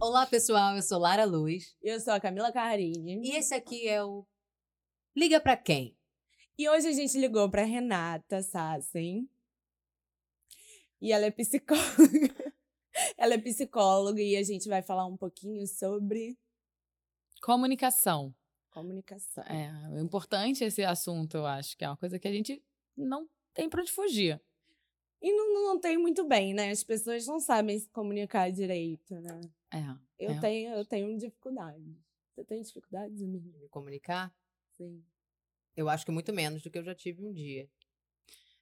Olá, pessoal. Eu sou Lara Luz. Eu sou a Camila Carrini. E esse aqui é o Liga Pra Quem? E hoje a gente ligou pra Renata Sassen. E ela é psicóloga. ela é psicóloga e a gente vai falar um pouquinho sobre Comunicação. comunicação. É, é importante esse assunto, eu acho, que é uma coisa que a gente não tem pra onde fugir. E não, não tem muito bem, né? As pessoas não sabem se comunicar direito, né? É. Eu, é. tenho, eu tenho dificuldade. Você tem dificuldades, amiga? Me comunicar? Sim. Eu acho que muito menos do que eu já tive um dia.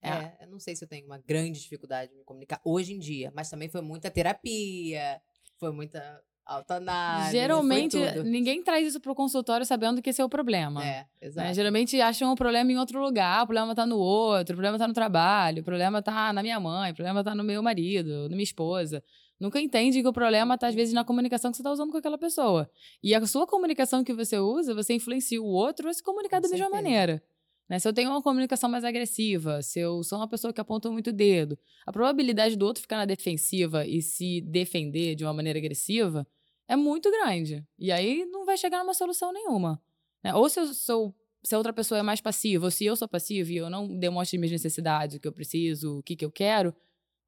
É. É, eu não sei se eu tenho uma grande dificuldade de me comunicar hoje em dia, mas também foi muita terapia, foi muita autoanálise. Geralmente, ninguém traz isso pro consultório sabendo que esse é o problema. É, né? exato. Geralmente acham o problema em outro lugar, o problema tá no outro, o problema tá no trabalho, o problema tá na minha mãe, o problema tá no meu marido, na minha esposa. Nunca entende que o problema tá, às vezes, na comunicação que você tá usando com aquela pessoa. E a sua comunicação que você usa, você influencia o outro a se comunicar Com da mesma certeza. maneira. Né? Se eu tenho uma comunicação mais agressiva, se eu sou uma pessoa que aponta muito o dedo, a probabilidade do outro ficar na defensiva e se defender de uma maneira agressiva é muito grande. E aí não vai chegar numa solução nenhuma. né? Ou se eu sou. Se a outra pessoa é mais passiva, ou se eu sou passiva e eu não demonstro minhas necessidades, o que eu preciso, o que, que eu quero,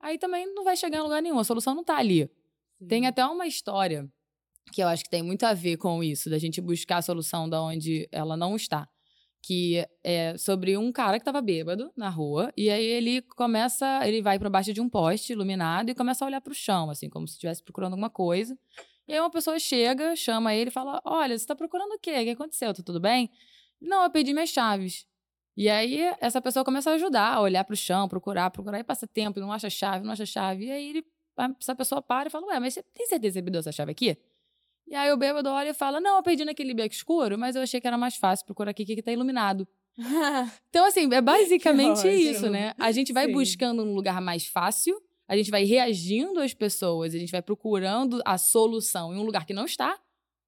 aí também não vai chegar em lugar nenhum. A solução não tá ali. Tem até uma história que eu acho que tem muito a ver com isso, da gente buscar a solução da onde ela não está. Que é sobre um cara que tava bêbado na rua, e aí ele começa, ele vai para baixo de um poste iluminado e começa a olhar pro chão, assim, como se estivesse procurando alguma coisa. E aí uma pessoa chega, chama ele e fala: Olha, você tá procurando o quê? O que aconteceu? Tá tudo bem? Não, eu perdi minhas chaves. E aí essa pessoa começa a ajudar, a olhar pro chão, procurar, procurar, e passa tempo, e não acha chave, não acha chave. E aí ele, essa pessoa para e fala: Ué, mas você tem certeza que você perdeu essa chave aqui? E aí o bêbado olha e fala: Não, eu perdi naquele beco escuro, mas eu achei que era mais fácil procurar aqui que tá iluminado. Então, assim, é basicamente isso, né? A gente vai Sim. buscando um lugar mais fácil, a gente vai reagindo às pessoas, a gente vai procurando a solução em um lugar que não está,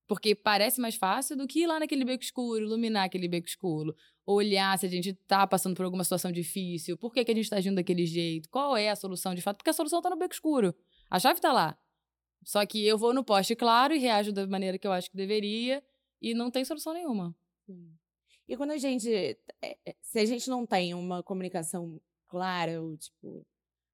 porque parece mais fácil do que ir lá naquele beco escuro, iluminar aquele beco escuro, olhar se a gente tá passando por alguma situação difícil, por que, que a gente tá agindo daquele jeito, qual é a solução de fato, porque a solução tá no beco escuro. A chave tá lá. Só que eu vou no poste claro e reajo da maneira que eu acho que deveria e não tem solução nenhuma. E quando a gente. é, é, Se a gente não tem uma comunicação clara, ou tipo.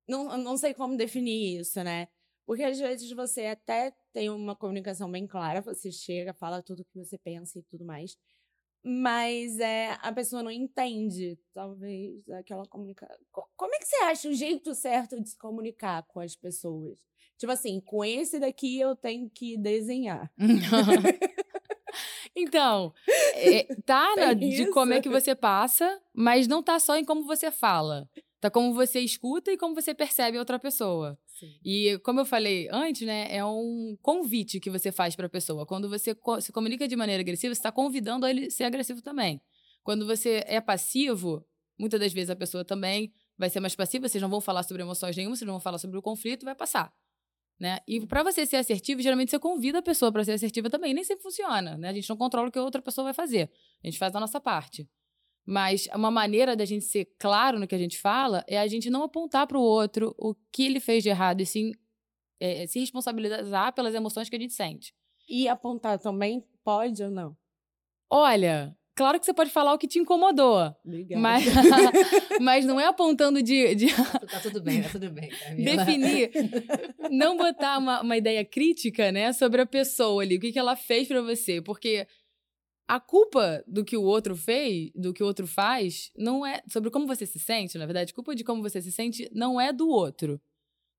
Não, não sei como definir isso, né? Porque às vezes você até tem uma comunicação bem clara, você chega, fala tudo o que você pensa e tudo mais. Mas é, a pessoa não entende, talvez, aquela comunicação. Como é que você acha o jeito certo de se comunicar com as pessoas? Tipo assim, com esse daqui eu tenho que desenhar. então, é, tá na- de como é que você passa, mas não tá só em como você fala. Tá como você escuta e como você percebe a outra pessoa. E como eu falei antes, né, é um convite que você faz pra pessoa. Quando você co- se comunica de maneira agressiva, você está convidando a ele a ser agressivo também. Quando você é passivo, muitas das vezes a pessoa também vai ser mais passiva, vocês não vão falar sobre emoções nenhuma, vocês não vão falar sobre o conflito, vai passar. Né? E pra você ser assertivo, geralmente você convida a pessoa pra ser assertiva também. Nem sempre funciona, né? A gente não controla o que a outra pessoa vai fazer. A gente faz a nossa parte. Mas uma maneira da gente ser claro no que a gente fala é a gente não apontar pro outro o que ele fez de errado, e sim é, se responsabilizar pelas emoções que a gente sente. E apontar também pode ou não? Olha, claro que você pode falar o que te incomodou, Obrigada. mas, mas não é apontando de- de Tá tudo bem, tá tudo bem. Camila. definir, não botar uma, uma ideia crítica, né, sobre a pessoa ali, o que, que ela fez pra você, porque a culpa do que o outro fez, do que o outro faz, não é sobre como você se sente, na verdade, a culpa de como você se sente não é do outro.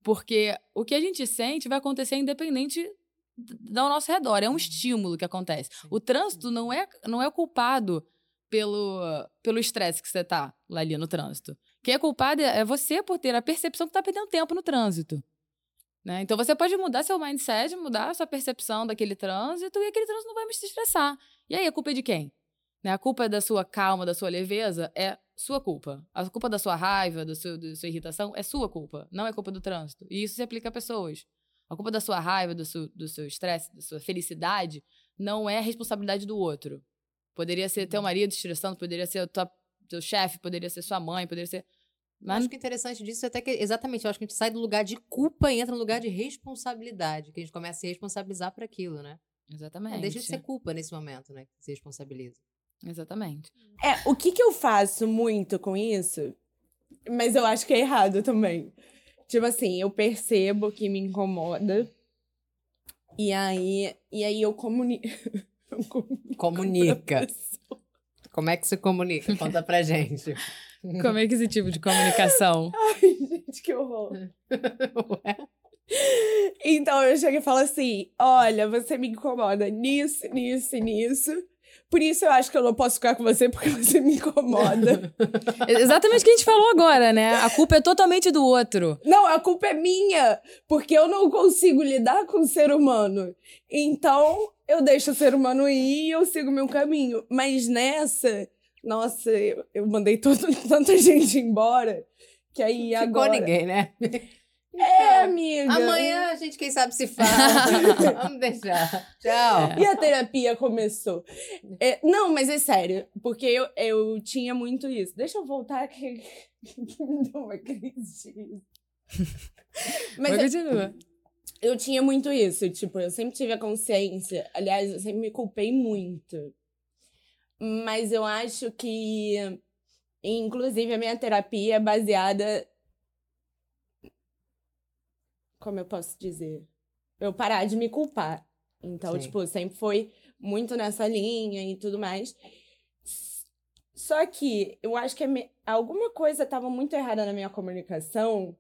Porque o que a gente sente vai acontecer independente do nosso redor, é um estímulo que acontece. O trânsito não é, não é culpado pelo pelo estresse que você tá lá ali no trânsito. Quem é culpado é é você por ter a percepção que tá perdendo tempo no trânsito. Né? Então você pode mudar seu mindset, mudar a sua percepção daquele trânsito e aquele trânsito não vai mais te estressar. E aí a culpa é de quem? Né? A culpa da sua calma, da sua leveza é sua culpa. A culpa da sua raiva, do seu, da sua irritação é sua culpa, não é culpa do trânsito. E isso se aplica a pessoas. A culpa da sua raiva, do seu do seu estresse, da sua felicidade, não é responsabilidade do outro. Poderia ser teu marido te estressando, poderia ser o tua- teu chefe, poderia ser sua mãe, poderia ser. Mas... Acho que o interessante disso é até que, exatamente, eu acho que a gente sai do lugar de culpa e entra no lugar de responsabilidade, que a gente começa a se responsabilizar por aquilo, né? Exatamente. É, deixa de ser culpa nesse momento, né? Que se responsabiliza. Exatamente. É, o que que eu faço muito com isso, mas eu acho que é errado também. Tipo assim, eu percebo que me incomoda. E aí, e aí eu comunico. Comunica. Como é que se comunica? Conta pra gente. Como é que esse tipo de comunicação? Ai, gente, que horror. Ué? Então eu chego e falo assim: olha, você me incomoda nisso, nisso e nisso. Por isso eu acho que eu não posso ficar com você porque você me incomoda. Exatamente o que a gente falou agora, né? A culpa é totalmente do outro. Não, a culpa é minha, porque eu não consigo lidar com o ser humano. Então, eu deixo o ser humano ir e eu sigo meu caminho. Mas nessa, nossa, eu, eu mandei todo, tanta gente embora que aí Ficou agora. ninguém, né? É, amiga. Amanhã a gente, quem sabe, se fala. Vamos deixar. Tchau. E a terapia começou. É, não, mas é sério, porque eu, eu tinha muito isso. Deixa eu voltar que, me deu uma crise. Mas, mas continua. Eu tinha muito isso, tipo, eu sempre tive a consciência. Aliás, eu sempre me culpei muito. Mas eu acho que, inclusive, a minha terapia é baseada como eu posso dizer? Eu parar de me culpar. Então, Sim. tipo, sempre foi muito nessa linha e tudo mais. Só que eu acho que me... alguma coisa estava muito errada na minha comunicação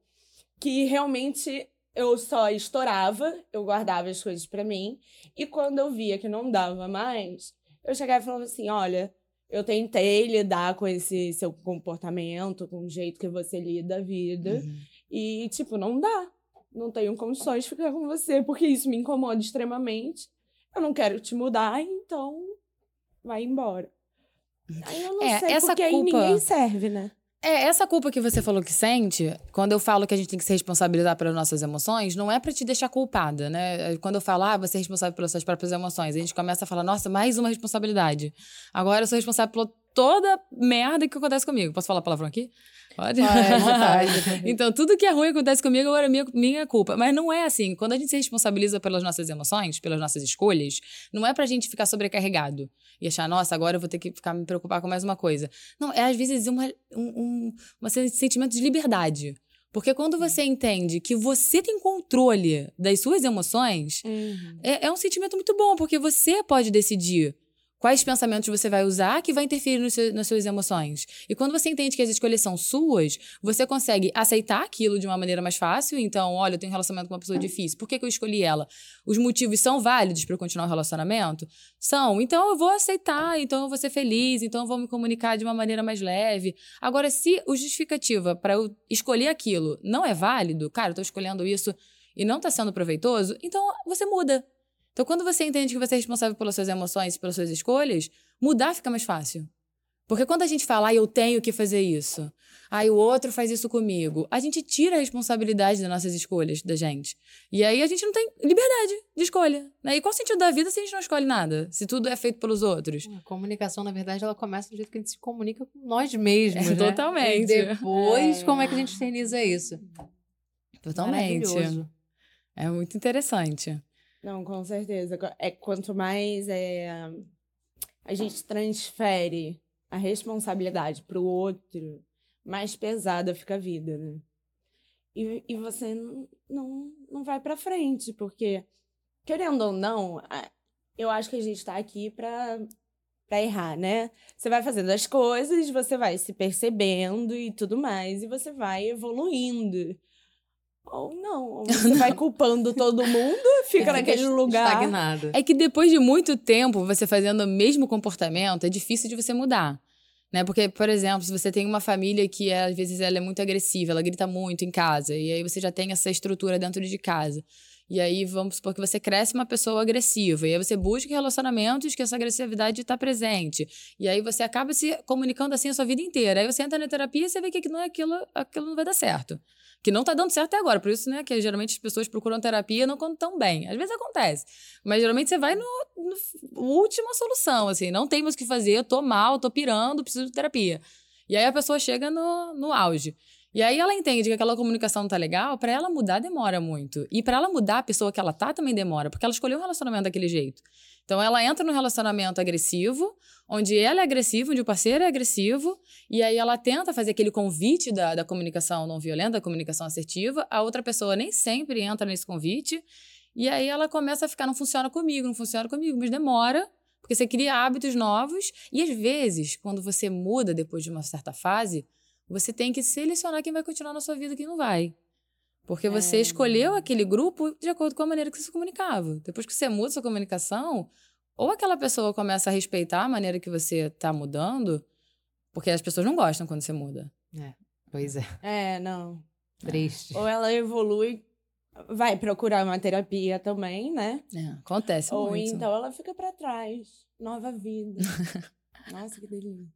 que realmente eu só estourava, eu guardava as coisas para mim, e quando eu via que não dava mais, eu chegava e falava assim: olha, eu tentei lidar com esse seu comportamento, com o jeito que você lida a vida, uhum. e, tipo, não dá não tenho condições de ficar com você, porque isso me incomoda extremamente. Eu não quero te mudar, então vai embora. Aí eu não é, sei, essa porque culpa... aí ninguém serve, né? É, essa culpa que você falou que sente, quando eu falo que a gente tem que se responsabilizar pelas nossas emoções, não é para te deixar culpada, né? Quando eu falo, ah, você é responsável pelas suas próprias emoções, a gente começa a falar, nossa, mais uma responsabilidade. Agora eu sou responsável por toda merda que acontece comigo. Posso falar palavrão aqui? Pode? É então, tudo que é ruim acontece comigo, agora é minha, minha culpa. Mas não é assim. Quando a gente se responsabiliza pelas nossas emoções, pelas nossas escolhas, não é pra gente ficar sobrecarregado e achar, nossa, agora eu vou ter que ficar me preocupar com mais uma coisa. Não, é às vezes uma, um, um, um sentimento de liberdade. Porque quando você entende que você tem controle das suas emoções, uhum. é, é um sentimento muito bom, porque você pode decidir quais pensamentos você vai usar que vai interferir no seu, nas suas emoções. E quando você entende que as escolhas são suas, você consegue aceitar aquilo de uma maneira mais fácil. Então, olha, eu tenho um relacionamento com uma pessoa difícil. Por que, que eu escolhi ela? Os motivos são válidos para eu continuar o relacionamento? São. Então, eu vou aceitar, então eu vou ser feliz, então eu vou me comunicar de uma maneira mais leve. Agora, se o justificativa para eu escolher aquilo não é válido, cara, eu tô escolhendo isso e não está sendo proveitoso, então você muda. Então, quando você entende que você é responsável pelas suas emoções e pelas suas escolhas, mudar fica mais fácil. Porque quando a gente fala, ah, eu tenho que fazer isso, aí ah, o outro faz isso comigo, a gente tira a responsabilidade das nossas escolhas da gente. E aí a gente não tem liberdade de escolha. Né? E qual o sentido da vida se a gente não escolhe nada? Se tudo é feito pelos outros? A comunicação, na verdade, ela começa do jeito que a gente se comunica com nós mesmos. É, né? Totalmente. E depois, é. como é que a gente externiza isso? Totalmente. É muito interessante. Não, com certeza. É quanto mais é, a gente transfere a responsabilidade para o outro, mais pesada fica a vida, né? E, e você não, não, vai para frente, porque, querendo ou não, eu acho que a gente está aqui para para errar, né? Você vai fazendo as coisas, você vai se percebendo e tudo mais, e você vai evoluindo. Ou não, ou você vai culpando todo mundo, fica é, naquele lugar. Estagnado. É que depois de muito tempo você fazendo o mesmo comportamento, é difícil de você mudar. Né? Porque, por exemplo, se você tem uma família que às vezes ela é muito agressiva, ela grita muito em casa, e aí você já tem essa estrutura dentro de casa. E aí vamos supor que você cresce uma pessoa agressiva, e aí você busca relacionamentos que essa agressividade está presente. E aí você acaba se comunicando assim a sua vida inteira. Aí você entra na terapia e você vê que não é aquilo, aquilo não vai dar certo que não tá dando certo até agora. Por isso, né, que geralmente as pessoas procuram terapia não quando estão bem. Às vezes acontece. Mas geralmente você vai no, no última solução, assim, não tem mais o que fazer, tô mal, tô pirando, preciso de terapia. E aí a pessoa chega no, no auge. E aí ela entende que aquela comunicação não tá legal, para ela mudar demora muito. E para ela mudar a pessoa que ela tá também demora, porque ela escolheu um relacionamento daquele jeito. Então ela entra num relacionamento agressivo, onde ela é agressiva, onde o parceiro é agressivo, e aí ela tenta fazer aquele convite da, da comunicação não violenta, da comunicação assertiva, a outra pessoa nem sempre entra nesse convite, e aí ela começa a ficar, não funciona comigo, não funciona comigo, mas demora, porque você cria hábitos novos, e às vezes, quando você muda depois de uma certa fase, você tem que selecionar quem vai continuar na sua vida e quem não vai. Porque você É. escolheu aquele grupo de acordo com a maneira que você se comunicava. Depois que você muda sua comunicação, ou aquela pessoa começa a respeitar a maneira que você está mudando, porque as pessoas não gostam quando você muda. Pois é, É, não. triste. Ou ela evolui, vai procurar uma terapia também, né? É, acontece Ou muito. então ela fica pra trás. Nova vida. Nossa, que delícia.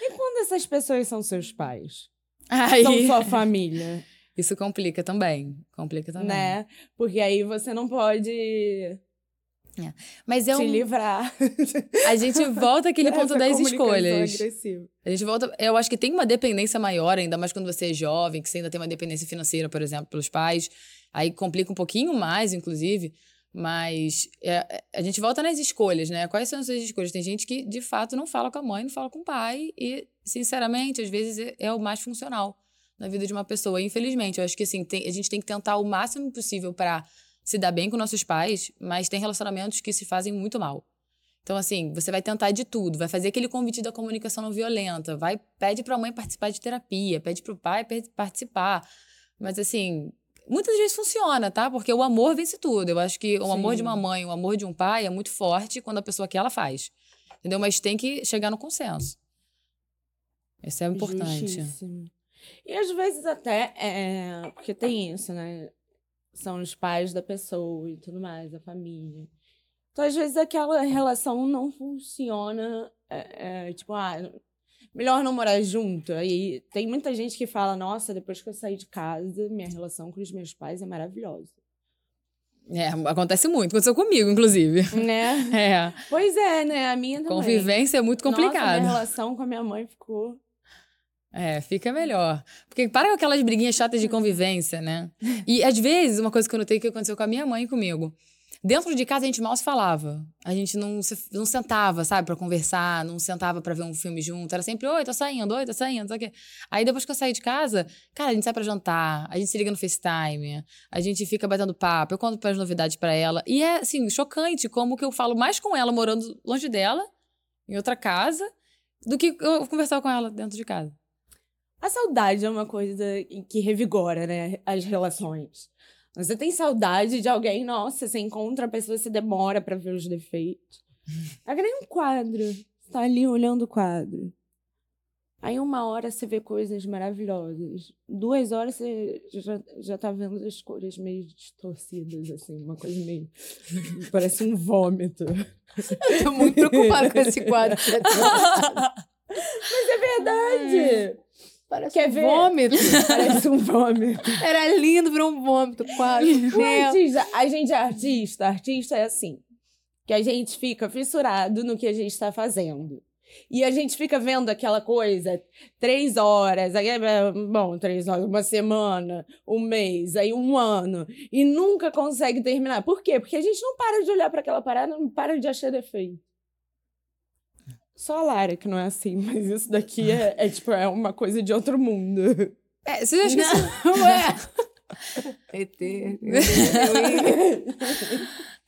E quando essas pessoas são seus pais? Aí, São sua família, isso complica também. Complica também. né? Porque aí você não pode Mas é se um, livrar. a gente volta àquele ponto das escolhas. agressiva. A gente volta. Eu acho que tem uma dependência maior, ainda mais quando você é jovem, que você ainda tem uma dependência financeira, por exemplo, pelos pais. Aí complica um pouquinho mais, inclusive. Mas é, é, a gente volta nas escolhas, né? Quais são as suas escolhas? Tem gente que, de fato, não fala com a mãe, não fala com o pai. E, sinceramente, às vezes é, é o mais funcional na vida de uma pessoa. Infelizmente, eu acho que assim, tem- a gente tem que tentar o máximo possível para se dar bem com nossos pais, mas tem relacionamentos que se fazem muito mal. Então, assim, você vai tentar de tudo, vai fazer aquele convite da comunicação não violenta, vai, pede pra mãe participar de terapia, pede pro pai per- participar. Mas, assim, muitas vezes funciona, tá? Porque o amor vence tudo. Eu acho que o amor de Sim. uma mãe, o amor de um pai é muito forte quando a pessoa quer, ela faz. Entendeu? Mas tem que chegar no consenso. Isso é importante. Justíssimo. E às vezes até, é, porque tem isso, né? São os pais da pessoa e tudo mais, a família. Então, às vezes, aquela relação não funciona, é, é, tipo, ah, melhor não morar junto. Aí tem muita gente que fala, nossa, depois que eu saí de casa, minha relação com os meus pais é maravilhosa. É, acontece muito. Aconteceu comigo, inclusive. né? É. Pois é, né? A minha também. Convivência é muito Nossa, complicado. minha relação com a minha mãe ficou... É, fica melhor. Porque para com aquelas briguinhas chatas de convivência, né? E às vezes, uma coisa que eu notei que aconteceu com a minha mãe e comigo. Dentro de casa a gente mal se falava. A gente não, se, não sentava, sabe, pra conversar, não sentava pra ver um filme junto. Era sempre, oi, tô saindo, oi, tô saindo, não sei o quê. Aí depois que eu saí de casa, cara, a gente sai pra jantar, a gente se liga no FaceTime, a gente fica batendo papo, eu conto as novidades pra ela. E é, assim, chocante como que eu falo mais com ela morando longe dela, em outra casa, do que eu conversava com ela dentro de casa. A saudade é uma coisa que revigora, né? As relações. Você tem saudade de alguém, nossa, você encontra a pessoa, você demora pra ver os defeitos. É que nem um quadro. Você tá ali olhando o quadro. Aí uma hora você vê coisas maravilhosas. Duas horas você já, já tá vendo as cores meio distorcidas, assim, uma coisa meio. Parece um vômito. Eu tô muito preocupada com esse quadro. Mas é verdade! Parece Quer um ver? vômito. Parece um vômito. Era lindo, virou um vômito, quase. Artista, a gente é artista, artista é assim. Que a gente fica fissurado no que a gente está fazendo. E a gente fica vendo aquela coisa três horas, aí, é, bom, três horas, uma semana, um mês, aí um ano, e nunca consegue terminar. Por quê? Porque a gente não para de olhar para aquela parada, não para de achar defeito. Só a Lara que não é assim, mas isso daqui é, é, tipo, é uma coisa de outro mundo. É, você acha que isso- Não é. ET.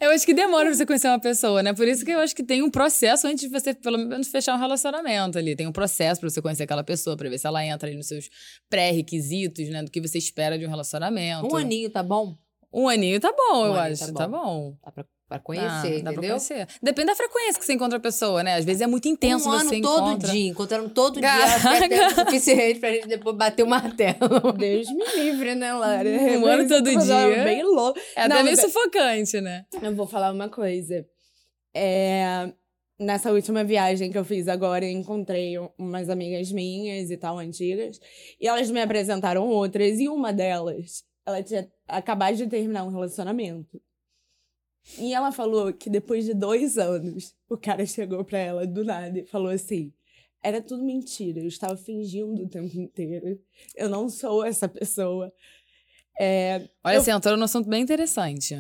Eu acho que demora pra você conhecer uma pessoa, né? Por isso que eu acho que tem um processo antes de você, pelo menos, fechar um relacionamento ali. Tem um processo pra você conhecer aquela pessoa, pra ver se ela entra ali nos seus pré-requisitos, né? Do que você espera de um relacionamento. Um aninho, tá bom? Um aninho tá bom, eu Um aninho acho. tá Tá bom. bom. Dá pra, pra Ah, conhecer, dá pra entendeu? conhecer. Depende da frequência que você encontra a pessoa, né? Às vezes é muito intenso um ano você todo encontra. dia, encontrando todo dia, Caraca. é tempo suficiente pra gente depois bater o martelo. Deus me livre, né, Lara? Um ano Mas todo dia. Bem louco. É até Não, meio mas é- sufocante, né? Eu vou falar uma coisa. É, Nessa última viagem que eu fiz agora, eu encontrei um- umas amigas minhas e tal, antigas. E elas me apresentaram outras. E uma delas, ela tinha acabado de terminar um relacionamento. E ela falou que depois de dois anos, o cara chegou pra ela do nada e falou assim: Era tudo mentira. Eu estava fingindo o tempo inteiro. Eu não sou essa pessoa. É, Olha, eu- você entrou num assunto bem interessante.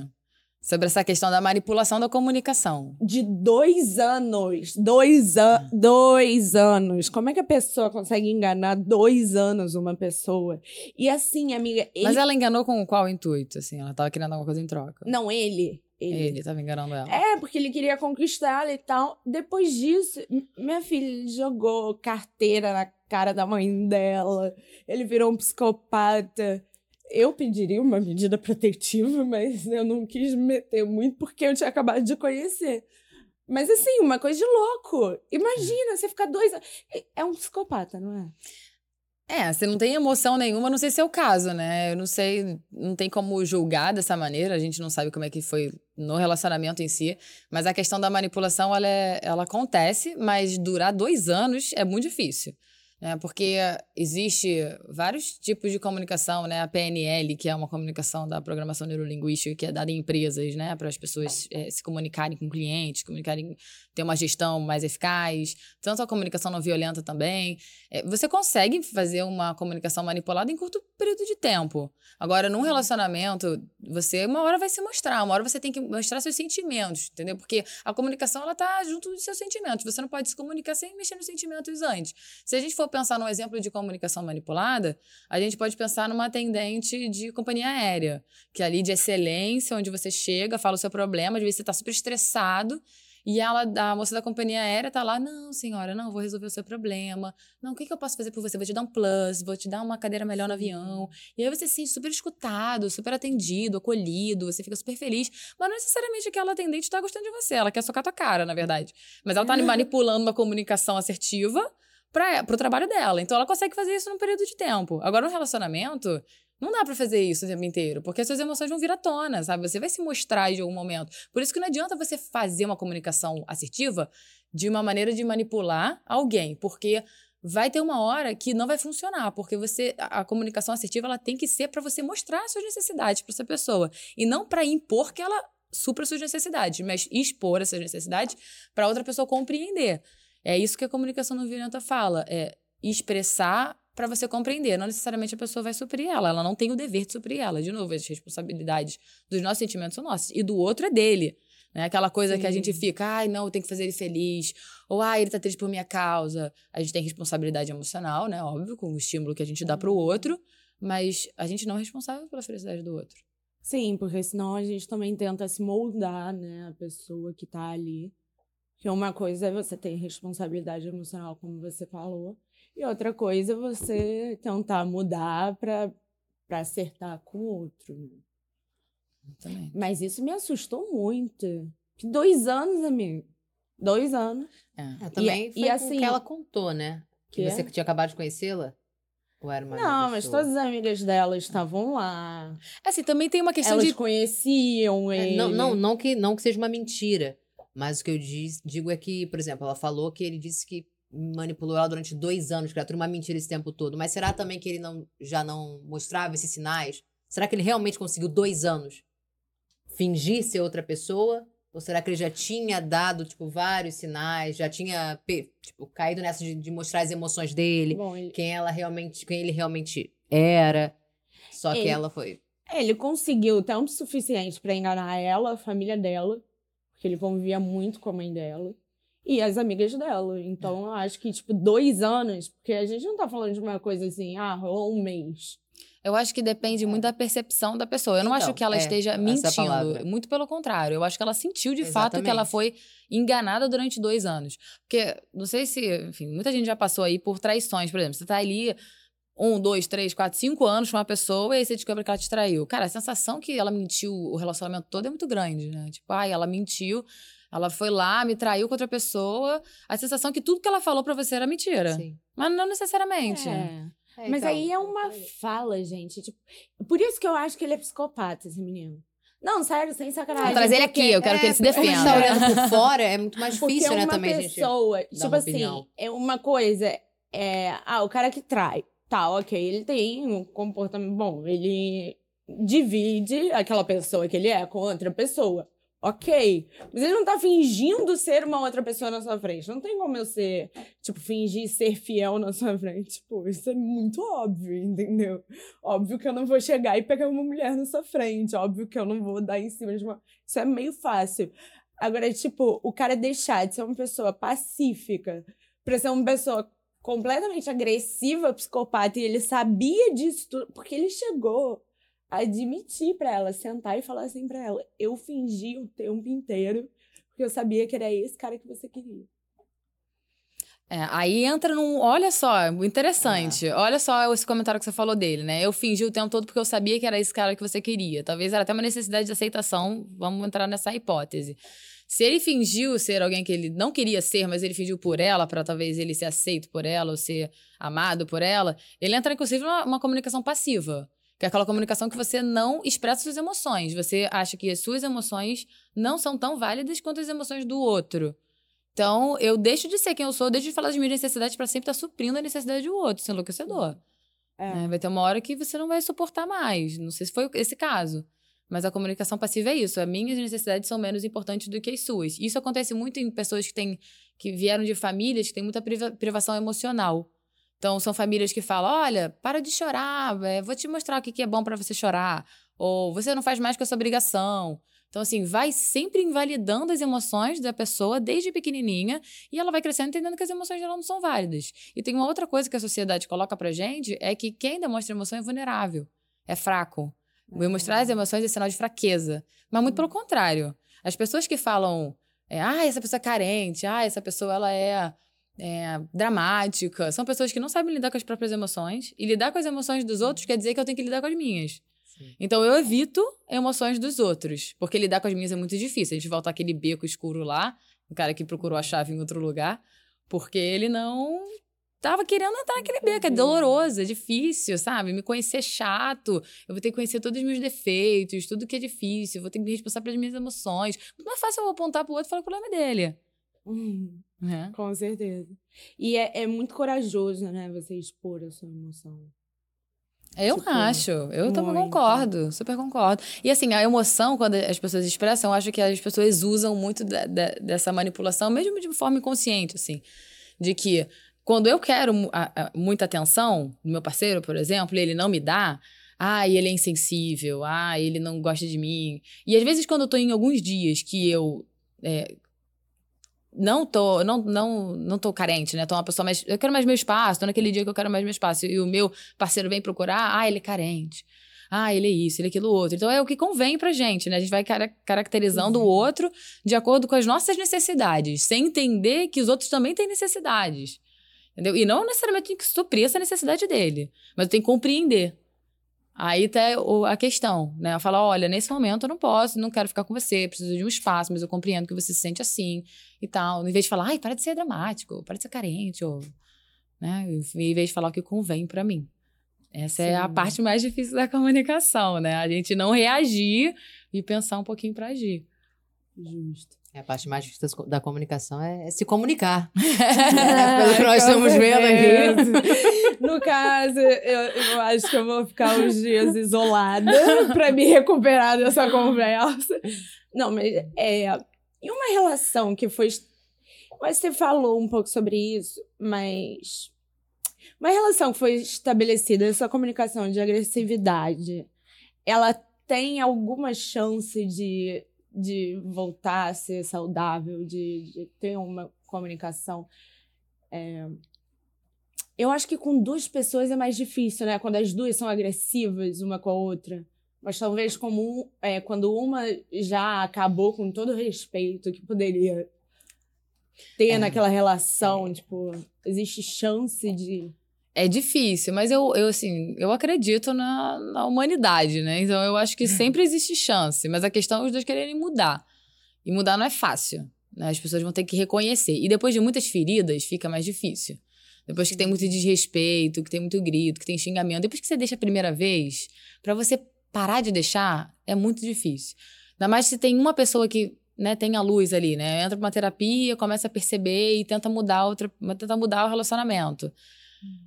Sobre essa questão da manipulação da comunicação. de dois anos. Dois, an dois anos. Como é que a pessoa consegue enganar dois anos uma pessoa? E assim, amiga. Ele... Mas ela enganou com qual intuito, assim? Ela tava querendo alguma coisa em troca. Não, ele. Ele. Ele tava enganando ela. É, porque ele queria conquistar ela e tal. Depois disso, minha filha jogou carteira na cara da mãe dela. Ele virou um psicopata. Eu pediria uma medida protetiva, mas eu não quis me meter muito porque eu tinha acabado de conhecer. Mas assim, uma coisa de louco. Imagina, você ficar dois anos. É um psicopata, não é? É, você não tem emoção nenhuma, não sei se é o caso, né? Eu não sei, não tem como julgar dessa maneira, a gente não sabe como é que foi no relacionamento em si, mas a questão da manipulação, ela, é- ela acontece, mas durar dois anos é muito difícil. Né? Porque existe vários tipos de comunicação, né? A PNL, que é uma comunicação da programação neurolinguística, que é dada em empresas, né? Para as pessoas eh, se comunicarem com clientes, comunicarem, ter uma gestão mais eficaz, tanto a comunicação não violenta também. É, você consegue fazer uma comunicação manipulada em curto período de tempo. Agora, num relacionamento, você uma hora vai se mostrar, uma hora você tem que mostrar seus sentimentos, entendeu? Porque a comunicação, ela tá junto dos seus sentimentos. Você não pode se comunicar sem mexer nos sentimentos antes. Se a gente for pensar num exemplo de comunicação manipulada, a gente pode pensar numa atendente de companhia aérea, que é ali de excelência, onde você chega, fala o seu problema, às vezes você tá super estressado, e ela, a moça da companhia aérea tá lá, não, senhora, não, vou resolver o seu problema. Não, o que, que eu posso fazer por você? Vou te dar um plus, vou te dar uma cadeira melhor no avião. E aí você se sente super escutado, super atendido, acolhido, você fica super feliz. Mas não necessariamente aquela atendente tá gostando de você, ela quer socar tua cara, na verdade. Mas ela tá manipulando uma comunicação assertiva para pro trabalho dela. Então ela consegue fazer isso num período de tempo. Agora, no relacionamento, não dá pra fazer isso o tempo inteiro, porque as suas emoções vão vir à tona, sabe? Você vai se mostrar de algum momento. Por isso que não adianta você fazer uma comunicação assertiva de uma maneira de manipular alguém, porque vai ter uma hora que não vai funcionar, porque você a, comunicação assertiva ela tem que ser para você mostrar as suas necessidades para essa pessoa e não para impor que ela supra suas necessidades, mas expor essas necessidades para outra pessoa compreender. É isso que a comunicação não violenta fala, é expressar para você compreender. Não necessariamente a pessoa vai suprir ela. Ela não tem o dever de suprir ela. De novo, as responsabilidades dos nossos sentimentos são nossas. E do outro é dele. Né? Aquela coisa que a gente Sim. fica, ai, não, eu tenho que fazer ele feliz. Ou, ai, ele tá triste por minha causa. A gente tem responsabilidade emocional, né? Óbvio, com o estímulo que a gente dá pro outro. Mas a gente não é responsável pela felicidade do outro. Sim, porque senão a gente também tenta se moldar, né? A pessoa que tá ali. Que uma coisa é você ter responsabilidade emocional, como você falou. E outra coisa é você tentar mudar pra, pra acertar com o outro. né? Também. Mas isso me assustou muito. Dois anos, amigo. Dois anos. É. É, também e foi com o assim- que ela contou, né? Que Que? você que tinha acabado de conhecê-la? Ou era uma Não, mas todas as amigas dela estavam lá. Assim, também tem uma questão Elas de. conheciam É, ele. não, não, não, que, não que seja uma mentira. Mas o que eu diz- digo é que, por exemplo, ela falou que ele disse que manipulou ela durante dois anos, que tudo uma mentira esse tempo todo. Mas será também que ele não, já não mostrava esses sinais? Será que ele realmente conseguiu dois anos fingir ser outra pessoa? Ou será que ele já tinha dado, tipo, vários sinais, já tinha, tipo, caído nessa de, de mostrar as emoções dele, Bom, ele, quem ela realmente, quem ele realmente era? Só que Ele- ela foi. ele conseguiu tempo suficiente pra enganar ela, a família dela, porque ele convivia muito com a mãe dela. E as amigas dela. Então, eu acho que, tipo, dois anos, porque a gente não tá falando de uma coisa assim, ah, rolou um mês. Eu acho que depende muito da percepção da pessoa. Eu não acho Então, que ela é, esteja mentindo. Muito pelo contrário. Eu acho que ela sentiu de fato que ela Exatamente. foi enganada durante dois anos. Porque, não sei se, enfim, muita gente já passou aí por traições, por exemplo. Você tá ali um, dois, três, quatro, cinco anos com uma pessoa e aí você descobre que ela te traiu. Cara, a sensação que ela mentiu o relacionamento todo é muito grande, né? Tipo, ai, ela mentiu, ela foi lá, me traiu com outra pessoa. A sensação que tudo que ela falou pra você era mentira. Sim. Mas não necessariamente. É. É, Mas então, aí é uma fala, gente. Tipo, por isso que eu acho que ele é psicopata, esse menino. Não, sério, sem sacanagem. Vou trazer ele aqui, eu quero que É, ele se porque como a gente tá defenda. olhando por fora, é muito mais Porque difícil, né, uma também, gente. pessoa, dar tipo uma assim, opinião. é uma coisa, é, ah, o cara que trai, tá, ok, ele tem um comportamento bom, ele divide aquela pessoa que ele é com outra pessoa, Ok. Mas ele não tá fingindo ser uma outra pessoa na sua frente. Não tem como eu ser, tipo, fingir ser fiel na sua frente. Tipo, isso é muito óbvio, entendeu? Óbvio que eu não vou chegar e pegar uma mulher na sua frente. Óbvio que eu não vou dar em cima de uma. Isso é meio fácil. Agora, tipo, o cara deixar de ser uma pessoa pacífica pra ser uma pessoa completamente agressiva, psicopata, e ele sabia disso tudo, porque ele chegou admitir para ela, sentar e falar assim para ela: eu fingi o tempo inteiro porque eu sabia que era esse cara que você queria. É, aí entra num. Olha só, interessante. É. Olha só esse comentário que você falou dele, né? Eu fingi o tempo todo porque eu sabia que era esse cara que você queria. Talvez era até uma necessidade de aceitação. Vamos entrar nessa hipótese. Se ele fingiu ser alguém que ele não queria ser, mas ele fingiu por ela, para talvez ele ser aceito por ela ou ser amado por ela, ele entra inclusive numa uma comunicação passiva. Que é aquela comunicação que você não expressa suas emoções. Você acha que as suas emoções não são tão válidas quanto as emoções do outro. Então, eu deixo de ser quem eu sou, deixo de falar das minhas necessidades para sempre estar tá suprindo a necessidade do outro. Isso é enlouquecedor. É. Né? Vai ter uma hora que você não vai suportar mais. Não sei se foi esse caso. Mas a comunicação passiva é isso. As minhas necessidades são menos importantes do que as suas. Isso acontece muito em pessoas que, têm, que vieram de famílias que têm muita privação emocional. Então, são famílias que falam: olha, para de chorar, é, vou te mostrar o que é bom para você chorar. Ou você não faz mais que a sua obrigação. Então, assim, vai sempre invalidando as emoções da pessoa desde pequenininha e ela vai crescendo entendendo que as emoções dela não são válidas. E tem uma outra coisa que a sociedade coloca pra gente: é que quem demonstra emoção é vulnerável, é fraco. Uhum. Mostrar as emoções é sinal de fraqueza. Mas muito pelo contrário. As pessoas que falam, é, ah, essa pessoa é carente, ah, essa pessoa ela é é, dramática. São pessoas que não sabem lidar com as próprias emoções. E lidar com as emoções dos outros quer dizer que eu tenho que lidar com as minhas. Sim. Então eu evito emoções dos outros. Porque lidar com as minhas é muito difícil. A gente volta aquele beco escuro lá, o cara que procurou a chave em outro lugar, porque ele não tava querendo entrar naquele beco. É doloroso, é difícil, sabe? Me conhecer é chato. Eu vou ter que conhecer todos os meus defeitos, tudo que é difícil. Eu vou ter que me responsabilizar pelas minhas emoções. Muito mais fácil eu apontar pro outro e falar o problema é dele. Uhum. É. Com certeza. E é, é muito corajoso, né? Você expor a sua emoção. Eu tipo, acho, eu muito. também concordo, super concordo. E assim, a emoção, quando as pessoas expressam, eu acho que as pessoas usam muito da, da, dessa manipulação, mesmo de forma inconsciente, assim. De que quando eu quero a, a, muita atenção do meu parceiro, por exemplo, e ele não me dá, ah, ele é insensível, ah, ele não gosta de mim. E às vezes, quando eu tô em alguns dias que eu é, não tô, não, não, não tô carente, né? Tô uma pessoa mais. Eu quero mais meu espaço, tô naquele dia que eu quero mais meu espaço. E o meu parceiro vem procurar, ah, ele é carente. Ah, ele é isso, ele é aquilo outro. Então é o que convém pra gente, né? A gente vai caracterizando uhum. o outro de acordo com as nossas necessidades, sem entender que os outros também têm necessidades. Entendeu? E não necessariamente tem que suprir essa necessidade dele, mas tem que compreender. Aí tá a questão, né? Eu falo, olha, nesse momento eu não posso, não quero ficar com você, preciso de um espaço, mas eu compreendo que você se sente assim e tal. Em vez de falar, ai, para de ser dramático, para de ser carente, ou, né? Em vez de falar o que convém para mim. Essa Sim. é a parte mais difícil da comunicação, né? A gente não reagir e pensar um pouquinho para agir. Justo. É, a parte mais difícil da comunicação é, é se comunicar. é, pelo que nós estamos vendo aqui. No caso, eu, eu, acho que eu vou ficar uns dias isolada para me recuperar dessa conversa. Não, mas é. E uma relação que foi. Mas você falou um pouco sobre isso, mas. Uma relação que foi estabelecida, essa comunicação de agressividade, ela tem alguma chance de de voltar a ser saudável, de, de ter uma comunicação. É... Eu acho que com duas pessoas é mais difícil, né? Quando as duas são agressivas uma com a outra. Mas talvez como é, quando uma já acabou com todo o respeito que poderia ter é. naquela relação, tipo, existe chance de é difícil, mas eu, eu assim, eu acredito na, na humanidade, né? Então eu acho que sempre existe chance, mas a questão é os dois quererem mudar. E mudar não é fácil, né? As pessoas vão ter que reconhecer. E depois de muitas feridas, fica mais difícil. Depois que tem muito desrespeito, que tem muito grito, que tem xingamento, depois que você deixa a primeira vez, para você parar de deixar, é muito difícil. Ainda mais se tem uma pessoa que né, tem a luz ali, né? Entra pra uma terapia, começa a perceber e tenta mudar outra, tenta mudar o relacionamento.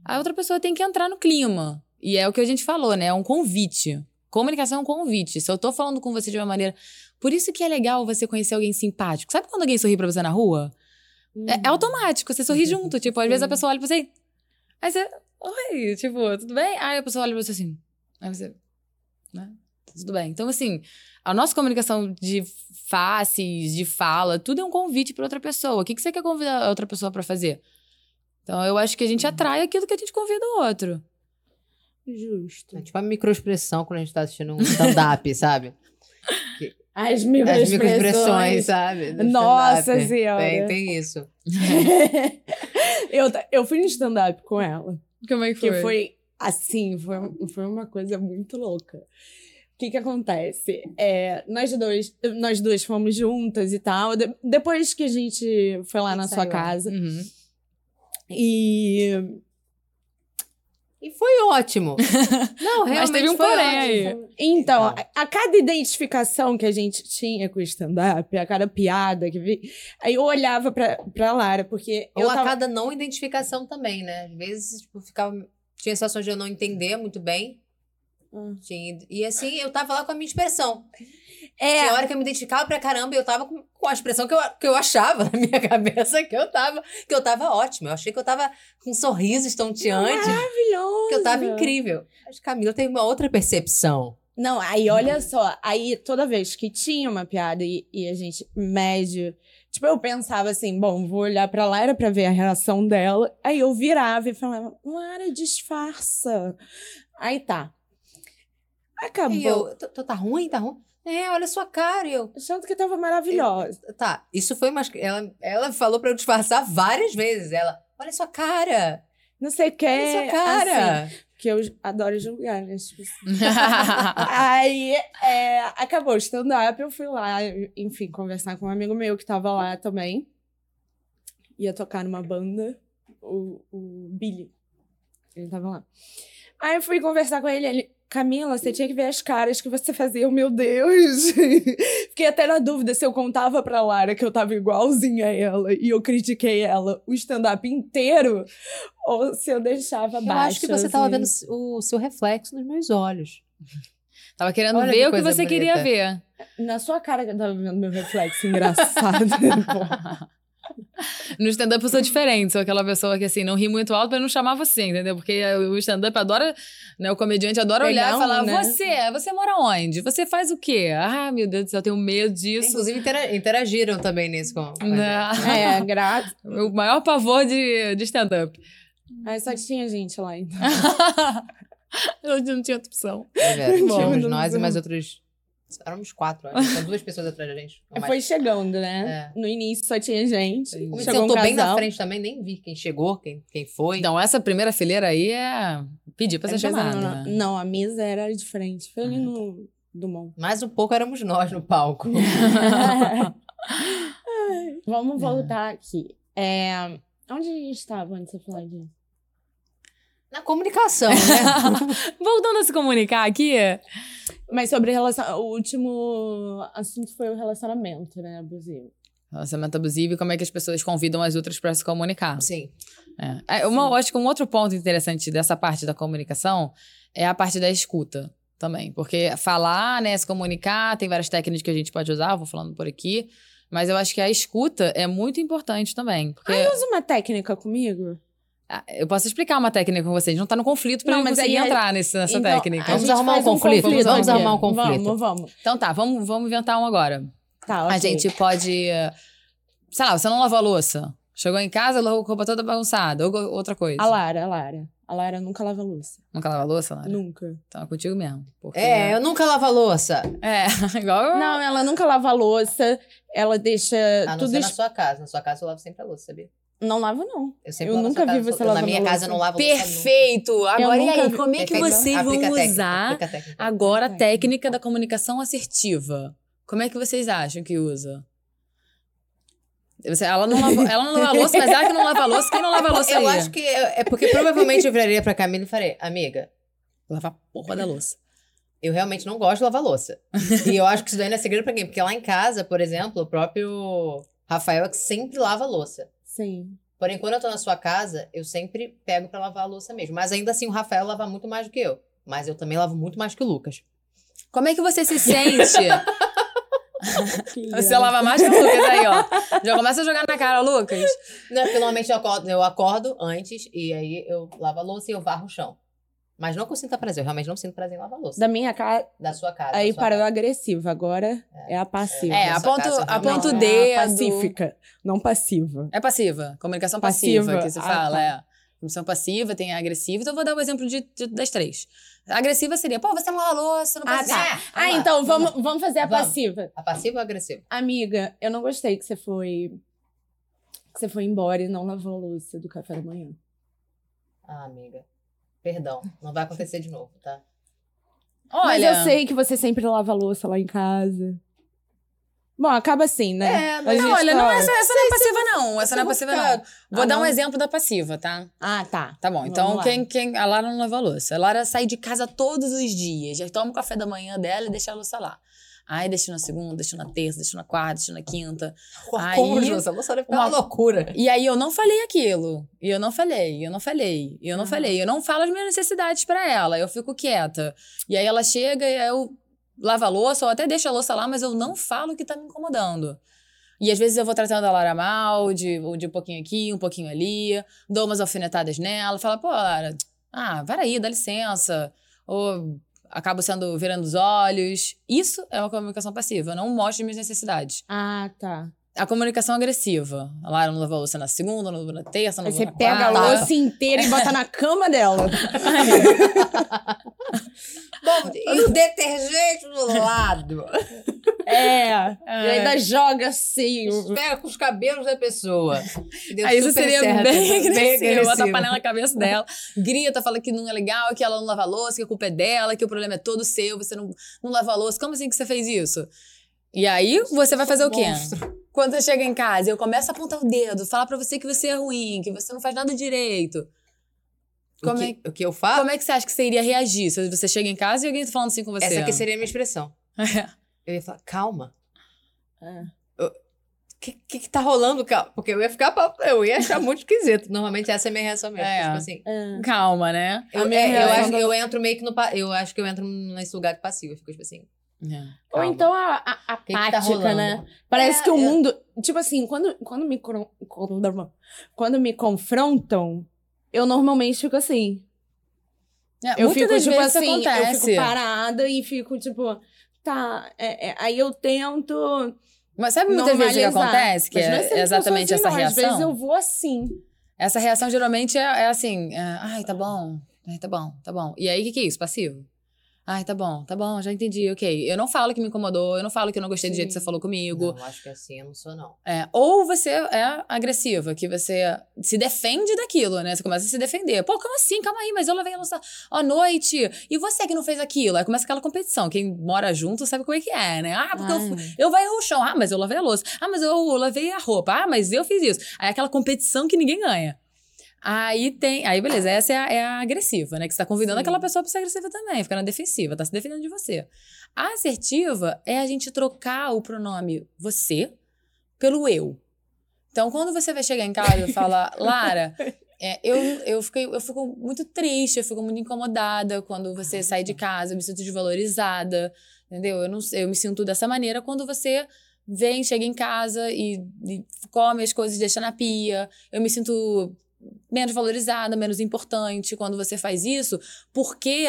A outra pessoa tem que entrar no clima. E é o que a gente falou, né? É um convite. Comunicação é um convite. Se eu tô falando com você de uma maneira. Por isso que é legal você conhecer alguém simpático. Sabe quando alguém sorri pra você na rua? É, é automático, você sorri junto. Tipo, às vezes a pessoa olha pra você. Aí você. Oi, tipo, tudo bem? Aí a pessoa olha pra você assim. Aí você. Né? Tudo bem. Então, assim, a nossa comunicação de faces, de fala, tudo é um convite pra outra pessoa. O que, que você quer convidar a outra pessoa pra fazer? Então, eu acho que a gente atrai aquilo que a gente convida o outro. Justo. É tipo a microexpressão quando a gente tá assistindo um stand-up, sabe? As As microexpressões. microexpressões, sabe? Nossa. Senhora. Tem, tem isso. eu, eu fui no stand-up com ela. Como é que Que foi assim, foi, foi uma coisa muito louca. O que que acontece? É, nós, dois, nós duas fomos juntas e tal. De- depois que a gente foi lá na sua Saiu, é. casa. Uhum. E. E foi ótimo. Não, realmente Mas teve um foi porém aí. Então, Então. a, a cada identificação que a gente tinha com o stand-up, a cada piada que vi, aí eu olhava pra, pra Lara, porque Ou eu a tava... cada não identificação também, né? Às vezes, tipo, ficava. Tinha sensações de eu não entender muito bem. Ah. Tinha, e assim, eu tava lá com a minha expressão. É, Tinha hora que eu me identificava pra caramba e eu tava com, com a expressão que eu, que eu achava na minha cabeça que eu tava, que eu tava ótima. Eu achei que eu tava com um sorriso estonteante, maravilhoso. que eu tava incrível. Que Camila tem uma outra percepção. Não, aí olha só, aí toda vez que tinha uma piada e, e a gente médio, tipo, eu pensava assim, bom, vou olhar pra Lara pra ver a reação dela. Aí eu virava e falava, Lara, disfarça. Aí tá. Acabou. E eu, "Tá- tá tá ruim, tá ruim? É, olha a sua cara. E eu, Achando que tava maravilhosa. tá, isso foi umas. Ela, ela falou pra eu disfarçar várias vezes. Ela, olha a sua cara. Não sei o que. Olha a sua cara. assim, que eu adoro julgar, né? Tipo assim. Aí, é, acabou o stand-up, eu fui lá, enfim, conversar com um amigo meu que tava lá também. Ia tocar numa banda, o, o Billy. Ele tava lá. Aí eu fui conversar com ele, ele... Camila, você tinha que ver as caras que você fazia, meu Deus. Fiquei até na dúvida se eu contava pra Lara que eu tava igualzinha a ela e eu critiquei ela o stand-up inteiro ou se eu deixava Eu baixo. acho que você tava assim. vendo o seu reflexo nos meus olhos. Tava querendo Olha ver que o que você queria bonita. ver. Na sua cara que eu tava vendo meu reflexo engraçado. No stand-up eu sou diferente, sou aquela pessoa que assim, não ri muito alto pra não chamar você, entendeu? Porque o stand-up adora, né? O comediante adora olhar e falar: né? Você, você mora onde? Você faz o quê? Ah, meu Deus do céu, eu tenho medo disso. Inclusive, intera- interagiram também nisso com. gente. Não. É, grato. O maior pavor de, de stand-up. Aí só tinha gente lá, então. eu não tinha outra opção. É verdade. Bom, Tínhamos nós e mais outros. Éramos quatro, acho. Tinha duas pessoas atrás da gente. Foi chegando, né? No início só tinha gente. Como eu Chegou tô um bem na frente também, nem vi quem chegou, quem, quem foi. Então, essa primeira fileira aí é pedir pra ser É, chamada. não, não, né? não, a mesa era diferente. Foi ali no Dumont. Mais um pouco éramos nós no palco. Vamos voltar aqui. É, onde a gente estava antes de falar disso? Na comunicação, né? Voltando a se comunicar aqui, Mas sobre relação... O último assunto foi o relacionamento, né, abusivo. relacionamento abusivo e como é que as pessoas convidam as outras pra se comunicar. Sim. É. É, uma, eu acho que um outro ponto interessante dessa parte da comunicação é a parte da escuta também. Porque falar, né, se comunicar, tem várias técnicas que a gente pode usar, vou falando por aqui. Mas eu acho que a escuta é muito importante também. Porque Usa uma técnica comigo? Ah, eu posso explicar uma técnica com vocês, não tá no conflito pra Não, eu mas conseguir aí a- entrar nesse, nessa Então, técnica. a Vamos arrumar um conflito, vamos aqui. arrumar um conflito. Vamos, vamos. Então tá, vamos, vamos inventar um agora. Tá, A ok. gente pode. Sei lá, você não lavou a louça. Chegou em casa, lavou a roupa toda bagunçada. Ou outra coisa. A Lara, a Lara. A Lara nunca lava louça. Nunca lava a louça, Lara? Nunca. Então é contigo mesmo. Porque... É, eu nunca lavo a louça. É, igual eu. Não, ela nunca lava louça. Ela deixa A não tudo... ser na es- sua casa. Na sua casa eu lavo sempre a louça, sabia? Não lava, não. Eu sempre Eu lavo na nunca vi casa. você Eu- Na lavando minha casa eu não lavo louça nunca. Perfeito! Agora, e aí, como é que Perfeito. vocês vão Aplica técnica, usar aplica a técnica. agora a Técnica. técnica da comunicação assertiva? Como é que vocês acham que usa? Ela, não lava, ela não lava louça, mas ela que não lava louça, quem não lava louça Eu aí? acho que é é porque provavelmente eu viraria pra Camila e falei, amiga, Lavar a porra da louça. eu realmente não gosto de lavar louça. e eu acho que isso daí não é segredo pra quem? Porque lá em casa, por exemplo, o próprio Rafael é que sempre lava louça. Sim. Porém, quando eu tô na sua casa, eu sempre pego pra lavar a louça mesmo. Mas ainda assim, o Rafael lava muito mais do que eu. Mas eu também lavo muito mais que o Lucas. Como é que você se sente? você lava mais que o Lucas aí, ó. Já começa a jogar na cara, Lucas. Não, porque normalmente eu acordo, eu acordo antes e aí eu lavo a louça e eu varro o chão. Mas não com sinta prazer, eu realmente não sinto prazer em lavar a louça. Da minha casa. Da sua casa. Aí sua parou casa. agressiva, agora é, a passiva. É, na sua aponto, casa, aponto o Não, dedo. é a pacífica, não passiva. É passiva. Comunicação passiva, Passiva. que se Ah, fala, tá. é. Comunicação passiva, tem a agressiva. Então, eu vou dar o exemplo de, de- das três. A agressiva seria, pô, você não lava a louça, não Ah, pode... tá. É, Ah, lá, então vamos vamos, vamos fazer a Vamos. passiva. A passiva ou a agressiva? Amiga, eu não gostei que você foi. Que você foi embora e não lavou a louça do café da manhã. Ah, amiga. Perdão, não vai acontecer de novo, tá? Mas Olha, eu sei que você sempre lava a louça lá em casa. Bom, acaba assim, né? É, mas não, olha, não, tá- essa, essa não é passiva, não. Essa não é vou passiva, ficar- não. Vou Ah, dar um não? exemplo da passiva, tá? Ah, tá. Tá bom, Vamos então quem, quem. A Lara não lava a louça. A Lara sai de casa todos os dias. Já toma o café da manhã dela e deixa a louça lá. Aí deixa na segunda, deixa na terça, deixa na quarta, deixa na quinta. Aí- Como, Essa deve ficar uma uma- loucura. E aí eu não falei aquilo. E eu não falei, eu não falei, eu não Ah. falei. Eu não falo as minhas necessidades pra ela. Eu fico quieta. E aí ela chega e aí eu lavo a louça, ou até deixo a louça lá, mas eu não falo o que tá me incomodando. E às vezes eu vou tratando a Lara mal, de, de um pouquinho aqui, um pouquinho ali, dou umas alfinetadas nela, falo, pô, Lara, ah, vai aí, dá licença. Ou acabo sendo virando os olhos. Isso é uma comunicação passiva. Eu não mostro minhas necessidades. Ah, tá. A comunicação agressiva. A Lara não lavou a louça na segunda, não lavou na terça, não Aí lavou você na pega a quarta. louça inteira e bota na cama dela. Bom, e o detergente do lado? É. É. E ainda joga assim. Pega com os cabelos da pessoa. Deu Aí isso seria certo, bem agressivo. Bota a panela na cabeça dela, grita, fala que não é legal, que ela não lava a louça, que a culpa é dela, que o problema é todo seu, você não, não lava a louça. Como assim que você fez isso? E aí você vai fazer o quê? Monstro. Quando você chega em casa, eu começo a apontar o dedo, falar pra você que você é ruim, que você não faz nada direito. Como o, é, que, o que eu faço? como é que você acha que você iria reagir se você chega em casa e alguém tá falando assim com você? Essa aqui seria a minha expressão. É. Eu ia falar, calma. É. O que, que que tá rolando, calma? Porque eu ia ficar... Eu ia achar muito esquisito. Normalmente essa é a minha reação mesmo. É. Tipo assim... É. Calma, né? Eu, é, eu, reação acho, eu entro meio que no... Eu acho que eu entro nesse lugar de passivo. Eu fico tipo assim... É. Ou então a, a, O que que tá né? Parece É, que o eu- mundo. Tipo assim, quando, quando, me, quando me confrontam, eu normalmente fico assim. É, Eu fico, tipo vezes assim, eu acontece. fico parada e fico, tipo, tá. é- é, aí eu tento. Mas sabe muitas vezes o que acontece? Que é eu sou exatamente assim, essa não. reação? Às vezes eu vou assim. Essa reação geralmente é, é assim: é, ai, tá bom, ai, tá bom, tá bom. E aí, o que, que é isso? Passivo? Ai, tá bom, tá bom, já entendi, ok. Eu não falo que me incomodou, eu não falo que eu não gostei do jeito que você Sim. falou comigo. Não, acho que assim eu não sou, não. É, ou você é agressiva, que você se defende daquilo, né? Você começa a se defender. Pô, como assim? Calma aí, mas eu lavei a louça à noite. E você que não fez aquilo? Aí começa aquela competição. Quem mora junto sabe como é que é, né? Ah, porque eu, Ai. eu varri o chão. Ah, mas eu lavei a louça. Ah, mas eu lavei a roupa. Ah, mas eu fiz isso. Aí é aquela competição que ninguém ganha. Aí tem. Aí, beleza, essa é a, é a agressiva, né? Que você tá convidando Sim. aquela pessoa pra ser agressiva também, ficar na defensiva, tá se defendendo de você. A assertiva é a gente trocar o pronome você pelo eu. Então, quando você vai chegar em casa e falar, Lara, é, eu, eu, fiquei, eu fico muito triste, eu fico muito incomodada quando você sai de casa, eu me sinto desvalorizada, entendeu? Eu, não, eu me sinto dessa maneira quando você vem, chega em casa e, e come as coisas e deixa na pia. Eu me sinto menos valorizada, menos importante quando você faz isso, porque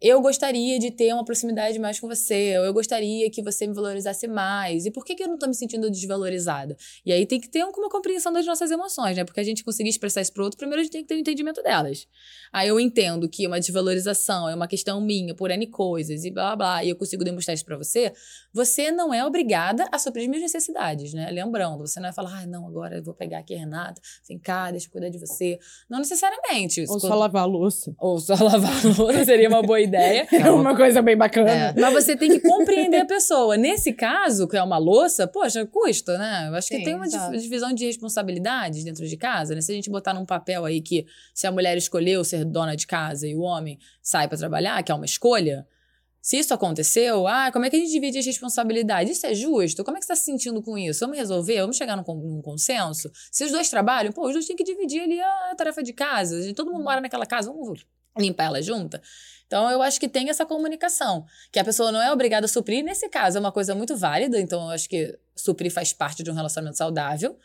eu gostaria de ter uma proximidade mais com você, ou eu gostaria que você me valorizasse mais. E por que, que eu não tô me sentindo desvalorizada? E aí tem que ter uma compreensão das nossas emoções, né? Porque a gente conseguir expressar isso pro outro, primeiro a gente tem que ter um entendimento delas. Aí eu entendo que uma desvalorização é uma questão minha por N coisas e blá blá blá, e eu consigo demonstrar isso pra você, você não é obrigada a suprir minhas necessidades, né? Lembrando, você não vai falar, ah, não, agora eu vou pegar aqui a Renata, vem cá, deixa eu cuidar de você. Não necessariamente. Ou Isso só lavar a louça. ou só lavar a louça seria uma boa ideia. É uma coisa bem bacana. É. Mas você tem que compreender a pessoa. Nesse caso, que é uma louça, poxa, custa, né? Eu acho que Sim, tem uma divisão de responsabilidades dentro de casa, né? Se a gente botar num papel aí que se a mulher escolheu ser dona de casa e o homem sai pra trabalhar, que é uma escolha, se isso aconteceu, ah, como é que a gente divide as responsabilidades? Isso é justo? Como é que você está se sentindo com isso? Vamos resolver? Vamos chegar num, num consenso? Se os dois trabalham, pô, os dois têm que dividir ali a tarefa de casa. Todo mundo mora naquela casa, vamos limpar ela junta. Então, eu acho que tem essa comunicação, que a pessoa não é obrigada a suprir. Nesse caso, é uma coisa muito válida, então eu acho que suprir faz parte de um relacionamento saudável,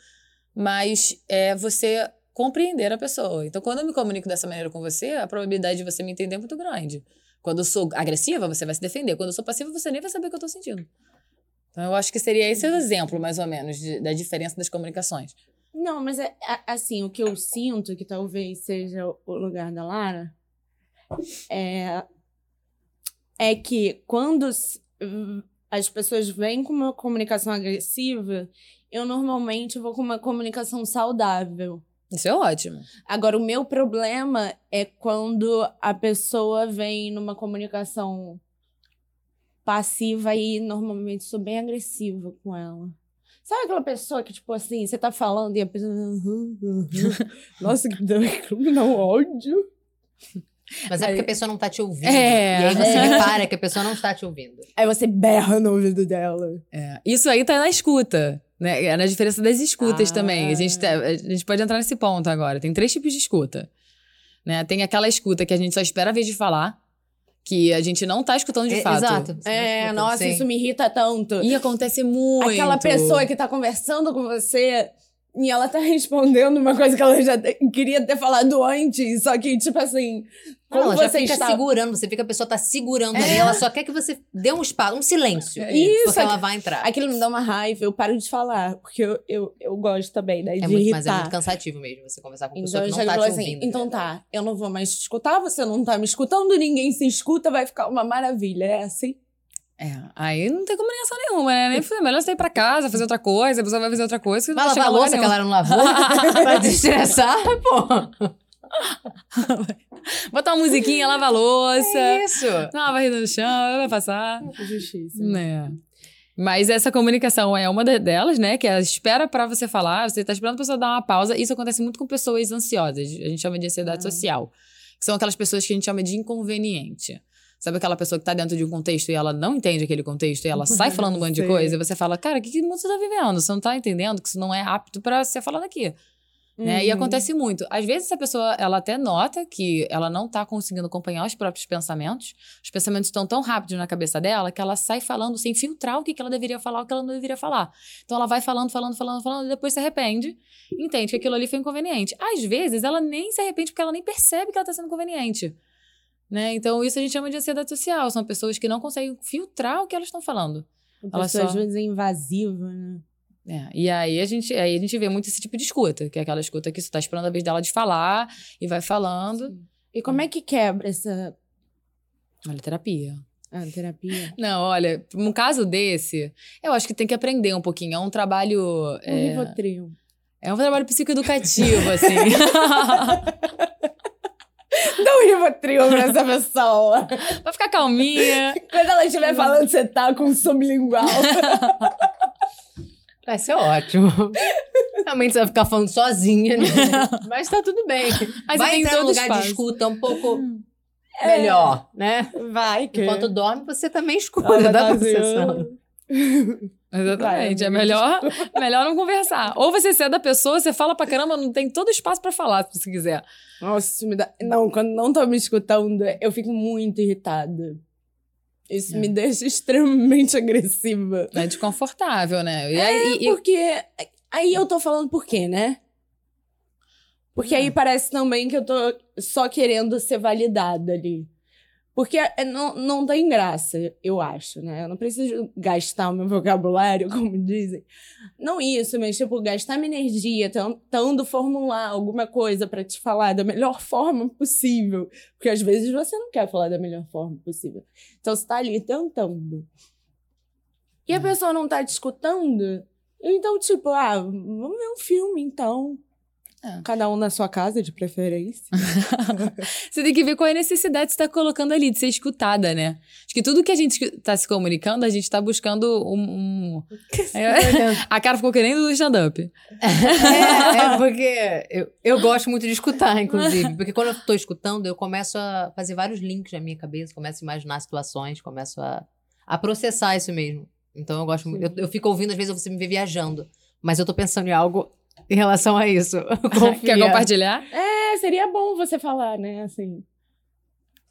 mas é você compreender a pessoa. Então, quando eu me comunico dessa maneira com você, a probabilidade de você me entender é muito grande. Quando eu sou agressiva, você vai se defender. Quando eu sou passiva, você nem vai saber o que eu tô sentindo. Então, eu acho que seria esse o exemplo, mais ou menos, de, da diferença das comunicações. Não, mas é, assim, o que eu sinto que talvez seja o lugar da Lara é, é que quando as pessoas vêm com uma comunicação agressiva, eu normalmente vou com uma comunicação saudável. Isso é ótimo. Agora, o meu problema é quando a pessoa vem numa comunicação passiva e normalmente sou bem agressiva com ela. Sabe aquela pessoa que, tipo assim, você tá falando e a pessoa. Nossa, que dá um ódio. Mas é porque a pessoa não tá te ouvindo. É, e aí você é. repara que a pessoa não está te ouvindo. Aí você berra no ouvido dela. É. Isso aí tá na escuta. Né? É na diferença das escutas ah. também. A gente, tá, a gente pode entrar nesse ponto agora. Tem três tipos de escuta. Né? Tem aquela escuta que a gente só espera a vez de falar. Que a gente não tá escutando de é, fato. Exato. É, nossa, sim. isso me irrita tanto. E acontece muito. Aquela pessoa que tá conversando com você e ela tá respondendo uma coisa que ela já te, queria ter falado antes, só que, tipo assim. Como ela você fica está... segurando, você fica, a pessoa tá segurando é. ali, ela só quer que você dê um espaço, um silêncio. É isso. Porque ela vai entrar. Aquilo me dá uma raiva, eu paro de falar, porque eu, eu, eu gosto também, né? De é muito, Mas é muito cansativo mesmo você conversar com uma então, pessoa que não tá te assim, ouvindo. Então tá, eu não vou mais te escutar, você não tá me escutando, ninguém se escuta, vai ficar uma maravilha. É assim? É, aí não tem comunicação nenhuma, né? Nem é melhor você ir pra casa, fazer outra coisa, a pessoa vai fazer outra coisa. Vai lavar a louça que ela não lavou pra desestressar, pô. Botar uma musiquinha, lava a louça. É isso. Dá uma varrida no chão, vai passar. Justiça. Né? Mas essa comunicação é uma delas, né? Que é a espera para você falar, você tá esperando a pessoa dar uma pausa. Isso acontece muito com pessoas ansiosas. A gente chama de ansiedade ah. social. Que são aquelas pessoas que a gente chama de inconveniente. Sabe aquela pessoa que tá dentro de um contexto e ela não entende aquele contexto e ela sai falando um monte de coisa e você fala, cara, que, que mundo você tá vivendo? Você não tá entendendo que isso não é apto para ser falado aqui. Uhum. Né? E uhum. acontece muito. Às vezes essa pessoa, ela até nota que ela não tá conseguindo acompanhar os próprios pensamentos. Os pensamentos estão tão rápidos na cabeça dela que ela sai falando sem filtrar o que, que ela deveria falar, o que ela não deveria falar. Então ela vai falando, falando, falando, falando, e depois se arrepende, entende que aquilo ali foi inconveniente. Às vezes ela nem se arrepende porque ela nem percebe que ela tá sendo inconveniente. Né? Então, isso a gente chama de ansiedade social. São pessoas que não conseguem filtrar o que elas estão falando. Elas só... às vezes é invasiva, né? É, e aí a, gente, aí a gente vê muito esse tipo de escuta, que é aquela escuta que você está esperando a vez dela de falar e vai falando. Sim. E como é que quebra essa. Olha, terapia. Ah, terapia. Não, olha, um caso desse, eu acho que tem que aprender um pouquinho. É um trabalho. Um é... Rivotril. É um trabalho psicoeducativo, assim. Dá um Rivotril pra essa pessoa. Vai ficar calminha. Quando ela estiver falando, você tá com sublingual. Vai ser ótimo. Realmente você vai ficar falando sozinha, né? Mas tá tudo bem. Mas vai entrar num lugar espaço. de escuta um pouco é. melhor, né? Vai. Que... Enquanto dorme, você também escuta da processão. Exatamente. é melhor, melhor não conversar. Ou você é da pessoa, você fala pra caramba, não tem todo espaço para falar, se você quiser. Nossa, isso me dá. Não, quando não tá me escutando, eu fico muito irritada. Isso é. me deixa extremamente agressiva. É desconfortável, né? E aí, é, e, porque. Aí eu tô falando por quê, né? Porque aí é. parece também que eu tô só querendo ser validada ali. Porque é, não, não tem graça, eu acho, né? Eu não preciso gastar o meu vocabulário, como dizem. Não isso, mas, tipo, gastar minha energia tentando formular alguma coisa para te falar da melhor forma possível. Porque às vezes você não quer falar da melhor forma possível. Então você tá ali tentando. E a hum. pessoa não tá te escutando. Então, tipo, ah, vamos ver um filme então. É. Cada um na sua casa, de preferência. você tem que ver qual é a necessidade que você está colocando ali, de ser escutada, né? Acho que tudo que a gente está se comunicando, a gente está buscando um. um... a cara ficou querendo do stand-up. É, é, porque eu, eu gosto muito de escutar, inclusive. Porque quando eu estou escutando, eu começo a fazer vários links na minha cabeça, começo a imaginar situações, começo a, a processar isso mesmo. Então eu gosto muito. Eu, eu fico ouvindo, às vezes você me vê viajando. Mas eu tô pensando em algo em relação a isso. Quer compartilhar? É, seria bom você falar, né? Assim.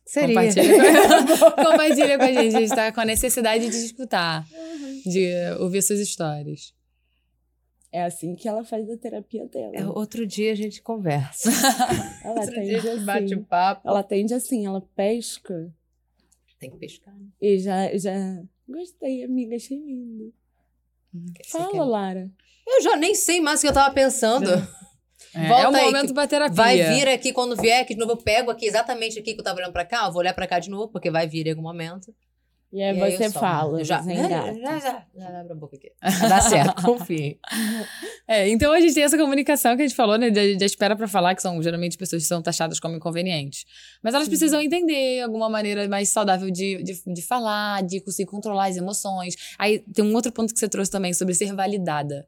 Seria. Compartilha com, compartilha com a gente. A gente tá com a necessidade de escutar, de ouvir suas histórias. É assim que ela faz a terapia dela. É, outro dia a gente conversa. Ela outro atende dia a gente assim. bate o papo. Ela atende assim, ela pesca Tem que pescar. né? e já, já... Gostei, amiga, achei lindo. Você Fala, quer- Lara. Eu já nem sei mais o que eu tava pensando. É, Volta é aí, momento que pra terapia. Vai vir aqui quando vier, que de novo eu pego aqui exatamente aqui que eu tava olhando pra cá. Eu vou olhar pra cá de novo, porque vai vir em algum momento. E aí E aí você solto. fala, já, já, já, já, já abre a boca aqui. Dar certo, confiem. É, então a gente tem essa comunicação que a gente falou, né? De, espera pra falar, que são geralmente pessoas que são taxadas como inconvenientes. Mas elas precisam entender alguma maneira mais saudável de, de, de falar, de conseguir controlar as emoções. Aí tem um outro ponto que você trouxe também sobre ser validada.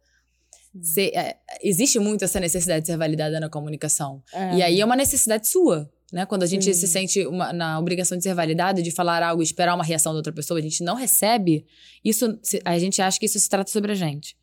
Ser- é, existe muito essa necessidade de ser validada na comunicação. É. E aí é uma necessidade sua. Né? Quando a gente Sim. se sente uma- na obrigação de ser validado, de falar algo e esperar uma reação da outra pessoa, a gente não recebe, isso a gente acha que isso se trata sobre a gente.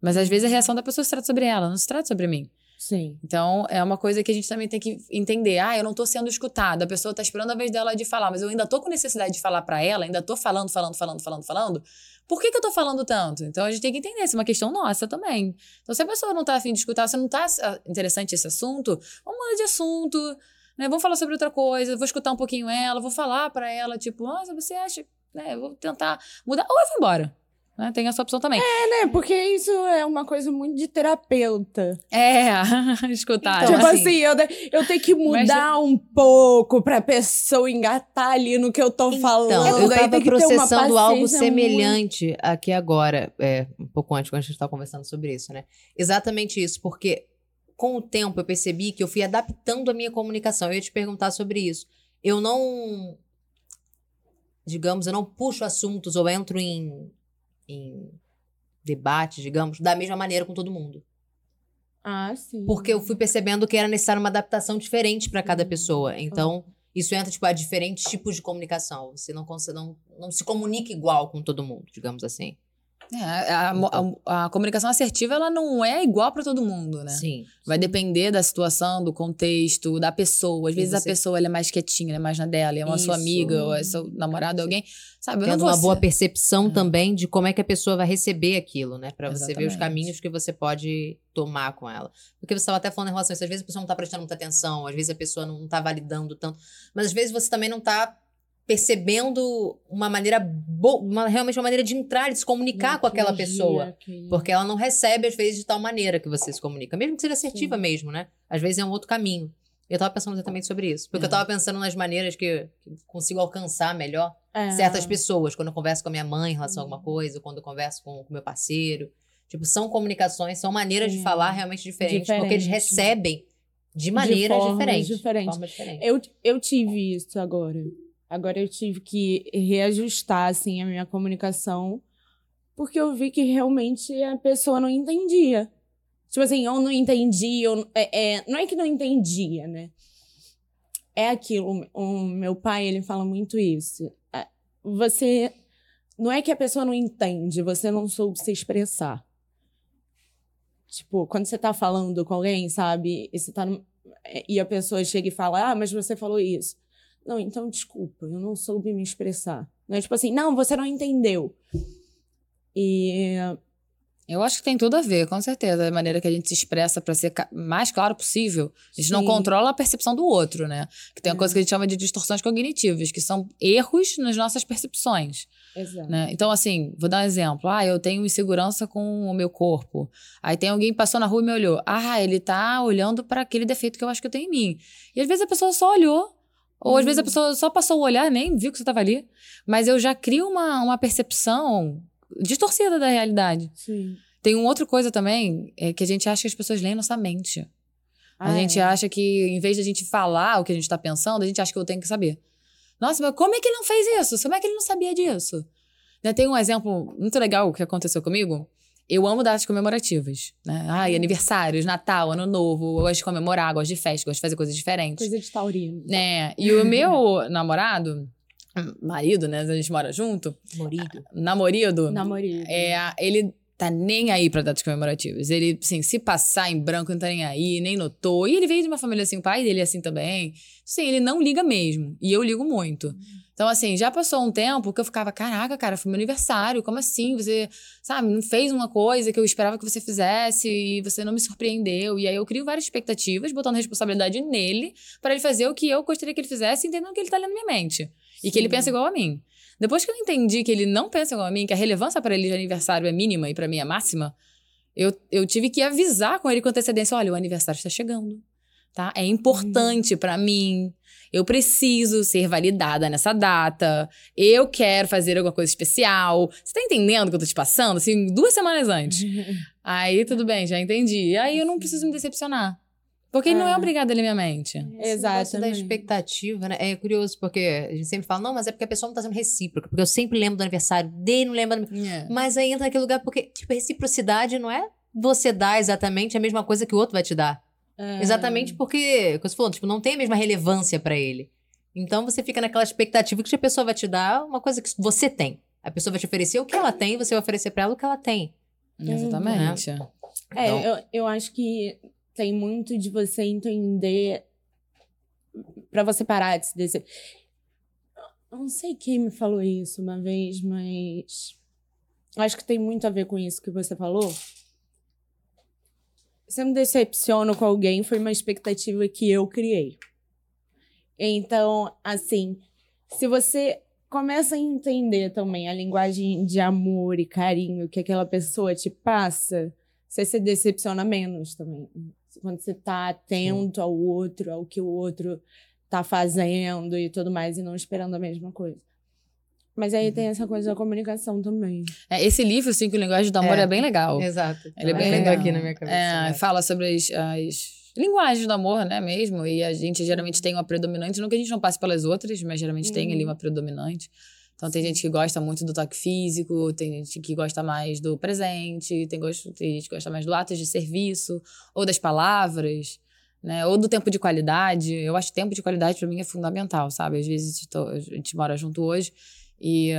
Mas às vezes a reação da pessoa se trata sobre ela, não se trata sobre mim. Sim. Então, é uma coisa que a gente também tem que entender. Ah, eu não tô sendo escutada. A pessoa tá esperando a vez dela de falar, mas eu ainda tô com necessidade de falar para ela, ainda tô falando, falando, falando, falando, falando. Por que, que eu tô falando tanto? Então, a gente tem que entender. Isso é uma questão nossa também. Então, se a pessoa não tá afim de escutar, se não tá ah, interessante esse assunto, vamos mudar de assunto, né? Vamos falar sobre outra coisa, vou escutar um pouquinho ela, vou falar para ela, tipo, nossa, você acha, né? Eu vou tentar mudar, ou eu vou embora. Né? Tem essa opção também. É, né? Porque isso é uma coisa muito de terapeuta. É, escutar. Então, tipo né? assim, eu, de- eu tenho que Mas- mudar um pouco pra pessoa engatar ali no que eu tô falando. Então, eu Aí tava processando algo semelhante aqui agora, é, um pouco antes, quando a gente estava conversando sobre isso, né? Exatamente isso, porque com o tempo eu percebi que eu fui adaptando a minha comunicação. Eu ia te perguntar sobre isso. Eu não, digamos, eu não puxo assuntos ou entro em, em debate, digamos, da mesma maneira com todo mundo. Ah, sim. Porque eu fui percebendo que era necessário uma adaptação diferente para cada Hum. pessoa. Então, isso entra, tipo, a diferentes tipos de comunicação. Você não, consegue, não, não se comunica igual com todo mundo, digamos assim. É, a, a- a comunicação assertiva, ela não é igual para todo mundo, né? Sim. Vai depender da situação, do contexto, da pessoa. Às vezes a você- pessoa ela é mais quietinha, ela é mais na dela, é uma sua Isso. amiga, ou é seu namorado, alguém. Sabe, Tendo uma boa ser- percepção É. também de como é que a pessoa vai receber aquilo, né? Pra você ver os caminhos que você pode tomar com ela. Porque você estava até falando em relação a isso. Às vezes a pessoa não tá prestando muita atenção, às vezes a pessoa não tá validando tanto. Mas às vezes você também não tá percebendo uma maneira boa, uma, realmente uma maneira de entrar, de se comunicar com aquela pessoa. Porque ela não recebe, às vezes, de tal maneira que você se comunica. Mesmo que seja assertiva Sim. mesmo, né? Às vezes é um outro caminho. Eu tava pensando exatamente sobre isso. Porque É. eu tava pensando nas maneiras que, que consigo alcançar melhor É. certas pessoas. Quando eu converso com a minha mãe em relação a Hum. alguma coisa, quando eu converso com o meu parceiro. Tipo, são comunicações, são maneiras de falar realmente diferentes. Porque eles Diferente. recebem de maneiras formas diferentes. diferentes. formas diferentes. Eu, eu tive isso agora. Agora eu tive que reajustar, assim, a minha comunicação. Porque eu vi que realmente a pessoa não entendia. Tipo assim, eu não entendi. Eu, é, é, não é que não entendia, né? É aquilo. O meu pai, ele fala muito isso. É, Você... Não é que a pessoa não entende, você não soube se expressar. Tipo, quando você tá falando com alguém, sabe? E, tá é, e a pessoa chega e fala, ah, mas você falou isso. Não, então desculpa, eu não soube me expressar. Não é tipo assim, não, você não entendeu. E Eu acho que tem tudo a ver, com certeza. A maneira que a gente se expressa para ser mais claro possível. A gente não Sim. controla a percepção do outro, né? Que tem uma É. coisa que a gente chama de distorções cognitivas, que são erros nas nossas percepções. Exato. né? Então, assim, vou dar um exemplo. Ah, eu tenho insegurança com o meu corpo. Aí tem alguém que passou na rua e me olhou. Ah, ele tá olhando para aquele defeito que eu acho que eu tenho em mim. E às vezes a pessoa só olhou. Ou às vezes a Hum. pessoa só passou o olhar, nem viu que você estava ali. Mas eu já crio uma, uma percepção distorcida da realidade. Sim. Tem uma outra coisa também, é que a gente acha que as pessoas leem nossa mente. A Ah, gente é. acha que, em vez de a gente falar o que a gente tá pensando, a gente acha que eu tenho que saber. Nossa, mas como é que ele não fez isso? Como é que ele não sabia disso? Né, Tem um exemplo muito legal que aconteceu comigo. Eu amo datas comemorativas, né? Ai, aniversários, Natal, Ano Novo. Eu gosto de comemorar, gosto de festa, gosto de fazer coisas diferentes. Coisa de taurino. Né? E o meu namorado, marido, né? A gente mora junto, Morido. namorado, Namorado. é, ele tá nem aí pra datas comemorativas. Ele, assim, se passar em branco, não tá nem aí, nem notou. E ele veio de uma família assim, o pai dele é assim também. Sim, ele não liga mesmo. E eu ligo muito. Então, assim, já passou um tempo que eu ficava, caraca, cara, foi meu aniversário, como assim? Você, sabe, não fez uma coisa que eu esperava que você fizesse e você não me surpreendeu. E aí eu crio várias expectativas, botando responsabilidade nele, para ele fazer o que eu gostaria que ele fizesse, entendendo que ele tá lendo minha mente. E que ele pensa igual a mim. Depois que eu entendi que ele não pensa igual a mim, que a relevância para ele de aniversário é mínima e para mim é máxima, eu, eu tive que avisar com ele com antecedência: olha, o aniversário está chegando. Tá? É importante para mim. Eu preciso ser validada nessa data. Eu quero fazer alguma coisa especial. Você tá entendendo o que eu tô te passando? Assim, duas semanas antes. aí, tudo bem, já entendi. Aí eu não preciso me decepcionar. Porque ele não é Ah. obrigado a ler minha mente. Negócio da Exatamente. expectativa, né? É curioso, porque a gente sempre fala, não, mas é porque a pessoa não tá sendo recíproca. Porque eu sempre lembro do aniversário dele, não lembro. do- Mas aí entra naquele lugar, porque, tipo, reciprocidade não é você dar exatamente a mesma coisa que o outro vai te dar. É. Exatamente porque, como você falou, tipo, não tem a mesma relevância pra ele. Então você fica naquela expectativa que a pessoa vai te dar uma coisa que você tem. A pessoa vai te oferecer o que ela tem, você vai oferecer pra ela o que ela tem. Exatamente. É, Então- eu, eu acho que tem muito de você entender pra você parar de se. Eu não sei quem me falou isso uma vez, mas eu acho que tem muito a ver com isso que você falou. Se eu me decepciono com alguém, foi uma expectativa que eu criei. Então, assim, se você começa a entender também a linguagem de amor e carinho que aquela pessoa te passa, você se decepciona menos também. Quando você tá atento ao outro, ao que o outro tá fazendo e tudo mais, e não esperando a mesma coisa. Mas aí tem essa coisa da comunicação também. É, esse livro, Cinco Linguagens do Amor, é, É. bem legal. Exato. Ele é bem Lendo legal. aqui na minha cabeça. É, né? fala sobre as, as linguagens do amor, né, mesmo. E a gente geralmente tem uma predominante. Não que a gente não passe pelas outras, mas geralmente tem ali Uhum. uma predominante. Então tem gente que gosta muito do toque físico, tem gente que gosta mais do presente, tem, gosto, tem gente que gosta mais do ato de serviço, ou das palavras, né? Ou do tempo de qualidade. Eu acho que tempo de qualidade para mim é fundamental, sabe? Às vezes tô- a gente mora junto hoje e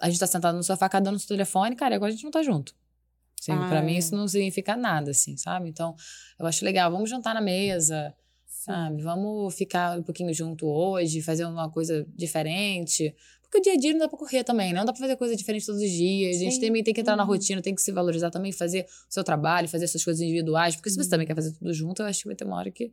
a gente tá sentado no sofá, cada um no seu telefone, cara, e agora a gente não tá junto. Assim, Ah, pra mim é. isso não significa nada, assim, sabe? Então, eu acho legal, vamos jantar na mesa, sabe? Vamos ficar um pouquinho junto hoje, fazer uma coisa diferente. Porque o dia a dia não dá pra correr também, né? Não dá pra fazer coisa diferente todos os dias. A gente Sim. também tem que entrar na Uhum. rotina, tem que se valorizar também, fazer o seu trabalho, fazer suas coisas individuais. Porque se Uhum. você também quer fazer tudo junto, eu acho que vai ter uma hora que,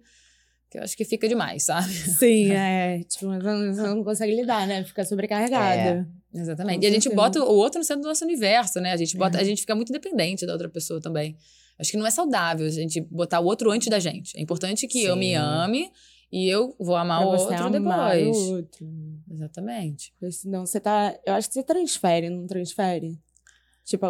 que eu acho que fica demais, sabe? Sim, é. Tipo, você não, não consegue lidar, né? Fica sobrecarregada. Exatamente. Com e a gente certeza. bota o outro no centro do nosso universo, né? A gente, bota, É. a gente fica muito dependente da outra pessoa também. Acho que não é saudável a gente botar o outro antes da gente. É importante que eu me Sim. ame e eu vou amar Pra o outro amar depois. o outro. Exatamente. Porque senão você tá. Eu acho que você transfere, não transfere? Tipo,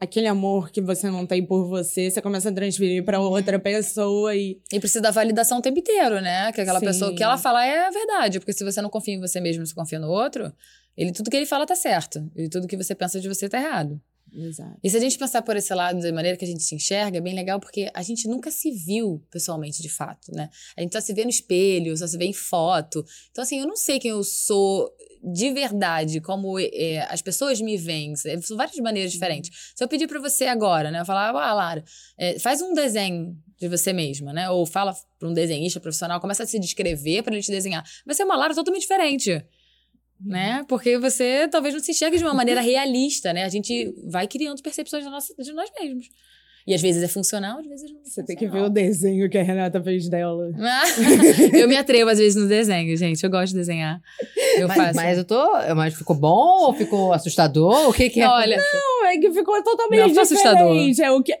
aquele amor que você não tem por você, você começa a transferir pra outra pessoa e. E precisa da validação o tempo inteiro, né? Que aquela Sim. pessoa, o que ela fala é a verdade. Porque se você não confia em você mesmo, se confia no outro, ele, tudo que ele fala tá certo. E tudo que você pensa de você tá errado. Exato. E se a gente pensar por esse lado, da maneira que a gente se enxerga, é bem legal porque a gente nunca se viu pessoalmente, de fato, né? A gente só se vê no espelho, só se vê em foto. Então, assim, eu não sei quem eu sou de verdade, como é, as pessoas me veem. São várias maneiras diferentes. Se eu pedir pra você agora, né? Eu falar, ah, Lara, é, faz um desenho de você mesma, né? Ou fala pra um desenhista profissional, começa a se descrever pra ele te desenhar. Vai ser uma Lara totalmente diferente né? Porque você talvez não se enxergue de uma maneira realista, né? A gente vai criando percepções nossa- de nós mesmos. E às vezes é funcional, às vezes não é Você tem que ver funcional. o desenho que a Renata fez dela. eu me atrevo às vezes no desenho, gente. Eu gosto de desenhar. Eu Mas, faço. mas eu tô. Mas ficou bom ou ficou assustador? O que, que é? Olha, Não, é que ficou totalmente Não, foi assustador. diferente. É o que...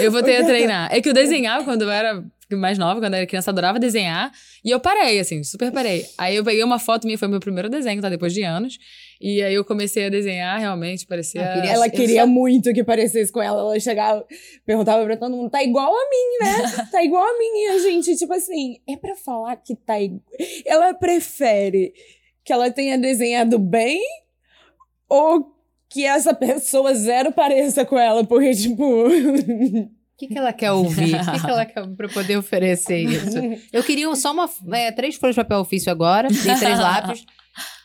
eu vou ter a treinar. É que eu desenhava quando eu era mais nova, quando eu era criança, adorava desenhar. E eu parei, assim, super parei. Aí eu peguei uma foto minha, foi meu primeiro desenho, tá? Depois de anos. E aí eu comecei a desenhar, realmente, parecia... Queria- Ela queria só- muito que parecesse com ela. Ela chegava, perguntava pra todo mundo, tá igual a mim, né? Tá igual a mim. E a gente, tipo assim, é pra falar que tá igual. Ela prefere que ela tenha desenhado bem ou que essa pessoa zero pareça com ela, porque, tipo. O que, que ela quer ouvir? O que, que ela quer eu poder oferecer isso? Eu queria só uma, é, três folhas de papel ofício agora, dei três lápis.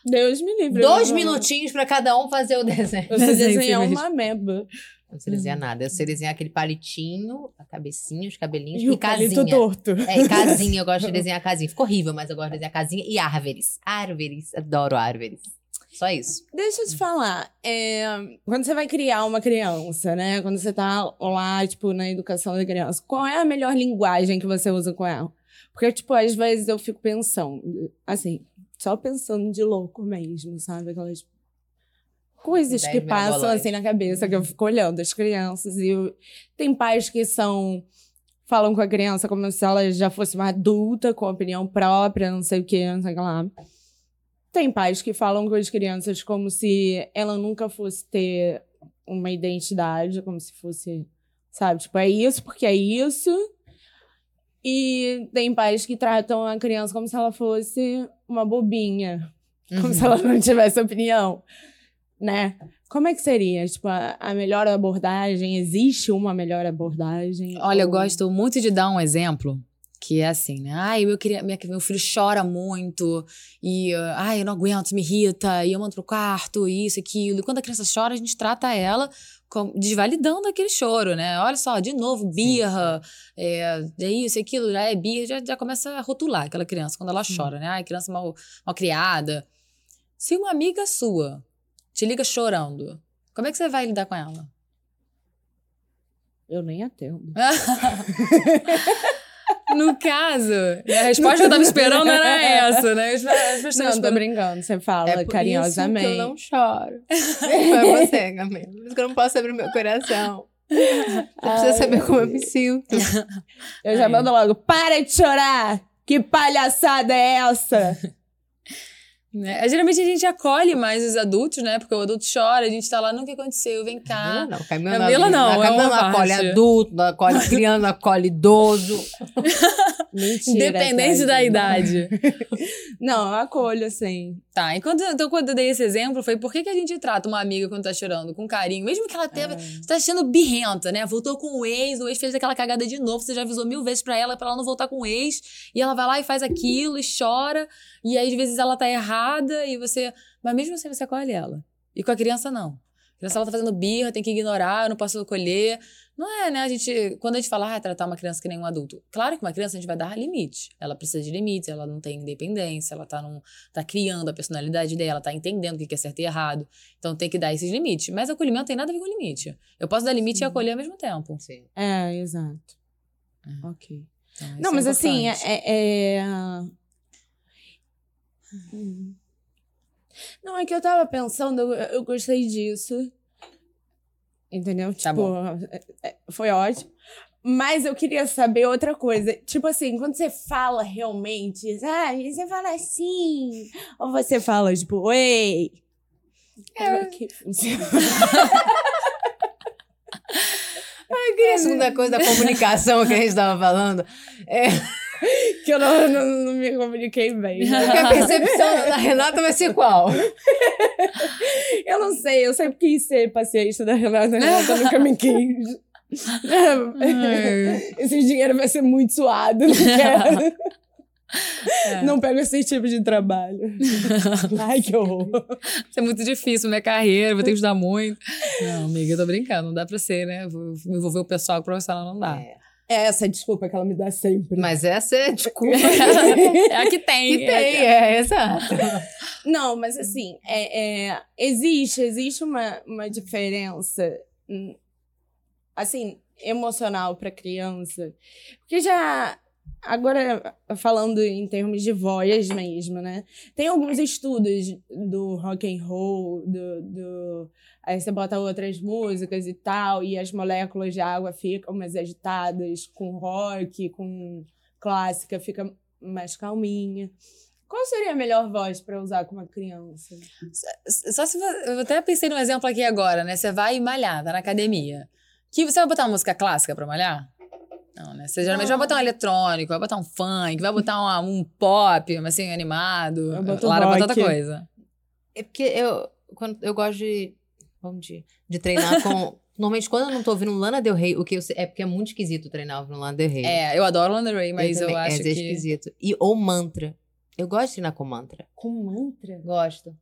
Deus me livre. Dois minutinhos pra cada um fazer o desenho. Desenhar mesmo. uma meba. Não sei desenhar nada. Eu sei desenhar aquele palitinho, a cabecinha, os cabelinhos E e, casinha. torto. É, e casinha, eu gosto de desenhar casinha. Ficou horrível, mas eu gosto de desenhar casinha e árvores. Árvores, adoro árvores. Só isso. Deixa eu te falar, é, quando você vai criar uma criança, né? Quando você tá lá, tipo, na educação da criança, qual é a melhor linguagem que você usa com ela? Porque, tipo, às vezes eu fico pensando, assim, só pensando de louco mesmo, sabe? Aquelas coisas que passam assim na cabeça, que eu fico olhando as crianças. E eu- tem pais que são. Falam com a criança como se ela já fosse uma adulta, com opinião própria, não sei o que, não sei o que lá. Tem pais que falam com as crianças como se ela nunca fosse ter uma identidade, como se fosse, sabe, tipo, é isso porque é isso. E tem pais que tratam a criança como se ela fosse uma bobinha, como se ela não tivesse opinião, né? Como é que seria? Tipo, a, a melhor abordagem? Existe uma melhor abordagem? Olha, eu Ou- gosto muito de dar um exemplo que é assim, né? Ai, meu, queria, minha, meu filho chora muito e, uh, ai, eu não aguento, me irrita, e eu mando pro quarto, e isso, aquilo. E quando a criança chora, a gente trata ela desvalidando aquele choro, né? Olha só, de novo, birra, é, é isso, é aquilo, já é birra, já, já começa a rotular aquela criança quando ela chora, né? Ai, criança mal, mal criada. Se uma amiga sua te liga chorando, como é que você vai lidar com ela? Eu nem atendo. No caso, a resposta que eu tava esperando era essa, né? Pessoas Não, tô brincando. Você fala É carinhosamente. isso que eu não choro. Foi você, Camila. Por isso que eu não posso abrir meu coração. Você precisa saber como eu me sinto. Eu já mando logo, para de chorar! Que palhaçada é essa? Né? Geralmente a gente acolhe mais os adultos, né? Porque o adulto chora, a gente tá lá, não, o que aconteceu? Vem cá. Camila não, Camila Camila não, A é Camila uma não acolhe adulto, não acolhe criança, não acolhe idoso. Mentira. Independente da idade. Não, eu acolho, assim. Tá, enquanto, então quando eu dei esse exemplo, foi por que, que a gente trata uma amiga quando tá chorando? Com carinho. Mesmo que ela teve, É. tá sendo birrenta, né? Voltou com o ex, o ex fez aquela cagada de novo, você já avisou mil vezes pra ela, pra ela não voltar com o ex, e ela vai lá e faz aquilo, e chora, e aí às vezes ela tá errada, e você... Mas mesmo assim você acolhe ela. E com a criança, não. A criança, ela tá fazendo birra, tem que ignorar, eu não posso acolher. Não é, né? A gente, quando a gente fala, ah, tratar uma criança que nem um adulto. Claro que uma criança a gente vai dar limite. Ela precisa de limites, ela não tem independência, ela tá, num, tá criando a personalidade dela, tá entendendo o que é certo e errado. Então tem que dar esses limites. Mas acolhimento tem nada a ver com limite. Eu posso dar limite Sim. e acolher ao mesmo tempo. Sim. É, exato. É. Ok. Então, Não, é mas assim, importante. é. é- Hum. Não, é que eu tava pensando, eu, eu gostei disso. Entendeu? Tá tipo, é- é- foi ótimo. Mas eu queria saber outra coisa. Tipo assim, quando você fala realmente, ah, você fala assim. Ou você fala, tipo, ei. Como é que funciona? A segunda coisa da comunicação que a gente estava falando é que eu não, não, não me comuniquei bem. que a percepção da Renata vai ser qual? Eu não sei, eu sempre quis ser paciente da Renata, a Renata nunca me quis. Esse dinheiro vai ser muito suado, não quero. É. Não pego esse tipo de trabalho. Ai, que horror. Isso é muito difícil, minha carreira, vou ter que estudar muito. Não, amiga, eu tô brincando, não dá pra ser, né? Vou envolver o pessoal o profissional, não dá. É. É essa a desculpa que ela me dá sempre. Mas essa é desculpa É a que tem. que tem, é, exato. Não, mas assim, é, é, existe, existe uma, uma diferença, hum, assim, emocional para criança. Porque já, agora falando em termos de voz mesmo, né? Tem alguns estudos do rock and roll, do, do aí você bota outras músicas e tal, e as moléculas de água ficam mais agitadas, com rock, com clássica, fica mais calminha. Qual seria a melhor voz para usar com uma criança? Só se eu até pensei num exemplo aqui agora, né? Você vai malhar, tá na academia. Que você vai botar uma música clássica pra malhar? Não, né? Você geralmente Não. vai botar um eletrônico, vai botar um funk, vai botar uma- um pop, mas assim, animado. Eu Lara bota outra rock. coisa. É porque eu, quando, eu gosto de, vamos de, de treinar com... Normalmente, quando eu não tô ouvindo Lana Del Rey, o que eu sei, é porque é muito esquisito treinar ouvindo Lana Del Rey. É, eu adoro Lana Del Rey, mas eu, também, acho é, que... É esquisito. E, ou mantra. Eu gosto de treinar com mantra. Com mantra? Gosto.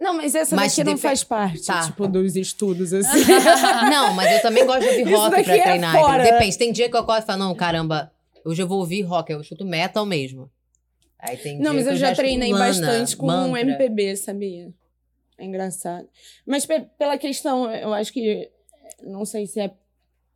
Não, mas essa Mas daqui não faz parte, Tá. tipo, dos estudos, assim. Não, mas eu também gosto de ouvir rock pra é treinar. fora. Depende. Tem dia que eu acordo e falo, não, caramba, hoje eu vou ouvir rock, eu escuto metal mesmo. Aí tem Não, dia mas que eu já treinei bastante com um mantra. MPB, sabia? É engraçado. Mas pe- pela questão, eu acho que. Não sei se é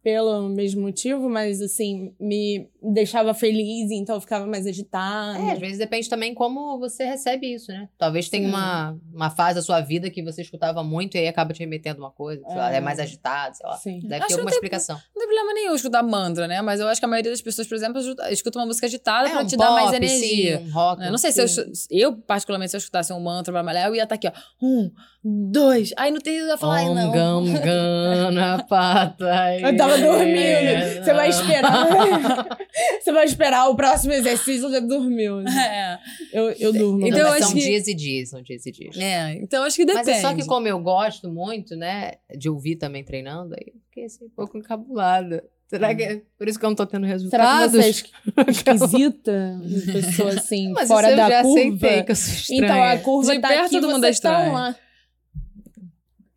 pelo mesmo motivo, mas assim, me deixava feliz, então eu ficava mais agitada. É, às vezes depende também como você recebe isso, né? Talvez tenha Sim. uma, uma fase da sua vida que você escutava muito e aí acaba te remetendo a uma coisa, sei lá, É. é mais agitado, sei lá. Sim. Deve Acho ter alguma não tem- explicação. Não tem problema nenhum escutar mantra, né? Mas eu acho que a maioria das pessoas, por exemplo, escuta- uma música agitada pra um te dar mais pop, energia. Sim, um rock. Eu não sei se eu, sim. eu, particularmente, se eu escutasse um mantra pra malhar, eu ia estar aqui, ó. Um, dois. Aí no terceiro eu ia falar, ai, Om não. Gam Gana Pata. Eu tava dormindo. Você vai esperar. Você vai esperar o próximo exercício já dormiu. né? É. Eu, eu durmo. Então, eu acho são que- dias e dias, são dias e dias. É, então acho que depende. Mas é só que como eu gosto muito, né, de ouvir também treinando, aí eu fiquei assim, um pouco encabulada. Será que é por isso que eu não tô tendo Será resultados? que você é esqui- esquisita? Uma pessoa assim, Mas fora isso eu da já curva? aceitei que eu sou estranha. Então a curva De tá perto aqui, todo mundo você é tá estranho. lá.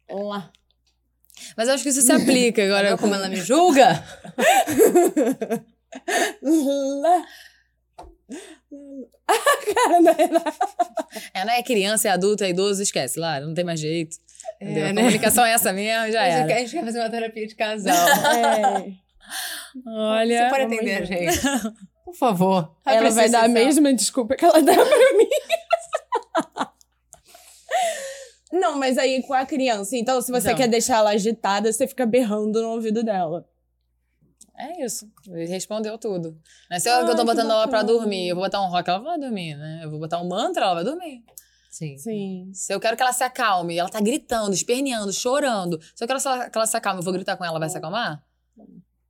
Lá. Mas eu acho que isso se aplica agora. Agora, como ela me julga, Lá. A cara da Renata. É, não é criança, é adulto, é idoso, esquece lá, não tem mais jeito. entendeu? É, A né? comunicação é essa mesmo, já a quer- a gente quer fazer uma terapia de casal. É. Olha. Você pode atender a gente? Por favor. Ela vai dar a mesma desculpa que ela dá pra mim. Não, mas aí com a criança. Então, se você Não. quer deixar ela agitada, você fica berrando no ouvido dela. É isso. Ele respondeu tudo. Não é se eu, Ai, eu tô botando ela pra dormir. Eu vou botar um rock, ela vai dormir, né? Eu vou botar um mantra, ela vai dormir. Sim. Sim. Se eu quero que ela se acalme, ela tá gritando, esperneando, chorando. Se eu quero que ela, que ela se acalme, eu vou gritar com ela, vai se acalmar?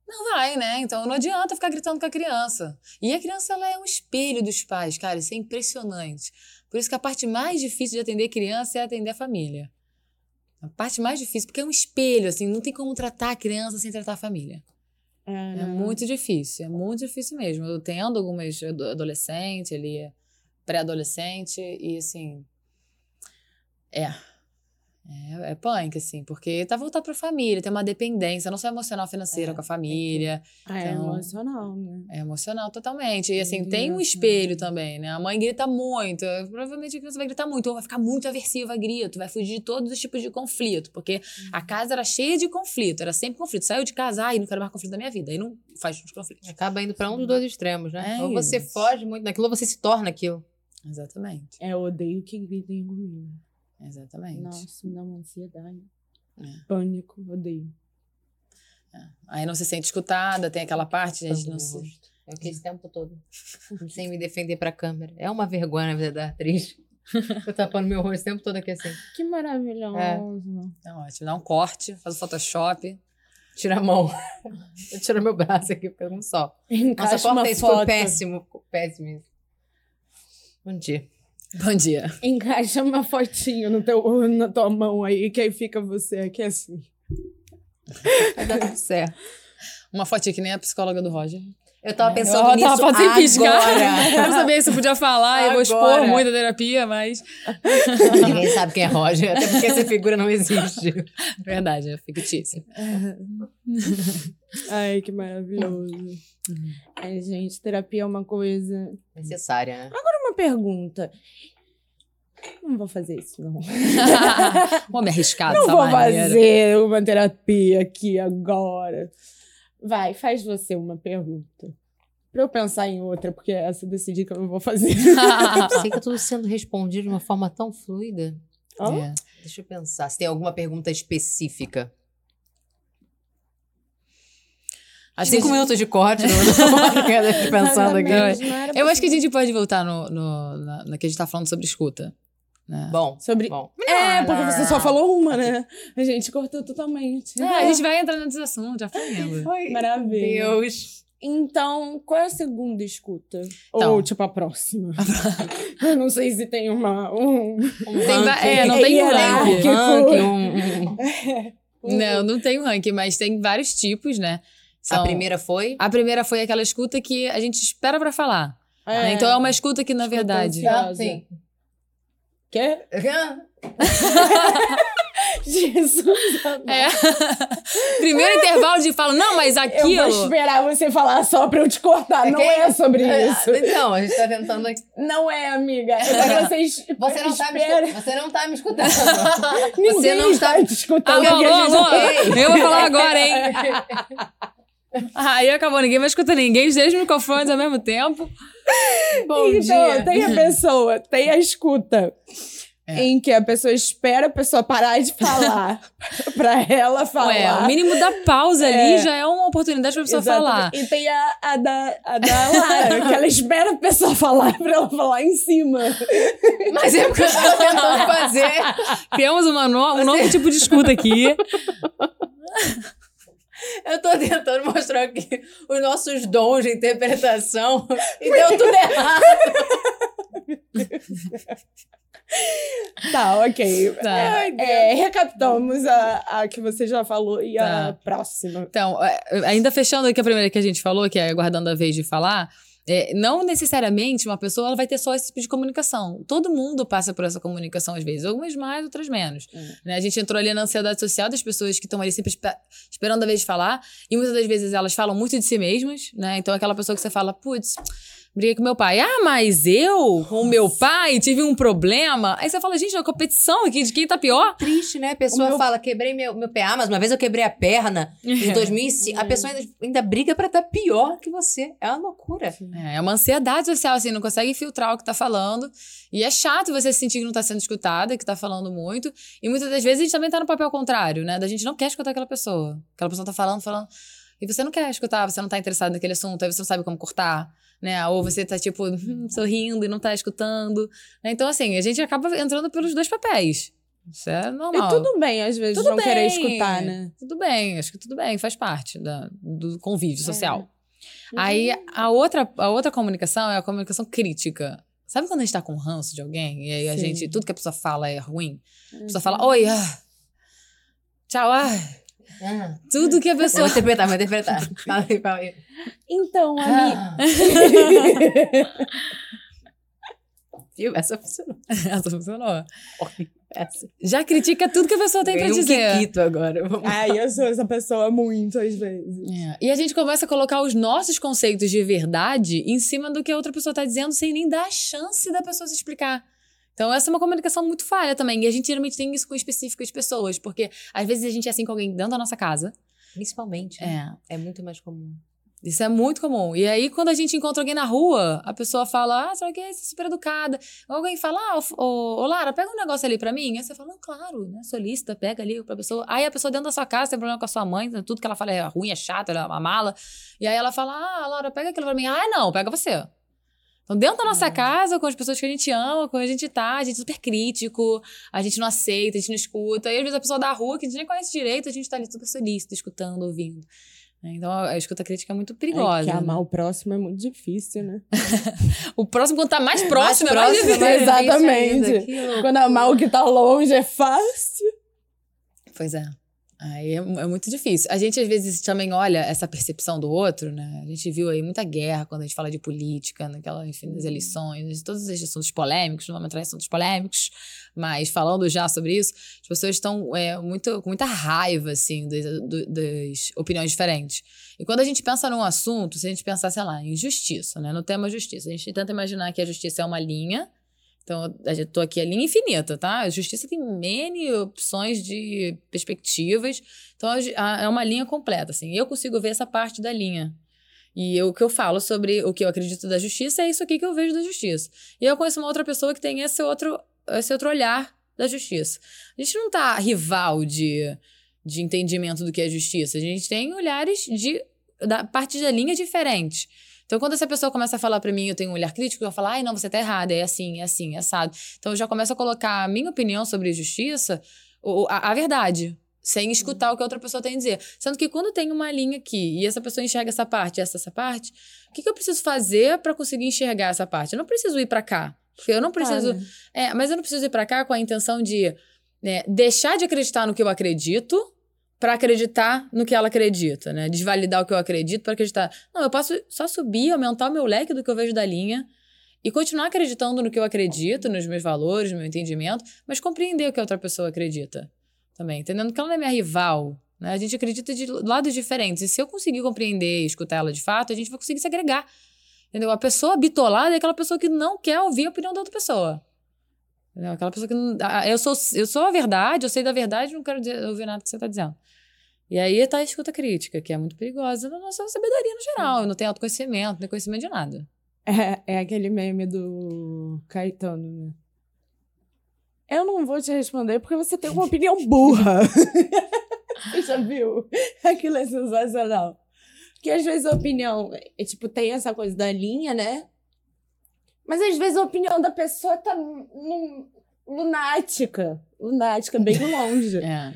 Não vai, né? Então não adianta ficar gritando com a criança. E a criança, ela é um espelho dos pais, cara. Isso é impressionante. Por isso que a parte mais difícil de atender criança é atender a família. A parte mais difícil, porque é um espelho, assim, não tem como tratar a criança sem tratar a família. É muito difícil, é muito difícil mesmo. Eu tendo algumas ado- adolescentes ali, pré-adolescente, e assim. É. É, é punk, assim, porque tá voltado pra família, tem uma dependência, não só emocional financeira É, com a família, Ah, é Então- emocional, né? é emocional totalmente. E assim, tem um espelho também, né? A mãe grita muito, provavelmente a criança vai gritar muito, ou vai ficar muito aversiva a grito, vai fugir de todos os tipos de conflito, porque a casa era cheia de conflito, era sempre conflito. Saiu de casa, ai, não quero mais conflito da minha vida, aí não faz os conflitos. Acaba indo pra um dos dois extremos, né? É ou você foge muito daquilo, ou você se torna aquilo. Exatamente, É, eu odeio que gritem comigo. Exatamente. Nossa, me dá uma ansiedade. É. Pânico, odeio. Aí não se sente escutada, tem aquela parte, a gente não se... rosto. Eu fiquei esse tempo todo. sem me defender pra câmera. É uma vergonha na vida da atriz. Eu tapando meu rosto o tempo todo aqui assim. Que maravilhoso. É ótimo, dá um corte, faz o Photoshop. Tira a mão. Eu tiro meu braço aqui, fica um só. Nossa, Encaixa uma corta isso, foi péssimo. Péssimo isso. Bom dia. Bom dia. Encaixa uma fotinho no teu, na tua mão aí, que aí fica você aqui assim. Vai dar tudo certo. Uma fotinha que nem a psicóloga do Roger. Eu tava Eu pensando tava nisso fazendo piscar. agora. Eu não sabia se podia falar, eu vou expor Agora. muito a terapia, mas. Ninguém sabe quem é Roger, até porque essa figura não existe. Verdade, é fictício. Ai, que maravilhoso. Ai, gente, terapia é uma coisa. Necessária, né? Uma pergunta. Não vou fazer isso, não. Vou me arriscar Não vou maneira. fazer uma terapia aqui agora. Vai, faz você uma pergunta. Pra eu pensar em outra, porque essa eu decidi que eu não vou fazer. Sei que tá tudo sendo respondido de uma forma tão fluida. É. Deixa eu pensar. Se tem alguma pergunta específica. Acho Cinco gente- minutos de corte, não, não pensando aqui. Eu acho que a gente pode voltar no, no, na, na que a gente tá falando sobre escuta. né? Bom, Sobre. bom. É, porque você só falou uma, né? A gente cortou totalmente. É, a gente vai entrar nesse assunto, já foi. Maravilha. Deus. Então, qual é a segunda escuta? Então. Ou, tipo, a próxima? eu não sei se tem uma. Um... Um Tem é, não tem um ranking. Um ranking, um- um- Não, não tem um ranking, mas tem vários tipos, né? A São- primeira foi? A primeira foi aquela escuta que a gente espera pra falar. né? Então é uma escuta que, na Escuta verdade. ansiosa. Ah, sim. Quê? Jesus. É. Primeiro intervalo de fala, não, mas Eu aquilo. vou esperar você falar só pra eu te cortar. Não é sobre isso. Então, a gente tá tentando aqui. Não é, amiga. É vocês Você não, tá me você não tá me escutando. Ninguém Você não está te escutando. Alô, fez. Eu vou falar agora, hein? Aí acabou, ninguém vai escutar ninguém, os dois microfones ao mesmo tempo. Bom então, dia. tem a pessoa, tem a escuta. É. Em que a pessoa espera a pessoa parar de falar pra ela falar. Ué, o mínimo da pausa ali É. já é uma oportunidade pra pessoa falar. E tem a, a da, a da Lara, que ela espera a pessoa falar pra ela falar em cima. Mas é porque eu tava tentando fazer. Temos uma no- um novo tipo de escuta aqui. Eu tô tentando mostrar aqui os nossos dons de interpretação e deu tudo errado. Tá, ok. Tá. É, é, recapitulamos a, a que você já falou e a Tá. próxima. Então, é, ainda fechando aqui a primeira que a gente falou, que é aguardando a vez de falar, é, não necessariamente uma pessoa ela vai ter só esse tipo de comunicação. Todo mundo passa por essa comunicação às vezes, algumas mais, outras menos. Hum. Né? A gente entrou ali na ansiedade social das pessoas que estão ali sempre espe- esperando a vez de falar, e muitas das vezes elas falam muito de si mesmas, né? Então, aquela pessoa que você fala, putz. Briguei com meu pai. Ah, mas eu, com o meu pai, tive um problema. Aí você fala, gente, é uma competição aqui de quem tá pior. Triste, né? A pessoa meu- fala, quebrei meu, meu pé. Ah, mas uma vez eu quebrei a perna em 2005. A pessoa ainda, ainda briga pra estar pior que você. É uma loucura. É, é uma ansiedade social, assim, não consegue filtrar o que tá falando. E é chato você sentir que não tá sendo escutada, que tá falando muito. E muitas das vezes a gente também tá no papel contrário, né? Da gente não quer escutar aquela pessoa. Aquela pessoa tá falando, falando. E você não quer escutar, você não tá interessado naquele assunto, aí você não sabe como cortar, né? Ou você tá, tipo, hum, sorrindo e não tá escutando. né? Então, assim, a gente acaba entrando pelos dois papéis. Isso é E normal. tudo bem, às vezes, Tudo não querer bem. escutar, né? Tudo bem, acho que tudo bem, faz parte da, do convívio É. social. Aí a outra, a outra comunicação é a comunicação crítica. Sabe quando a gente tá com ranço de alguém e aí a Sim. gente, tudo que a pessoa fala é ruim? A pessoa Uhum. fala, oi, ah, tchau, ah, Ah. tudo que a Vou pessoa. interpretar, vou interpretar. Fala aí, fala aí. Então, amiga. Ah. Viu? Essa funcionou. Essa funcionou. Essa. Já critica tudo que a pessoa tem pra Ganhei um dizer. Kikito agora. Vamos- Ai, eu sou essa pessoa muito, às vezes. É. E a gente começa a colocar os nossos conceitos de verdade em cima do que a outra pessoa tá dizendo, sem nem dar a chance da pessoa se explicar. Então, essa é uma comunicação muito falha também. E a gente geralmente tem isso com específicas pessoas, porque às vezes a gente é assim com alguém dentro da nossa casa. Principalmente. né? É. É muito mais comum. Isso é muito comum. E aí, quando a gente encontra alguém na rua, a pessoa fala, ah, o que, você é super educada. Ou alguém fala, ah, ô, ô, Lara, pega um negócio ali pra mim. Aí você fala, não, claro, né? Solista, pega ali pra pessoa. Aí a pessoa dentro da sua casa tem problema com a sua mãe, tudo que ela fala é ruim, é chato, ela é uma mala. E aí ela fala, ah, Laura, pega aquilo pra mim. Ah, não, pega você. Então, dentro da nossa casa, com as pessoas que a gente ama, com a gente tá, a gente é super crítico, a gente não aceita, a gente não escuta. E às vezes a pessoa da rua, que a gente nem conhece direito, a gente tá ali super solícito, escutando, ouvindo. Então, a escuta crítica é muito perigosa. É que né? amar o próximo é muito difícil, né? O próximo, quando tá mais próximo, é mais próximo, difícil. mais difícil Exatamente. Quando amar o que tá longe é fácil. Pois é. Aí é, é muito difícil. A gente, às vezes, também olha essa percepção do outro, né? A gente viu aí muita guerra quando a gente fala de política, naquela, enfim, das eleições, todos esses assuntos polêmicos, não vamos entrar em assuntos polêmicos, mas falando já sobre isso, as pessoas estão é, muito, com muita raiva, assim, das, das opiniões diferentes. E quando a gente pensa num assunto, se a gente pensar, sei lá, em justiça, né? No tema justiça, a gente tenta imaginar que a justiça é uma linha, então, eu tô aqui, a linha infinita, tá? A justiça tem N opções de perspectivas. Então, é uma linha completa, assim. Eu consigo ver essa parte da linha. E eu- o que eu falo sobre o que eu acredito da justiça é isso aqui que eu vejo da justiça. E eu conheço uma outra pessoa que tem esse outro, esse outro olhar da justiça. A gente não tá rival de, de entendimento do que é justiça. A gente tem olhares de da parte da linha diferentes. Então, quando essa pessoa começa a falar pra mim, eu tenho um olhar crítico, eu falo, ai, não, você tá errada, é assim, é assim, é assado. Então, eu já começo a colocar a minha opinião sobre justiça, a, a verdade, sem escutar o que a outra pessoa tem a dizer. Sendo que quando tem uma linha aqui e essa pessoa enxerga essa parte, essa, essa parte, o que, que eu preciso fazer pra conseguir enxergar essa parte? Eu não preciso ir pra cá. Porque eu não preciso. É, mas eu não preciso ir pra cá com a intenção de né, deixar de acreditar no que eu acredito pra acreditar no que ela acredita, né? Desvalidar o que eu acredito pra acreditar. Não, eu posso só subir, aumentar o meu leque do que eu vejo da linha E continuar acreditando no que eu acredito, nos meus valores, no meu entendimento, mas compreender o que a outra pessoa acredita também. Entendendo que ela não é minha rival. Né? A gente acredita de lados diferentes. E se eu conseguir compreender e escutar ela de fato, a gente vai conseguir se agregar. Entendeu? A pessoa bitolada é aquela pessoa que não quer ouvir a opinião da outra pessoa. Entendeu? Aquela pessoa que não. Eu sou, eu sou a verdade, eu sei da verdade, não quero dizer, ouvir nada que você está dizendo. E aí tá a escuta crítica, que é muito perigosa na nossa sabedoria no geral. Eu não tenho autoconhecimento, não tenho conhecimento de nada. É, é aquele meme do Caetano, né? Eu não vou te responder porque você tem uma opinião burra. você já viu? Aquilo é sensacional. Porque às vezes a opinião, é, tipo, tem essa coisa da linha, né? Mas às vezes a opinião da pessoa tá lunática. Lunática, bem longe. é.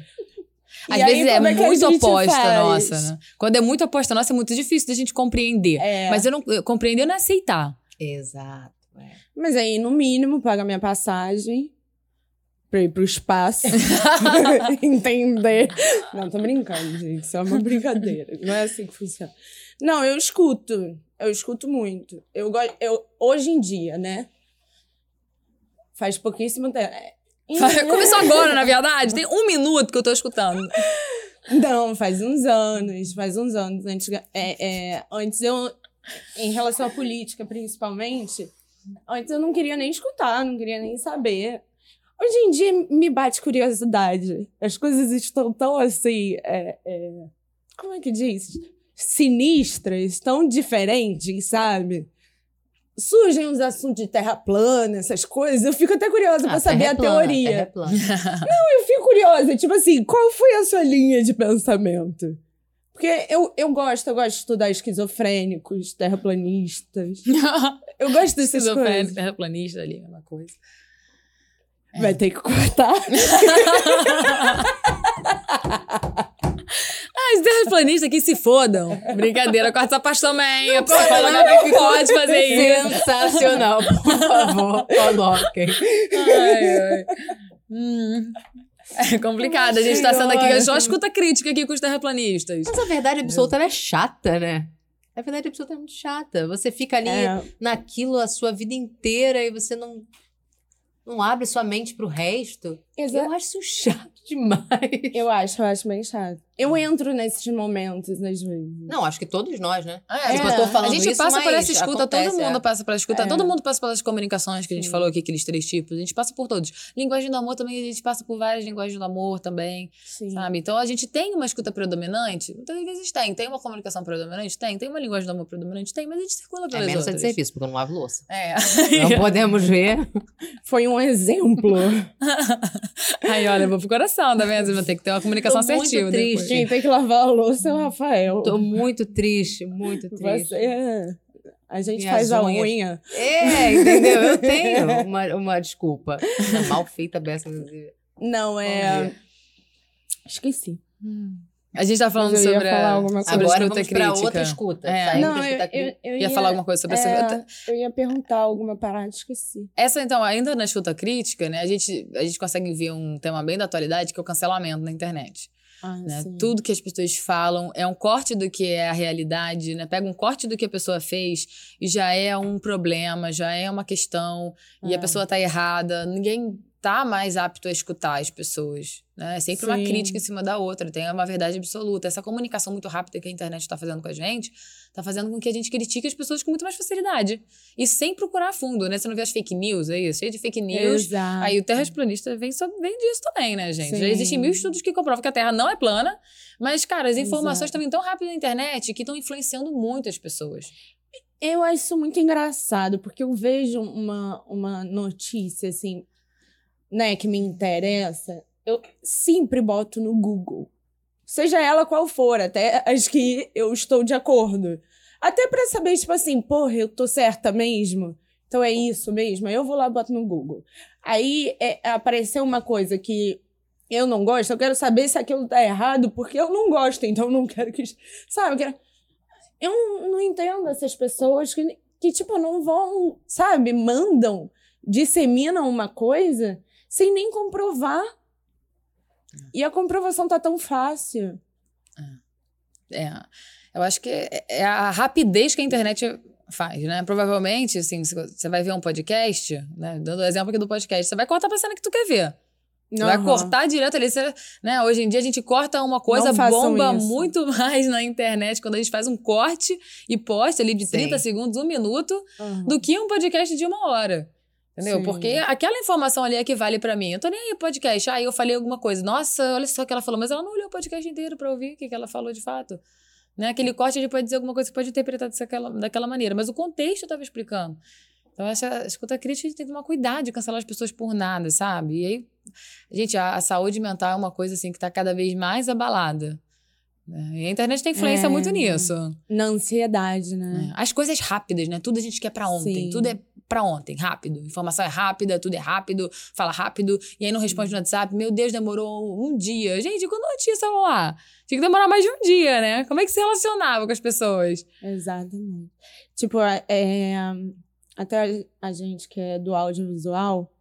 Às e vezes aí, é, é muito oposta faz? nossa, né? Quando é muito oposta nossa, é muito difícil da gente compreender. É. Mas eu não eu, compreender não é aceitar. Exato. É. Mas aí, no mínimo, paga minha passagem pra ir pro espaço. entender. Não, tô brincando, gente. Isso é uma brincadeira. Não é assim que funciona. Não, eu escuto. Eu escuto muito. Eu, eu, hoje em dia, né? Faz pouquíssimo tempo. É, Começou agora, na verdade. Tem um minuto que eu tô escutando. Não, faz uns anos, faz uns anos. Antes, é, é, antes eu, em relação à política, principalmente, antes eu não queria nem escutar, não queria nem saber. Hoje em dia me bate curiosidade. As coisas estão tão assim. É, é, como é que diz? Sinistras, tão diferentes, sabe? Surgem os assuntos de terra plana, essas coisas, eu fico até curiosa ah, para saber a plana, teoria. Não, eu fico curiosa, tipo assim, qual foi a sua linha de pensamento? Porque eu, eu gosto, eu gosto de estudar esquizofrênicos, terraplanistas. eu gosto dessas coisas. terraplanista ali, mesma coisa. Vai é. ter que cortar. os terraplanistas aqui se fodam. Brincadeira, corta essa parte também. A psicóloga não pode fazer isso. Sensacional, por favor, coloquem. Ai, ai. Hum. É complicado, a gente tá sendo aqui, eu só escuta crítica aqui com os terraplanistas. Mas a verdade absoluta é chata, né? A verdade absoluta é muito chata. Você fica ali é. naquilo a sua vida inteira e você não não abre sua mente pro resto. Exato. Eu acho isso chato demais. Eu acho, eu acho bem chato. Eu entro nesses momentos, às vezes. Não, acho que todos nós, né? É, tipo, eu tô falando a gente isso, passa por essa escuta, acontece, todo mundo é. passa por essa escuta, é. todo mundo passa pelas comunicações que a gente Sim. falou aqui, aqueles três tipos. A gente passa por todos. Linguagem do amor também, a gente passa por várias linguagens do amor também. Sim. Sabe? Então a gente tem uma escuta predominante, muitas vezes tem. Tem uma comunicação predominante? Tem. Tem uma linguagem do amor predominante? Tem, mas a gente circula pelas É menos outras. de serviço, porque eu não lavo louça. É. Não podemos ver. Foi um exemplo. Aí, olha, eu vou pro coração, tá vendo? Vou ter que ter uma comunicação Tô assertiva. Muito triste. Depois. Quem tem que lavar a louça é o Rafael. Tô muito triste, muito triste. Você é... A gente Minhas faz unhas. a unha. É, entendeu? Eu tenho uma, uma desculpa. Mal feita, beça. Não, é. Esqueci. Hum. A gente tá falando sobre a, alguma coisa. Agora vamos pra outra escuta. É. Não, eu, eu, eu ia, ia, falar alguma coisa sobre é, essa... Eu ia perguntar alguma parada, esqueci. Essa, então, ainda na escuta crítica, né? A gente, a gente consegue ver um tema bem da atualidade, que é o cancelamento na internet. Ah, né? Tudo que as pessoas falam é um corte do que é a realidade, né? Pega um corte do que a pessoa fez e já é um problema, já é uma questão, e a é. pessoa tá errada. Ninguém tá mais apto a escutar as pessoas. Né? É sempre Sim. uma crítica em cima da outra, tem uma verdade absoluta. Essa comunicação muito rápida que a internet está fazendo com a gente, está fazendo com que a gente critique as pessoas com muito mais facilidade. E sem procurar fundo, né? Você não vê as fake news, é isso? Cheio de fake news. Exato. Aí o terraplanista vem, só, vem disso também, né, gente? Sim. Já existem mil estudos que comprovam que a Terra não é plana, mas, cara, as informações estão vindo tão rápido na internet que estão influenciando muito as pessoas. Eu acho isso muito engraçado, porque eu vejo uma, uma notícia, assim, né, que me interessa, eu sempre boto no Google. Seja ela qual for, até as que eu estou de acordo. Até para saber, tipo assim, porra, eu tô certa mesmo? Então é isso mesmo? Aí eu vou lá e boto no Google. Aí é, apareceu uma coisa que eu não gosto, eu quero saber se aquilo tá errado, porque eu não gosto, então não quero que. Sabe? Eu, quero... eu não, não entendo essas pessoas que, que, tipo, não vão, sabe, mandam, disseminam uma coisa sem nem comprovar. É. E a comprovação tá tão fácil. É. é. Eu acho que é, é a rapidez que a internet Faz, né? Provavelmente, assim, você vai ver um podcast, né? Dando o exemplo aqui do podcast, você vai cortar pra cena que tu quer ver. Você Vai cortar direto ali. Você, né? Hoje em dia a gente corta uma coisa, bomba isso. muito mais na internet quando a gente faz um corte e posta ali de Sim. 30 segundos, um minuto, Aham. do que um podcast de uma hora. Entendeu? Sim. Porque aquela informação ali é que vale pra mim. Eu tô nem aí podcast. Ah, eu falei alguma coisa. Nossa, olha só o que ela falou. Mas ela não olhou o podcast inteiro pra ouvir o que, que ela falou de fato. Né? Aquele corte a gente pode dizer alguma coisa que pode interpretar daquela, daquela maneira. Mas o contexto eu tava explicando. Então, essa escuta crítica, a gente tem que tomar cuidado de cancelar as pessoas por nada, sabe? E aí, gente, a, a saúde mental é uma coisa assim que tá cada vez mais abalada. né? E a internet tem influência É. muito nisso. Na ansiedade, né? É. As coisas rápidas, né? Tudo a gente quer pra ontem. Sim. Tudo é pra ontem, rápido. Informação é rápida, tudo é rápido, fala rápido, e aí não responde no WhatsApp. Meu Deus, demorou um dia. Gente, quando eu tinha celular? Tinha que demorar mais de um dia, né? Como é que se relacionava com as pessoas? Exatamente. Tipo, é, é, até a, gente que é do audiovisual,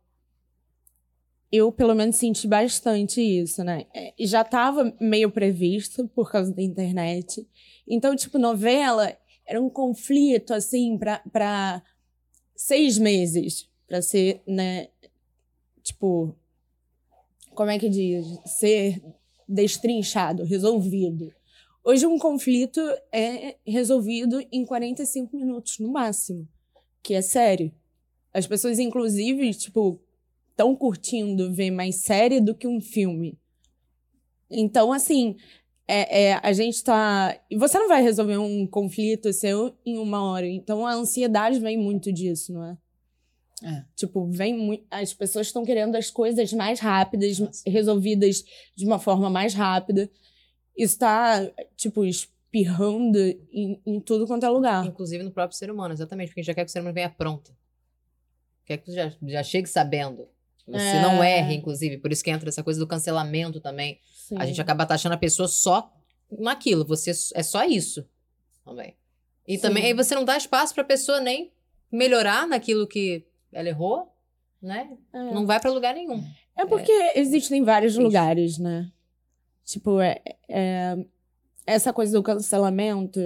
eu pelo menos senti bastante isso, né? É, já tava meio previsto por causa da internet. Então, tipo, novela era um conflito, assim, pra seis meses. Pra ser, né? Tipo, como é que diz? Ser destrinchado, resolvido. Hoje um conflito é resolvido em 45 minutos no máximo, que é série. As pessoas inclusive, tipo, estão curtindo ver mais série do que um filme. Então, assim, é, é, a gente tá. E você não vai resolver um conflito seu em uma hora. Então a ansiedade vem muito disso, não é? É. Tipo, vem muito. As pessoas estão querendo as coisas mais rápidas, Nossa. resolvidas de uma forma mais rápida. Isso tá, tipo, espirrando em, em tudo quanto é lugar. Inclusive no próprio ser humano, exatamente, porque a gente já quer que o ser humano venha pronto. Quer que tu já, já chegue sabendo. Você É. não erre, inclusive. Por isso que entra essa coisa do cancelamento também. A gente acaba taxando a pessoa só naquilo. Você é só isso também. E Sim. também aí você não dá espaço pra pessoa nem melhorar naquilo que ela errou, né? É. Não vai pra lugar nenhum. É porque existem vários lugares, né? Tipo, é, é- essa coisa do cancelamento.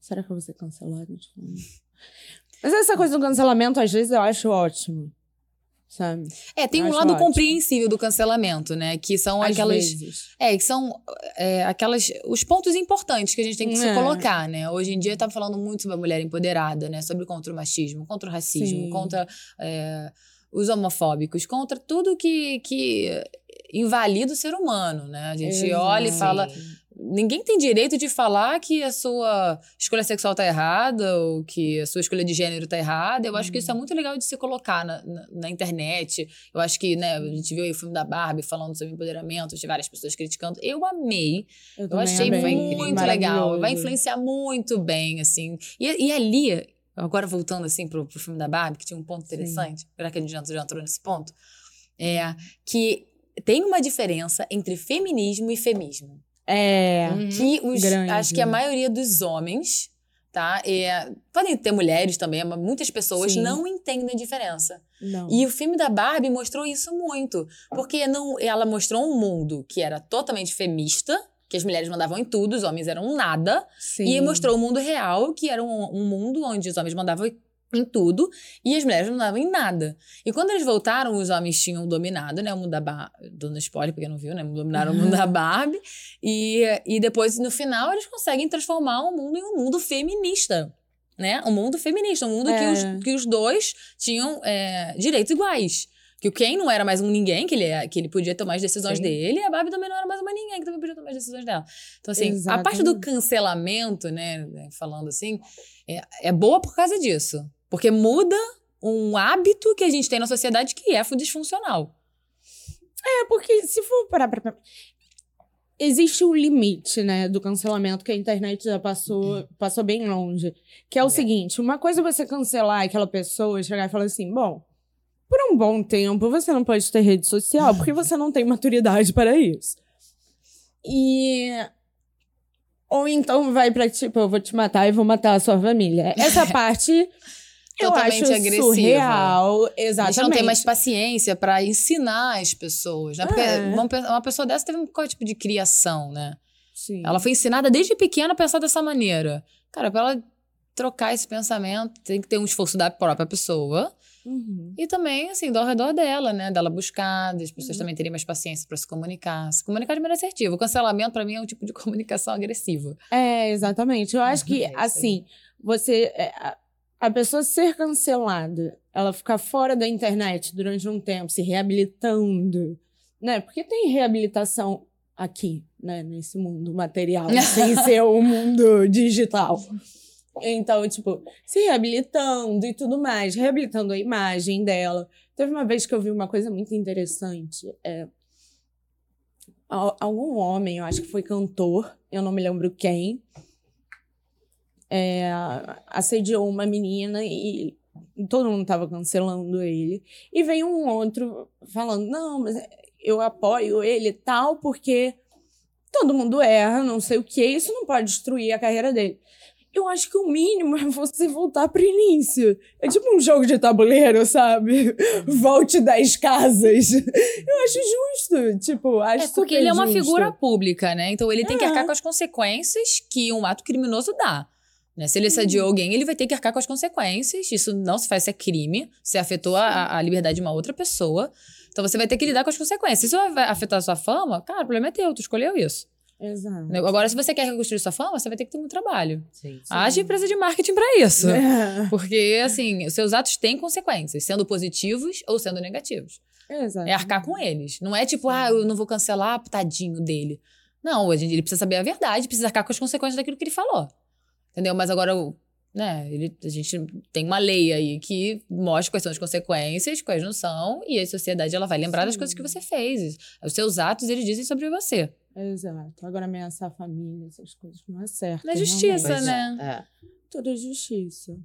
Será que eu vou ser cancelada? Mas essa coisa do cancelamento, às vezes, eu acho ótimo. Sabe? É, tem um lado ótimo. compreensível do cancelamento, né? Que são Às aquelas. vezes. É, que são é, aquelas. Os pontos importantes que a gente tem que se É. colocar, né? Hoje em dia tá falando muito sobre a mulher empoderada, né? Sobre contra o machismo, contra o racismo, Sim. contra é, os homofóbicos, contra tudo que, que invalida o ser humano, né? A gente olha e Exato. fala. Ninguém tem direito de falar que a sua escolha sexual tá errada ou que a sua escolha de gênero tá errada. Eu acho que Uhum. isso é muito legal de se colocar na, na, na internet. Eu acho que, né, a gente viu aí o filme da Barbie falando sobre empoderamento, de várias pessoas criticando. Eu amei. Eu também achei amei. muito legal. Vai influenciar muito bem, assim. E, e ali, agora voltando, assim, pro, pro filme da Barbie, que tinha um ponto Sim. interessante, já que a gente já já entrou nesse ponto, é que tem uma diferença entre feminismo e femismo. É. Uhum. Que os, grande. acho que a maioria dos homens, tá? É, podem ter mulheres também, mas muitas pessoas Sim. não entendem a diferença. Não. E o filme da Barbie mostrou isso muito. Porque não, ela mostrou um mundo que era totalmente femista, que as mulheres mandavam em tudo, os homens eram nada. Sim. E mostrou o mundo real, que era um, um mundo onde os homens mandavam em tudo e as mulheres não mandavam em nada. E quando eles voltaram, os homens tinham dominado, né? O mundo da Barbie. Dando spoiler, porque não viu, né? Dominaram o mundo da Barbie. E, e depois, no final, eles conseguem transformar o mundo em um mundo feminista. Né? Um mundo feminista, um mundo que, É. os, que os dois tinham é, direitos iguais. Que o Ken não era mais um ninguém, que ele, é- que ele podia tomar as decisões Sim. dele, e a Barbie também não era mais uma ninguém, que também podia tomar as decisões dela. Então, assim, a parte do Exatamente. cancelamento, né, né, falando assim, é, é boa por causa disso. Porque muda um hábito que a gente tem na sociedade que é disfuncional. É, porque se for parar pra. Existe um limite, né, do cancelamento que a internet já passou, passou bem longe. Que é o É. seguinte: uma coisa é você cancelar aquela pessoa, chegar e falar assim, bom, por um bom tempo você não pode ter rede social porque você não tem maturidade para isso. E. Ou então vai pra tipo, eu vou te matar e vou matar a sua família. Essa parte. Eu Totalmente acho agressiva. surreal, A exatamente. gente não tem mais paciência pra ensinar as pessoas, né? Porque É. uma, pe- uma pessoa dessa teve qual tipo de criação, né? Sim. Ela foi ensinada desde pequena a pensar dessa maneira. Cara, pra ela trocar esse pensamento, tem que ter um esforço da própria pessoa Uhum. e também, assim, do ao redor dela, né? Dela buscar, das pessoas também terem mais paciência para se comunicar. Se comunicar de maneira assertiva. O cancelamento, para mim, é um tipo de comunicação agressiva. É, exatamente. Eu acho que, É assim, você. é, a- pessoa ser cancelada, ela ficar fora da internet durante um tempo, se reabilitando, né? Porque tem reabilitação aqui, né? Nesse mundo material, sem ser o mundo digital. Então, tipo, se reabilitando e tudo mais, reabilitando a imagem dela. Teve uma vez que eu vi uma coisa muito interessante. É, al- algum homem, eu acho que foi cantor, eu não me lembro quem, é, assediou uma menina e todo mundo tava cancelando ele. E veio um outro falando: não, mas eu apoio ele tal, porque todo mundo erra, não sei o que, isso não pode destruir a carreira dele. Eu acho que o mínimo é você voltar pro início. É tipo um jogo de tabuleiro, sabe? Volte 10 casas. Eu acho justo. Tipo, acho É porque ele é uma justo. figura pública, né? Então ele tem que É. arcar com as consequências que um ato criminoso dá. Né? Se ele assediou alguém, ele vai ter que arcar com as consequências. Isso não se faz, isso é crime. Você afetou a, a liberdade de uma outra pessoa. Então você vai ter que lidar com as consequências. Se isso vai afetar a sua fama, cara, o problema é teu, tu escolheu isso. Exato. Agora, se você quer reconstruir sua fama, você vai ter que ter muito trabalho. Sim. Haja empresa de marketing pra isso. É. Porque, assim, os seus atos têm consequências, sendo positivos ou sendo negativos. Exato. É arcar com eles. Não é tipo, ah, eu não vou cancelar, tadinho dele. Não, a gente, ele precisa saber a verdade, precisa arcar com as consequências daquilo que ele falou. Entendeu? Mas agora, o- né, ele, a gente tem uma lei aí que mostra quais são as consequências, quais não são, e a sociedade ela vai lembrar das Sim. coisas que você fez. Os seus atos, eles dizem sobre você. Exato. Agora ameaçar a família, essas coisas não é certo. Na justiça, é, né? é. Tudo é justiça.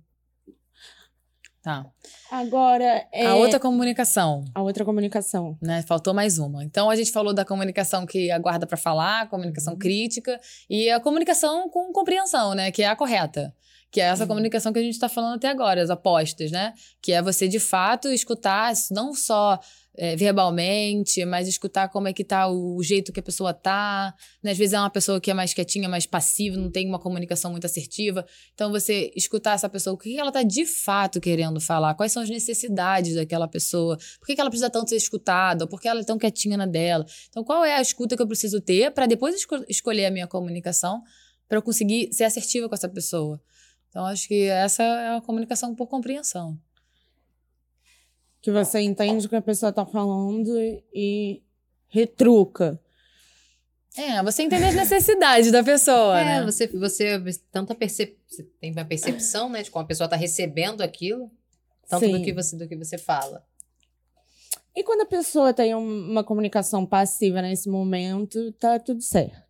Tá. Agora, é... A outra comunicação. A outra comunicação. né? Faltou mais uma. Então a gente falou da comunicação que aguarda para falar, comunicação Uhum. crítica e a comunicação com compreensão, né? Que é a correta. Que é essa Uhum. comunicação que a gente está falando até agora, as apostas, né? Que é você de fato escutar não só é, verbalmente, mas escutar como é que tá o, o jeito que a pessoa tá. Né? Às vezes é uma pessoa que é mais quietinha, mais passiva, não tem uma comunicação muito assertiva. Então você escutar essa pessoa, o que ela tá de fato querendo falar, quais são as necessidades daquela pessoa, por que, ela precisa tanto ser escutada, por que ela é tão quietinha na dela. Então qual é a escuta que eu preciso ter para depois esco- escolher a minha comunicação para eu conseguir ser assertiva com essa pessoa. Então acho que essa é a comunicação por compreensão. Que você entende o que a pessoa tá falando e retruca. É, você entender as necessidades da pessoa, É, né? você, você tanta percep... você tem uma percepção, né, de como a pessoa tá recebendo aquilo, tanto do que você do que você fala. E quando a pessoa tem um- uma comunicação passiva nesse momento, tá tudo certo.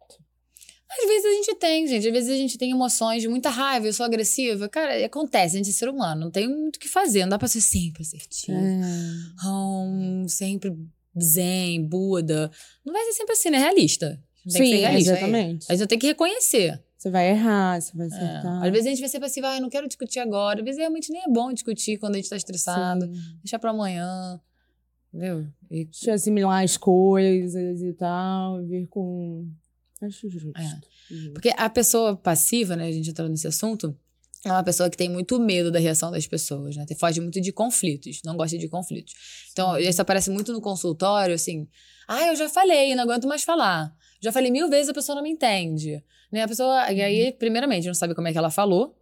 Às vezes a gente tem, gente. Às vezes a gente tem emoções de muita raiva, eu sou agressiva. Cara, acontece, a gente é ser humano, não tem muito o que fazer. Não dá pra ser sempre assertivo. É. hum, sempre zen, Buda. Não vai ser sempre assim, né? Realista. Tem que ser Sim, realista. exatamente. A gente tem que reconhecer. Você vai errar, você vai É. acertar. Às vezes a gente vai ser passiva, ah, eu não quero discutir agora. Às vezes realmente nem é bom discutir quando a gente tá estressado. Sim. Deixa pra amanhã. Entendeu? E Deixa assimilar as coisas e tal, vir com. Acho justo. É. Justo. Porque a pessoa passiva, né, a gente entrou nesse assunto, é uma pessoa que tem muito medo da reação das pessoas, né? Foge muito de conflitos, não gosta de conflitos. Então, isso aparece muito no consultório, assim, ah, eu já falei, não aguento mais falar. Já falei mil vezes, a pessoa não me entende. Né? A pessoa, e aí, primeiramente, não sabe como é que ela falou.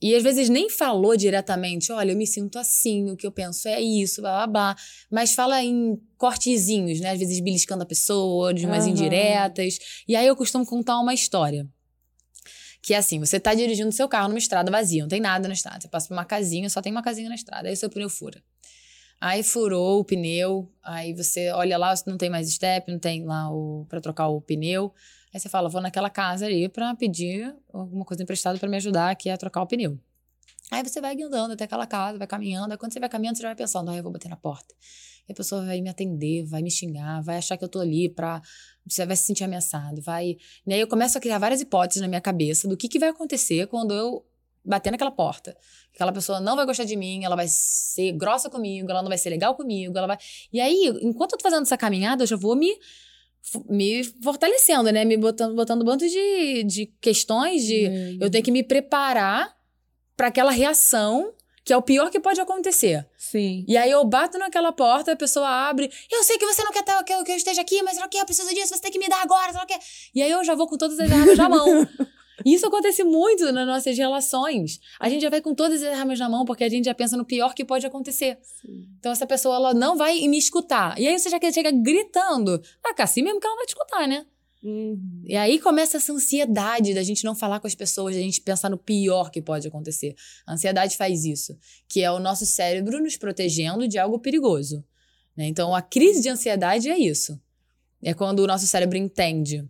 E às vezes nem falou diretamente, olha, eu me sinto assim, o que eu penso é isso, blá blá blá. Mas fala em cortezinhos, né? Às vezes beliscando a pessoa, de umas Aham. indiretas. E aí eu costumo contar uma história. Que é assim, você tá dirigindo seu carro numa estrada vazia, não tem nada na estrada. Você passa por uma casinha, só tem uma casinha na estrada. Aí o seu pneu fura. Aí furou o pneu, aí você olha lá, não tem mais step, não tem lá o para trocar o pneu. Aí você fala, vou naquela casa ali pra pedir alguma coisa emprestada pra me ajudar aqui a trocar o pneu. Aí você vai andando até aquela casa, vai caminhando. Aí quando você vai caminhando, você já vai pensando, ah, eu vou bater na porta. E a pessoa vai me atender, vai me xingar, vai achar que eu tô ali pra. Você vai se sentir ameaçado, vai. E aí eu começo a criar várias hipóteses na minha cabeça do que, que vai acontecer quando eu bater naquela porta. Aquela pessoa não vai gostar de mim, ela vai ser grossa comigo, ela não vai ser legal comigo, ela vai. E aí, enquanto eu tô fazendo essa caminhada, eu já vou me, me fortalecendo, né? Me botando, botando um bando de, de questões de. Eu tenho que me preparar para aquela reação que é o pior que pode acontecer. Sim. E aí eu bato naquela porta, a pessoa abre. Eu sei que você não quer tá- que eu, que eu esteja aqui, mas não quer, eu preciso disso, você tem que me dar agora, não quer. E aí eu já vou com todas as armas na mão. E isso acontece muito nas nossas relações. A gente já vai com todas as armas na mão porque a gente já pensa no pior que pode acontecer. Então essa pessoa ela não vai me escutar. E aí você já chega gritando. Ah, assim mesmo que ela vai te escutar, né? Uhum. E aí começa essa ansiedade da gente não falar com as pessoas, da gente pensar no pior que pode acontecer. A ansiedade faz isso, que é o nosso cérebro nos protegendo de algo perigoso. né? Então, a crise de ansiedade é isso. É quando o nosso cérebro entende.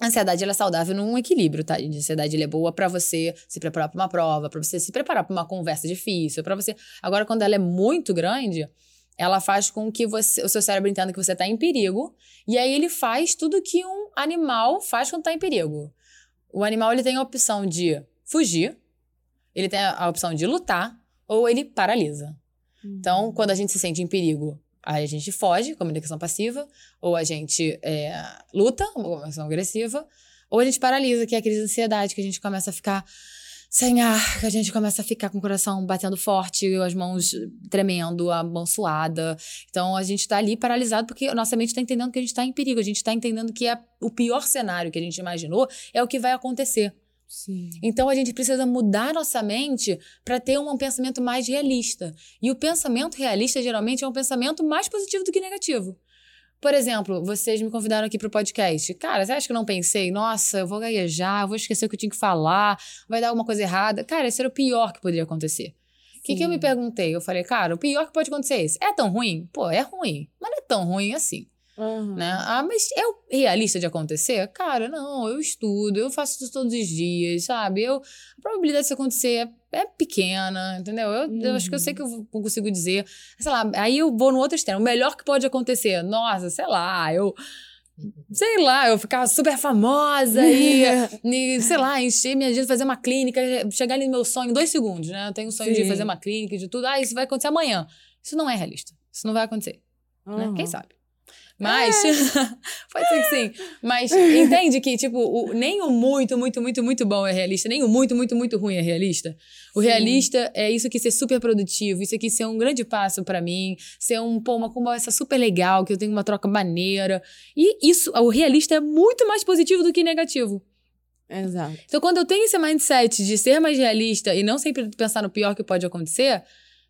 A ansiedade ela é saudável num equilíbrio, tá? A ansiedade ela é boa pra você se preparar pra uma prova, pra você se preparar pra uma conversa difícil, pra você. Agora, quando ela é muito grande, ela faz com que você, o seu cérebro entenda que você está em perigo, e aí ele faz tudo que um animal faz quando está em perigo. O animal ele tem a opção de fugir, ele tem a opção de lutar, ou ele paralisa. Então, quando a gente se sente em perigo, aí a gente foge, comunicação passiva, ou a gente é, luta, comunicação agressiva, ou a gente paralisa, que é a crise de ansiedade, que a gente começa a ficar sem ar, que a gente começa a ficar com o coração batendo forte, as mãos tremendo, a mão suada. Então a gente tá ali paralisado porque a nossa mente tá entendendo que a gente tá em perigo, a gente tá entendendo que é o pior cenário que a gente imaginou é o que vai acontecer. Sim. Então a gente precisa mudar nossa mente para ter um pensamento mais realista. E o pensamento realista geralmente é um pensamento mais positivo do que negativo. Por exemplo, vocês me convidaram aqui pro podcast. Cara, você acha que eu não pensei? Nossa, eu vou gaguejar, eu vou esquecer o que eu tinha que falar, vai dar alguma coisa errada. Cara, esse era o pior que poderia acontecer. O que, que eu me perguntei? Eu falei, cara, o pior que pode acontecer é esse. É tão ruim? Pô, é ruim. Mas não é tão ruim assim Uhum. né? Ah, mas é realista de acontecer? Cara, não, eu estudo, eu faço isso todos os dias, sabe? Eu, a probabilidade disso acontecer é, é pequena, entendeu? Eu, eu acho que eu sei que eu consigo dizer, sei lá, aí eu vou no outro extremo, o melhor que pode acontecer, nossa, sei lá, eu... Sei lá, eu ficar super famosa e, e, sei lá, encher minha agenda, fazer uma clínica, chegar ali no meu sonho em dois segundos, né? Eu tenho um sonho de Sim. fazer uma clínica e de tudo. Ah, isso vai acontecer amanhã. Isso não é realista. Isso não vai acontecer né? Uhum. Quem sabe? Mas, pode ser que sim. Mas entende que, tipo, o- nem o muito, muito, muito, muito bom é realista, nem o muito, muito, muito ruim é realista. O Sim. realista é isso aqui ser super produtivo, isso aqui ser um grande passo pra mim, ser um, pô, uma conversa super legal, que eu tenho uma troca maneira. E isso, o realista é muito mais positivo do que negativo. Exato. Então, quando eu tenho esse mindset de ser mais realista e não sempre pensar no pior que pode acontecer,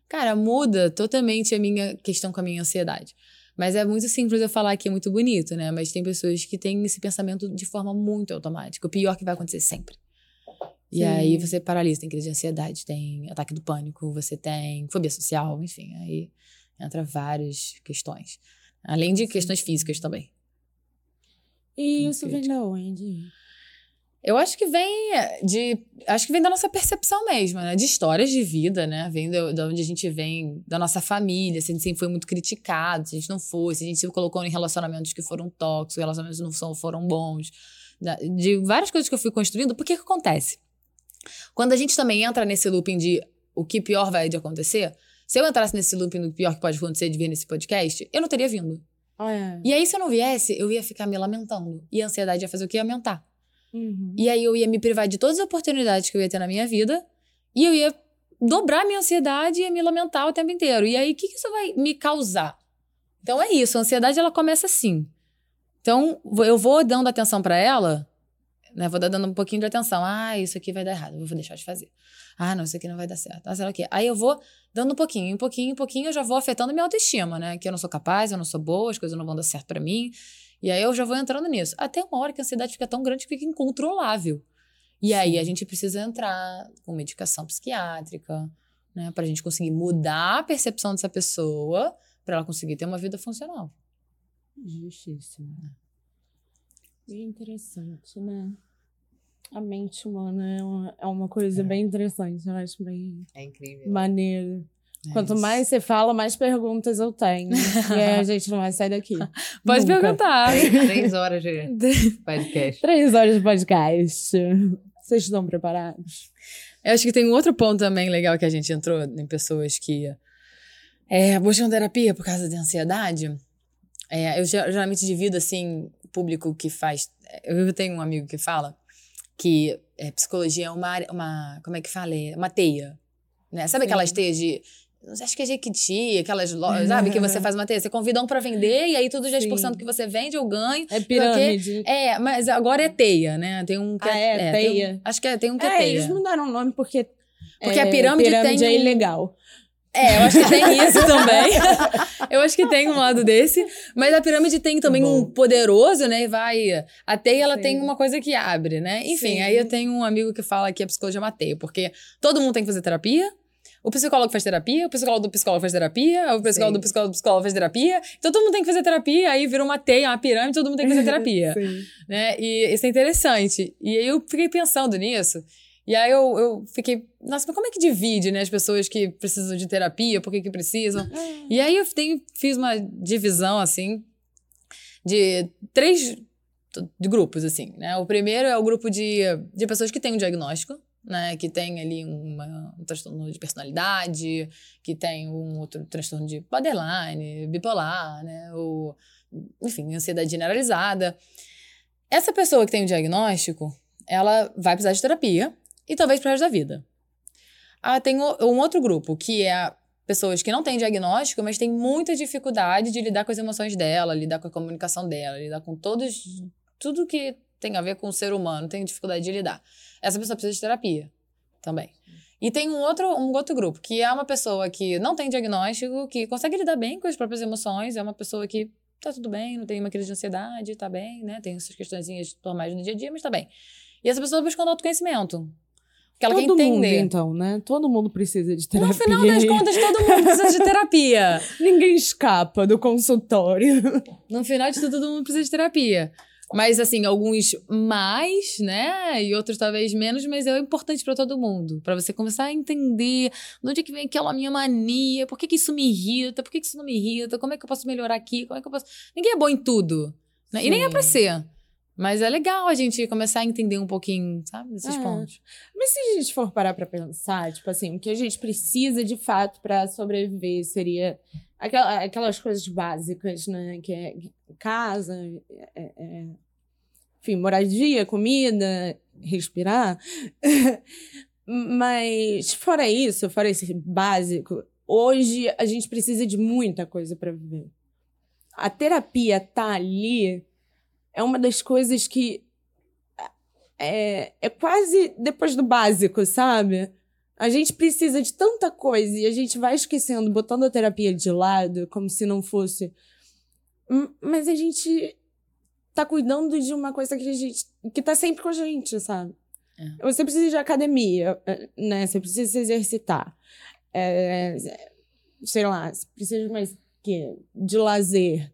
cara, muda totalmente a minha questão com a minha ansiedade. Mas é muito simples eu falar que é muito bonito, né? Mas tem pessoas que têm esse pensamento de forma muito automática. O pior que vai acontecer sempre. E Sim. aí você paralisa, tem crise de ansiedade, tem ataque do pânico, você tem fobia social, enfim, aí entra várias questões. Além de questões físicas também. E isso vem da onde? Eu acho que vem eh, de. Acho que vem da nossa percepção mesmo, né? De histórias de vida, né? Vem de, de onde a gente vem, da nossa família, se a gente sempre foi muito criticado, se a gente não foi, se a gente se colocou em relacionamentos que foram tóxicos, relacionamentos que não foram bons. da- De várias coisas que eu fui construindo, por que que acontece? Quando a gente também entra nesse looping de o que pior vai de acontecer, se eu entrasse nesse looping do pior que pode acontecer de vir nesse podcast, eu não teria vindo. É. E aí, se eu não viesse, eu ia ficar me lamentando. E a ansiedade ia fazer o quê? Aumentar. Uhum. E aí eu ia me privar de todas as oportunidades que eu ia ter na minha vida. E eu ia dobrar minha ansiedade e me lamentar o tempo inteiro. E aí, o que, que isso vai me causar? Então é isso, a ansiedade ela começa assim. Então, eu vou dando atenção pra ela, né? Vou dando um pouquinho de atenção. Ah, isso aqui vai dar errado, vou deixar de fazer. Ah, não, isso aqui não vai dar certo. Ah, sei lá o quê. Aí eu vou dando um pouquinho, um pouquinho, um pouquinho, eu já vou afetando minha autoestima, né? Que eu não sou capaz, eu não sou boa, as coisas não vão dar certo pra mim. E aí eu já vou entrando nisso. Até uma hora que a ansiedade fica tão grande que fica incontrolável. E aí a gente precisa entrar com medicação psiquiátrica, né? Pra gente conseguir mudar a percepção dessa pessoa, pra ela conseguir ter uma vida funcional. Justíssimo. Bem interessante, né? A mente humana é uma, é uma coisa É. bem interessante, eu acho bem É incrível. maneiro. É Quanto isso. mais você fala, mais perguntas eu tenho. e aí a gente não vai sair daqui. Pode Nunca. perguntar. Três horas de podcast. Três horas de podcast. Vocês estão preparados? Eu acho que tem um outro ponto também legal que a gente entrou em pessoas que é, buscam terapia por causa de ansiedade. É, eu ge- geralmente divido, assim, público que faz... Eu tenho um amigo que fala que é, psicologia é uma, área- uma... Como é que fala? É uma teia. Né? Sabe aquelas Sim. teias de. Acho que é Jequiti, aquelas lojas, sabe? Que você faz uma teia, você convida um pra vender e aí tudo 10% Sim. que você vende eu ganho. É pirâmide. É, mas agora é teia, né? Tem um que Ah, é? tem um- Teia? acho que é, tem um que é, É, teia. eles mudaram o nome porque. Porque a pirâmide tem é ilegal. É, eu acho que tem isso também. eu acho que tem um lado desse. Mas a pirâmide tem também um poderoso, né? E vai. A teia, ela tem Sim. uma coisa que abre, né? Enfim, Sim. aí eu tenho um amigo que fala que a psicologia é uma teia, porque todo mundo tem que fazer terapia. O psicólogo faz terapia, o psicólogo do psicólogo faz terapia, o psicólogo Sim. do psicólogo do psicólogo faz terapia. Então todo mundo tem que fazer terapia, aí vira uma teia, uma pirâmide, todo mundo tem que fazer terapia né? E isso é interessante. E aí eu fiquei pensando nisso. E aí eu, eu fiquei, nossa, mas como é que divide, né? As pessoas que precisam de terapia, por que que precisam? E aí eu tenho, fiz uma divisão, assim, de três de grupos, assim, né? O primeiro é o grupo de, de pessoas que têm um diagnóstico, né? Que tem ali uma, um transtorno de personalidade, que tem um outro transtorno de borderline, bipolar, né? Ou, enfim, ansiedade generalizada. Essa pessoa que tem o diagnóstico, ela vai precisar de terapia e talvez pro resto da vida. Ah, tem o- um outro grupo, que é pessoas que não têm diagnóstico, mas têm muita dificuldade de lidar com as emoções dela, lidar com a comunicação dela, lidar com todos, tudo que tem a ver com o ser humano, tem dificuldade de lidar. Essa pessoa precisa de terapia também. E tem um outro, um outro grupo, que é uma pessoa que não tem diagnóstico, que consegue lidar bem com as próprias emoções, é uma pessoa que tá tudo bem, não tem uma crise de ansiedade, tá bem, né? Tem essas questõezinhas normais no dia a dia, mas tá bem. E essa pessoa tá buscando autoconhecimento. Porque ela Todo quer mundo, entender. então, né? Todo mundo precisa de terapia. No final das contas, todo mundo precisa de terapia. Ninguém escapa do consultório. No final de tudo, todo mundo precisa de terapia. Mas, assim, alguns mais, né? E outros talvez menos, mas é importante pra todo mundo. Pra você começar a entender de onde é que vem aquela minha mania, por que, que isso me irrita, por que, que isso não me irrita, como é que eu posso melhorar aqui, como é que eu posso. Ninguém é bom em tudo. Né? E nem é pra ser. Mas é legal a gente começar a entender um pouquinho, sabe, desses É. pontos. Mas se a gente for parar pra pensar, tipo assim, o que a gente precisa de fato pra sobreviver seria aquela- aquelas coisas básicas, né? Que é casa, é- é- enfim, moradia, comida, respirar. Mas fora isso, fora esse básico, hoje a gente precisa de muita coisa pra viver. A terapia tá ali é uma das coisas que é, é quase depois do básico, sabe? A gente precisa de tanta coisa e a gente vai esquecendo, botando a terapia de lado, como se não fosse. Mas a gente tá cuidando de uma coisa que a gente. que tá sempre com a gente, sabe? Você precisa de academia, eh, né? Você precisa se exercitar. É, sei lá, você precisa de mais que de lazer.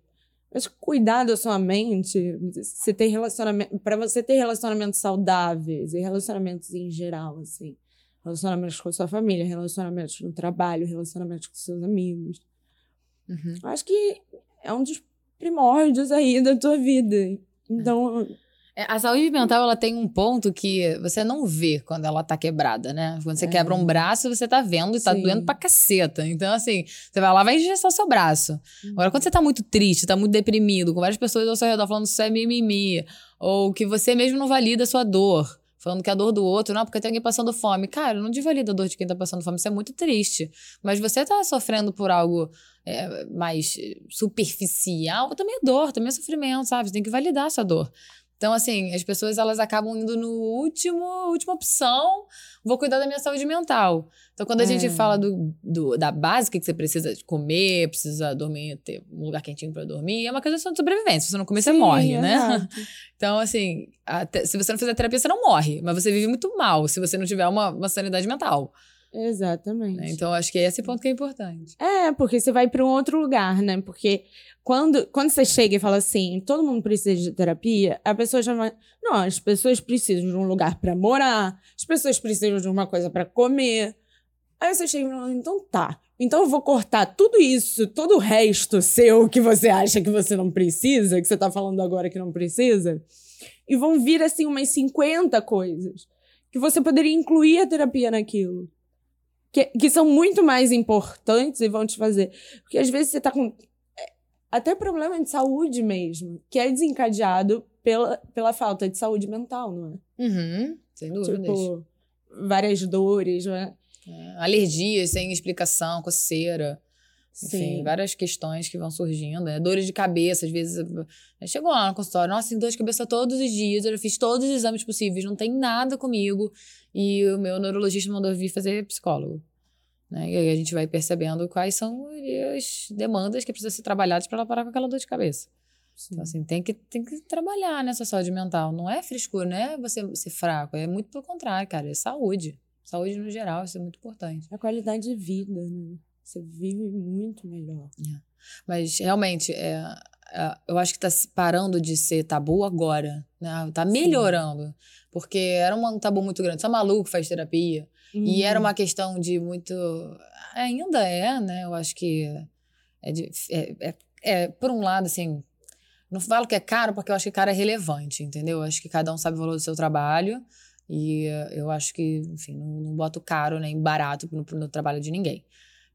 Mas cuidar da sua mente, você ter relacionamento, para você ter relacionamentos saudáveis e relacionamentos em geral, assim, relacionamentos com a sua família, relacionamentos no trabalho, relacionamentos com seus amigos. Uhum. Acho que é um dos primórdios aí da tua vida. Então, É, A saúde mental, ela tem um ponto que você não vê quando ela tá quebrada, né? Quando você É. quebra um braço, você tá vendo e tá Sim. doendo pra caceta. Então, assim, você vai lá, vai engessar o seu braço. Agora, quando você tá muito triste, tá muito deprimido, com várias pessoas ao seu redor falando que isso é mimimi, ou que você mesmo não valida a sua dor, falando que a dor do outro, não, porque tem alguém passando fome. Cara, não desvalida a dor de quem tá passando fome, isso é muito triste. Mas você tá sofrendo por algo é, mais superficial, também é dor, também é sofrimento, sabe? Você tem que validar essa dor. Então, assim, as pessoas elas acabam indo no último, última opção, vou cuidar da minha saúde mental. Então, quando a gente É. fala do, do- da básica que você precisa de comer, precisa dormir, ter um lugar quentinho pra dormir, é uma questão de sobrevivência. Se você não comer, você sim, morre, né? exato. Então, assim, até- se você não fizer terapia, você não morre, mas você vive muito mal se você não tiver uma, uma sanidade mental. Exatamente. né? Então, acho que é esse ponto que é importante. É, porque você vai para um outro lugar, né? Porque quando, quando você chega e fala assim, todo mundo precisa de terapia, a pessoa já vai. Não, as pessoas precisam de um lugar para morar, as pessoas precisam de uma coisa para comer. Aí você chega e fala, então tá. Então eu vou cortar tudo isso, todo o resto seu que você acha que você não precisa, que você tá falando agora que não precisa, e vão vir assim umas 50 coisas que você poderia incluir a terapia naquilo que, que são muito mais importantes e vão te fazer. Porque às vezes você tá com é, até problema de saúde mesmo, que é desencadeado pela, pela falta de saúde mental, não é? Uhum, sem dúvidas. Tipo, várias dores, né? É, alergias sem explicação, coceira. Enfim, Sim. várias questões que vão surgindo. Né? Dores de cabeça, às vezes. eu- Chegou lá no consultório, nossa, tem dor de cabeça todos os dias, eu já fiz todos os exames possíveis, não tem nada comigo. E o meu neurologista mandou vir fazer psicólogo. Né? E aí a gente vai percebendo quais são as demandas que precisam ser trabalhadas para ela parar com aquela dor de cabeça. Então, assim, tem que, tem que trabalhar nessa saúde mental. Não é frescura, não é você ser fraco. É muito pelo contrário, cara. É saúde. Saúde no geral, isso é muito importante. A qualidade de vida, né? Você vive muito melhor. Mas realmente, é, é, eu acho que tá se parando de ser tabu agora. Né? Tá melhorando. Porque era um tabu muito grande. Só maluco faz terapia. E Hum. era uma questão de muito. Ainda é, né? Eu acho que. É, de- é, é- é, por um lado, assim. Não falo que é caro, porque eu acho que caro é relevante, entendeu? Eu acho que cada um sabe o valor do seu trabalho. E eu acho que, enfim, não, não boto caro nem barato no, no trabalho de ninguém.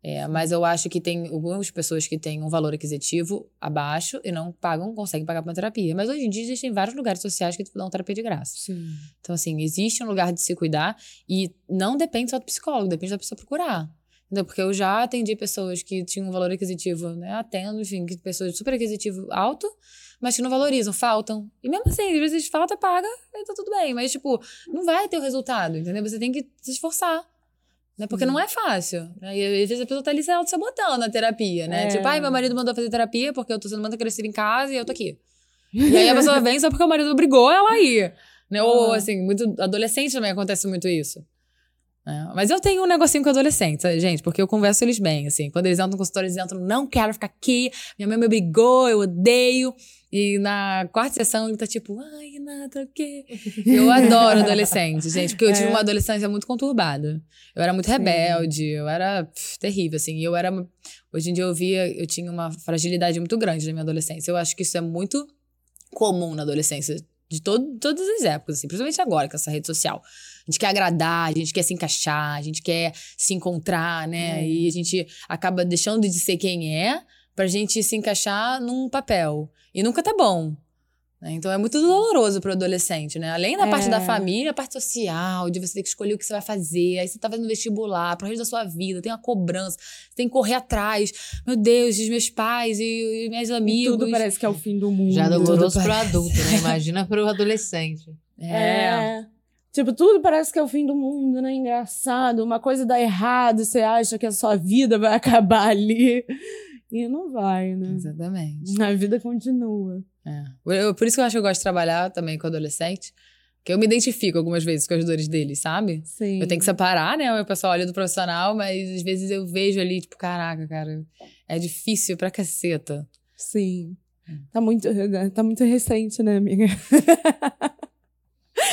É, mas eu acho que tem algumas pessoas que têm um valor aquisitivo abaixo e não pagam, conseguem pagar para terapia. Mas hoje em dia existem vários lugares sociais que dão terapia de graça. Sim. Então, assim, existe um lugar de se cuidar e não depende só do psicólogo, depende da pessoa procurar. Entendeu? Porque eu já atendi pessoas que tinham um valor aquisitivo, né? Atendo, enfim, pessoas de super aquisitivo alto, mas que não valorizam, faltam. E mesmo assim, às vezes falta, paga, e tá tudo bem. Mas, tipo, não vai ter o resultado, entendeu? Você tem que se esforçar. Né? Porque não é fácil. Né? E às vezes a pessoa tá ali se auto-sabotando na terapia, né? É. Tipo, ai, meu marido mandou fazer terapia porque eu tô sendo muito agressiva em casa e eu tô aqui. E aí a pessoa vem só porque o marido obrigou ela a ir. Né? Ou, Ah. assim, muito adolescente também acontece muito isso. É, mas eu tenho um negocinho com adolescentes, gente, porque eu converso eles bem, assim. Quando eles entram no consultório, eles entram, não quero ficar aqui, minha mãe me obrigou, eu odeio. E na quarta sessão ele tá tipo, ai, Renata, o quê? Eu adoro adolescente, gente, porque eu tive É. uma adolescência muito conturbada. Eu era muito Sim. rebelde, eu era pff, terrível, assim. Eu era. Hoje em dia eu via, eu tinha uma fragilidade muito grande na minha adolescência. Eu acho que isso é muito comum na adolescência, de todo, todas as épocas, assim, principalmente agora com essa rede social. A gente quer agradar, a gente quer se encaixar, a gente quer se encontrar, né? É. E a gente acaba deixando de ser quem é pra gente se encaixar num papel. E nunca tá bom. né? Então é muito doloroso pro adolescente, né? Além da parte da É. família, a parte social, de você ter que escolher o que você vai fazer. Aí você tá fazendo vestibular pro resto da sua vida, tem uma cobrança, você tem que correr atrás. Meu Deus, os meus pais e, e meus E amigos. tudo parece que é o fim do mundo. Já é doloroso pro adulto, né? Imagina pro adolescente. É. Tipo, tudo parece que é o fim do mundo, né? Engraçado. Uma coisa dá errado, você acha que a sua vida vai acabar ali. E não vai, né? Exatamente. A vida continua. É. Eu- por isso que eu acho que eu gosto de trabalhar também com adolescente. Porque eu me identifico algumas vezes com as dores deles, sabe? Sim. Eu tenho que separar, né? O meu pessoal ali do profissional, mas às vezes eu vejo ali, tipo, caraca, cara, é difícil pra caceta. Sim. É. Tá muito, tá muito recente, né, amiga?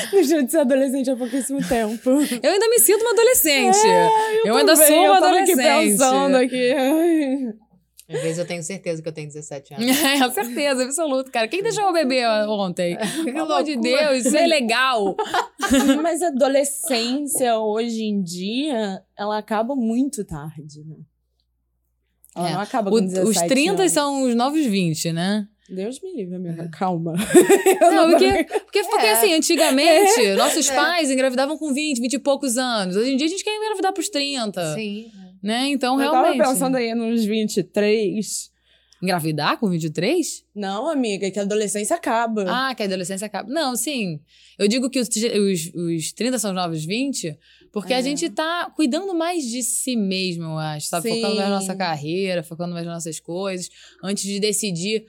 Deixou de ser adolescente há pouquíssimo tempo. Eu ainda me sinto uma adolescente. eu ainda Também, sou eu uma tava adolescente. aqui pensando aqui. Ai. Às vezes eu tenho certeza que eu tenho 17 anos. É, certeza, absoluta, cara. Quem deixou eu beber ontem? Pelo amor de. Deus, isso é legal. Mas a adolescência, hoje em dia, ela acaba muito tarde, né? Ela É. não acaba O- com 17 os 30 anos. são os novos 20, né? Deus me livre, amiga. É. Calma. Não, porque, porque, porque É. assim, antigamente, nossos É. pais engravidavam com 20, 20 e poucos anos. Hoje em dia a gente quer engravidar pros 30. Sim. Né? Então, eu tava realmente. pensando aí nos 23. Engravidar com 23? Não, amiga, que a adolescência acaba. Ah, que a adolescência acaba. Não, sim. Eu digo que os, os, os 30 são os novos 20, porque a É. gente tá cuidando mais de si mesmo, eu acho. Sabe? Focando mais na nossa Sim. carreira, focando mais nas nossas coisas, antes de decidir.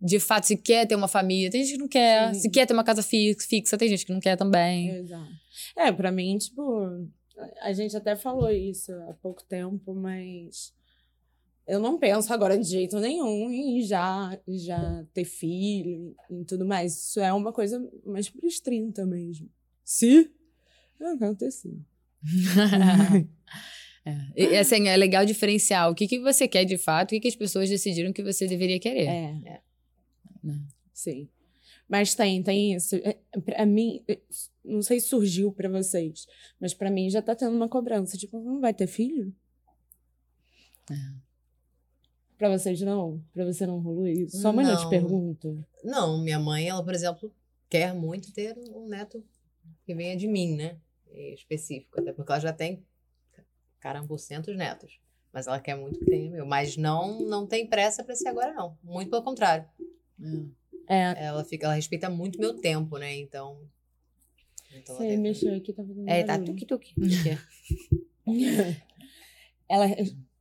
De fato, se quer ter uma família. Tem gente que não quer. Sim. Se quer ter uma casa fi- fixa, tem gente que não quer também. Exato. É, pra mim, tipo, a gente até falou isso há pouco tempo, mas eu não penso agora de jeito nenhum em já, já ter filho e tudo mais. Isso é uma coisa mais pros 30 mesmo. Se acontecer. É. E, assim, é legal diferenciar o que, que você quer de fato, o que, que as pessoas decidiram que você deveria querer. É. É. Né? Sim. Mas tem, tem isso. É, Pra mim, é, não sei se surgiu pra vocês, mas pra mim já tá tendo uma cobrança. Tipo, não vai ter filho? É. Pra vocês não? Pra você não rolou isso? Só uma te Não. pergunta. Não, minha mãe, ela, por exemplo, quer muito ter um neto que venha de mim, né? Em específico. Até porque ela já tem carambocentos netos. Mas ela quer muito que tenha meu. Mas não, não tem pressa pra ser agora, não. Muito pelo contrário. É, Ela, fica, ela respeita muito meu tempo, né? Então. então ela você deve- mexeu aqui, tá fazendo É, tá barulho. tuque-tuque. Ela.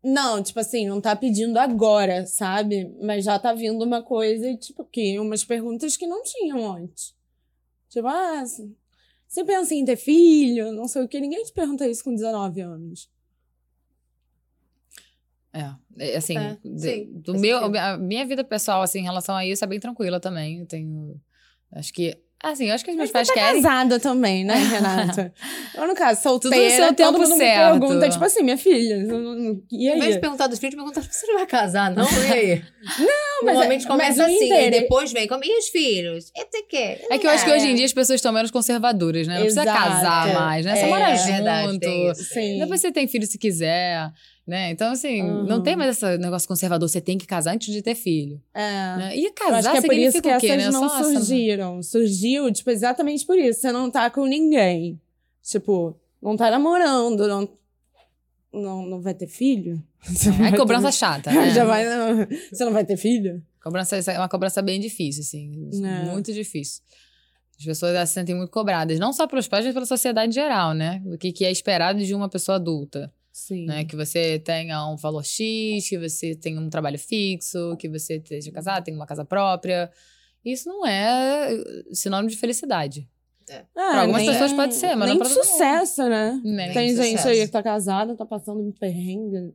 Não, tipo assim, não tá pedindo agora, sabe? Mas já tá vindo uma coisa, tipo, que umas perguntas que não tinham antes. Tipo, ah, você pensa em ter filho? Não sei o que. Ninguém te pergunta isso com 19 anos. É, é, assim, É, de- sim, do meu, sentido. a minha vida pessoal, assim, em relação a isso, é bem tranquila também. Eu tenho, acho que, assim, acho que os meus pais tá querem. casada também, né, Renata? Eu, no caso, solteira, seu tempo todo mundo certo. me pergunta, tipo assim, minha filha, e Em vez de aí? perguntar dos filhos, pergunta: você não vai casar, não? E aí? Não, mas é- Normalmente começa mas assim, e depois vem como, e os filhos? E você quer? É que eu acho que hoje em É. dia as pessoas estão menos conservadoras, né? Não precisa Exato. casar mais, né? Você É, mora é verdade. Sim. Depois você tem filho se quiser, né? Então, assim, não Uhum. tem mais esse negócio conservador. Você tem que casar antes de ter filho. É. Né? E Eu casar acho que é por isso que quê, essas né? não Só essa- surgiram. Surgiu, tipo, exatamente por isso. Você não tá com ninguém. Tipo, não tá namorando, não, não, não vai ter filho. É vai cobrança ter... chata, né? Já vai, não. Você não vai ter filho? Cobrança, é uma cobrança bem difícil, assim. É. Muito difícil. As pessoas se sentem muito cobradas. Não só pelos pais, mas pela sociedade em geral, né? O que, que é esperado de uma pessoa adulta. Sim. Né? Que você tenha um valor X, que você tenha um trabalho fixo, que você esteja casado, tenha uma casa própria. Isso não é sinônimo de felicidade. Ah, pra algumas nem- pessoas pode ser, mas nem não pra sucesso, né? Nem Tem gente sucesso. aí que tá casada, tá passando um perrengue.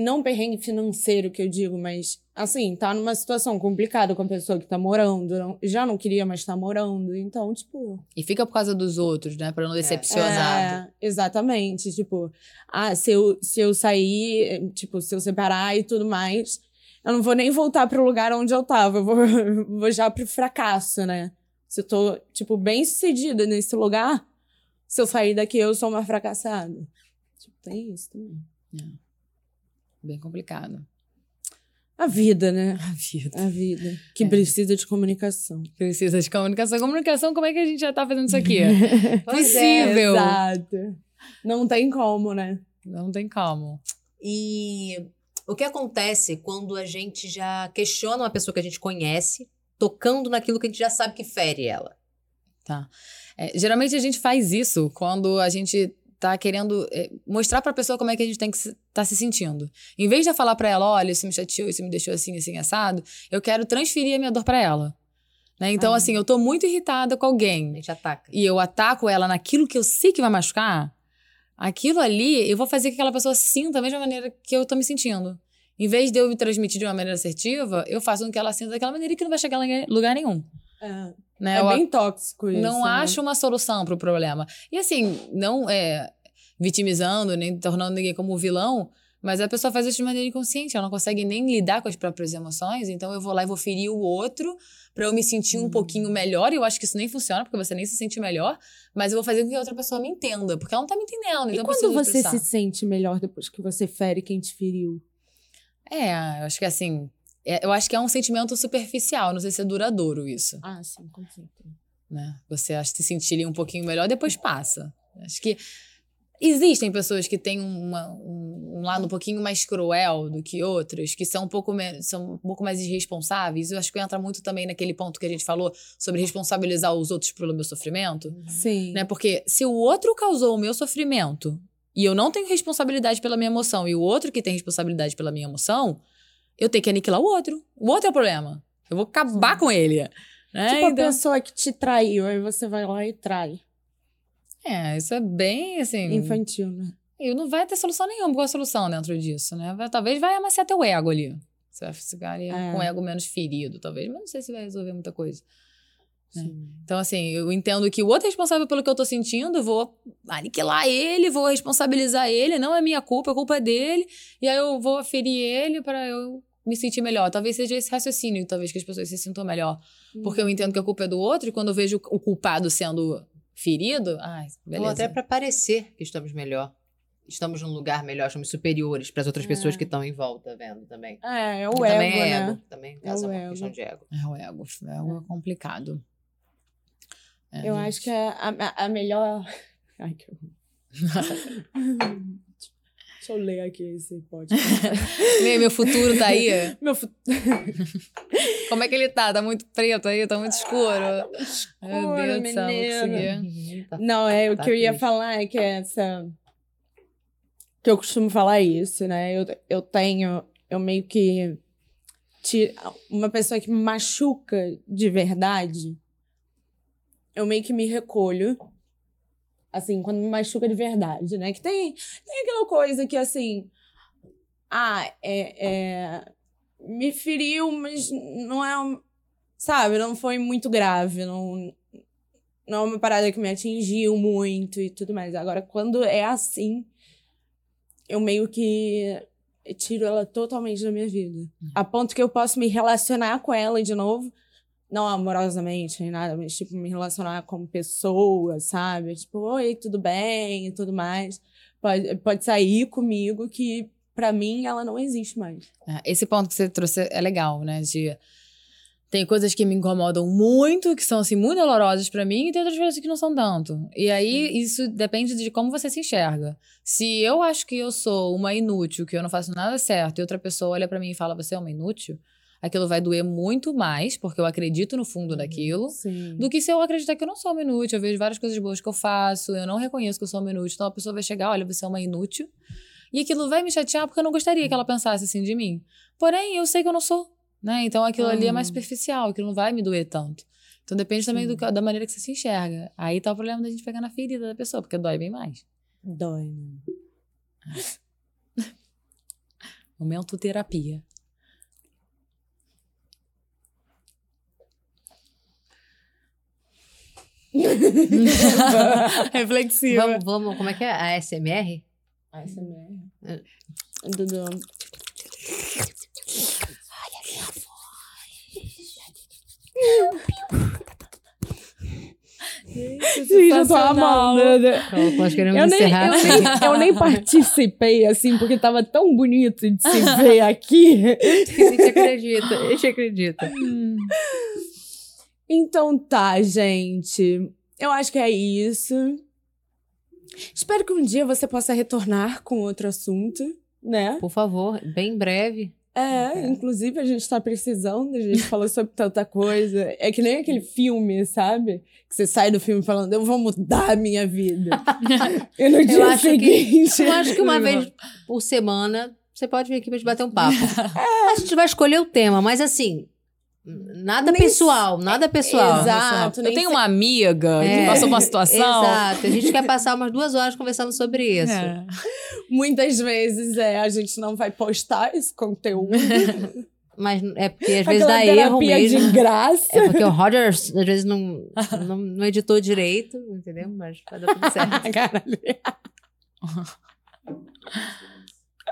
Não perrengue financeiro que eu digo, mas assim, tá numa situação complicada com a pessoa que tá morando. não- já não queria mais estar morando. Então, tipo. E fica por causa dos outros, né? Pra não decepcionar. É, exatamente. Tipo, ah, se eu, se eu sair, tipo, se eu separar e tudo mais, eu não vou nem voltar pro lugar onde eu tava. Eu vou, vou já pro fracasso, né? Se eu tô, tipo, bem sucedida nesse lugar, se eu sair daqui, eu sou uma fracassada. Tipo, tem isso também. Bem complicado. A vida, né? A vida. A vida. Que É. precisa de comunicação. Precisa de comunicação. Comunicação, como é que a gente já tá fazendo isso aqui? É, Possível. Exato. Não tem como, né? Não tem como. E o que acontece quando a gente já questiona uma pessoa que a gente conhece, tocando naquilo que a gente já sabe que fere ela? É, geralmente a gente faz isso quando a gente tá querendo é, mostrar pra pessoa como é que a gente tem que se, tá se sentindo. Em vez de eu falar pra ela, olha, isso me chateou, isso me deixou assim, assim, assado, eu quero transferir a minha dor pra ela. Né? Então, Ah. assim, eu tô muito irritada com A alguém gente ataca. e eu ataco ela naquilo que eu sei que vai machucar, aquilo ali eu vou fazer que aquela pessoa sinta da mesma maneira que eu tô me sentindo. Em vez de eu me transmitir de uma maneira assertiva, eu faço com que ela sinta daquela maneira que não vai chegar em lugar nenhum. É, Né? é Eu- bem tóxico isso. não né? acho uma solução pro problema. E assim, não é vitimizando, nem tornando ninguém como vilão, mas a pessoa faz isso de maneira inconsciente, ela não consegue nem lidar com as próprias emoções, então eu vou lá e vou ferir o outro pra eu me sentir um Hum. pouquinho melhor, e eu acho que isso nem funciona, porque você nem se sente melhor, mas eu vou fazer com que a outra pessoa me entenda, porque ela não tá me entendendo, E então eu quando você se sente melhor depois que você fere quem te feriu? É, eu acho que assim, é- eu acho que é um sentimento superficial, não sei se é duradouro isso. Ah, sim, com certeza. né? Você acha que se sentir ali um pouquinho melhor, depois passa. Acho que existem pessoas que têm uma- um, um lado um pouquinho mais cruel do que outras, que são um pouco menos, são um pouco mais irresponsáveis. Eu acho que entra muito também naquele ponto que a gente falou sobre responsabilizar os outros pelo meu sofrimento, Sim. né? Porque se o outro causou o meu sofrimento e eu não tenho responsabilidade pela minha emoção e o outro que tem responsabilidade pela minha emoção, eu tenho que aniquilar o outro. O outro é o problema. Eu vou acabar com ele. Né? Tipo a Então- pessoa que te traiu, aí você vai lá e trai. É, isso é bem assim. Infantil, né? E não vai ter solução nenhuma. Qual a solução dentro disso, né? Vai- talvez vai amaciar teu ego ali. Você vai ficar ali É. com o ego menos ferido, talvez. Mas não sei se vai resolver muita coisa. É. Sim. Então, assim, eu entendo que o outro é responsável pelo que eu tô sentindo, eu vou aniquilar ele, vou responsabilizar ele, não é minha culpa, é culpa dele. E aí eu vou ferir ele para eu me sentir melhor. Talvez seja esse raciocínio, talvez que as pessoas se sintam melhor. Porque eu entendo que a culpa é do outro, e quando eu vejo o culpado sendo ferido, ai, beleza. Ou até para parecer que estamos melhor. Estamos num lugar melhor, estamos superiores para as outras pessoas É. que estão em volta vendo também. É, é o ego, também é né? ego. Também casa o uma ego. questão de ego. É o ego. É ego é complicado. É, Eu gente. acho que a, a, a melhor. Ai, que horror. Deixa eu ler aqui esse podcast. meu, meu futuro tá aí. Meu fu- Como é que ele tá? Tá muito preto aí, tá muito escuro. Meu Escuro, Deus do céu, não. Tá. Não, é o Tá que eu ia triste. falar é que é essa. Que eu costumo falar isso, né? Eu, eu tenho. Eu meio que. Uma pessoa que me machuca de verdade. Eu meio que me recolho. Assim, quando me machuca de verdade, né? Que tem, tem aquela coisa que, assim. Ah, é, é. Me feriu, mas não é. um- Sabe? Não foi muito grave. Não, não é uma parada que me atingiu muito e tudo mais. Agora, quando é assim, eu meio que tiro ela totalmente da minha vida. A ponto que eu posso me relacionar com ela de novo. Não amorosamente, nem nada, mas tipo, me relacionar como pessoa, sabe? Tipo, oi, tudo bem e tudo mais. Pode, pode sair comigo que, pra mim, ela não existe mais. É, Esse ponto que você trouxe é legal, né? De tem coisas que me incomodam muito, que são assim muito dolorosas pra mim, e tem outras coisas que não são tanto. E aí isso depende de como você se enxerga. Se eu acho que eu sou uma inútil, que eu não faço nada certo, e outra pessoa olha pra mim e fala você é uma inútil, aquilo vai doer muito mais, porque eu acredito no fundo daquilo. Sim. Do que se eu acreditar que eu não sou uma inútil, eu vejo várias coisas boas que eu faço, eu não reconheço que eu sou uma inútil, então a pessoa vai chegar, olha, você é uma inútil, e aquilo vai me chatear porque eu não gostaria que ela pensasse assim de mim. Porém, eu sei que eu não sou, né? Então aquilo ali é mais Uhum. superficial, aquilo não vai me doer tanto. Então depende também do da maneira que você se enxerga. Aí tá o problema da gente pegar na ferida da pessoa, porque dói bem mais. Dói, né? Momento terapia. Reflexiva. Vamos, vamos, como é que é? A ASMR? ASMR. É. Dudu. Gente, eu tô amando. Nós queremos Eu nem, eu, nem, eu nem participei, assim, porque tava tão bonito de se ver aqui. A gente acredita, a gente acredita. Então tá, gente. Eu acho que é isso. Espero que um dia você possa retornar com outro assunto, né? Por favor, bem breve. É, inclusive a gente tá precisando, a gente falou sobre tanta coisa. É que nem aquele filme, sabe? Que você sai do filme falando, eu vou mudar a minha vida. e no dia que- seguinte. Eu acho que uma vez por semana você pode vir aqui pra gente bater um papo. A gente vai escolher o tema, mas assim, nada Nem pessoal, nada pessoal. Exato. Eu tenho uma amiga É, que passou uma situação. Exato. A gente quer passar umas duas horas conversando sobre isso. É. Muitas vezes é, a gente não vai postar esse conteúdo. Mas é porque às vezes Aquela dá erro mesmo. de graça. É porque o Roger às vezes não, não, não editou direito, entendeu? Mas vai dar tudo certo. Caralho.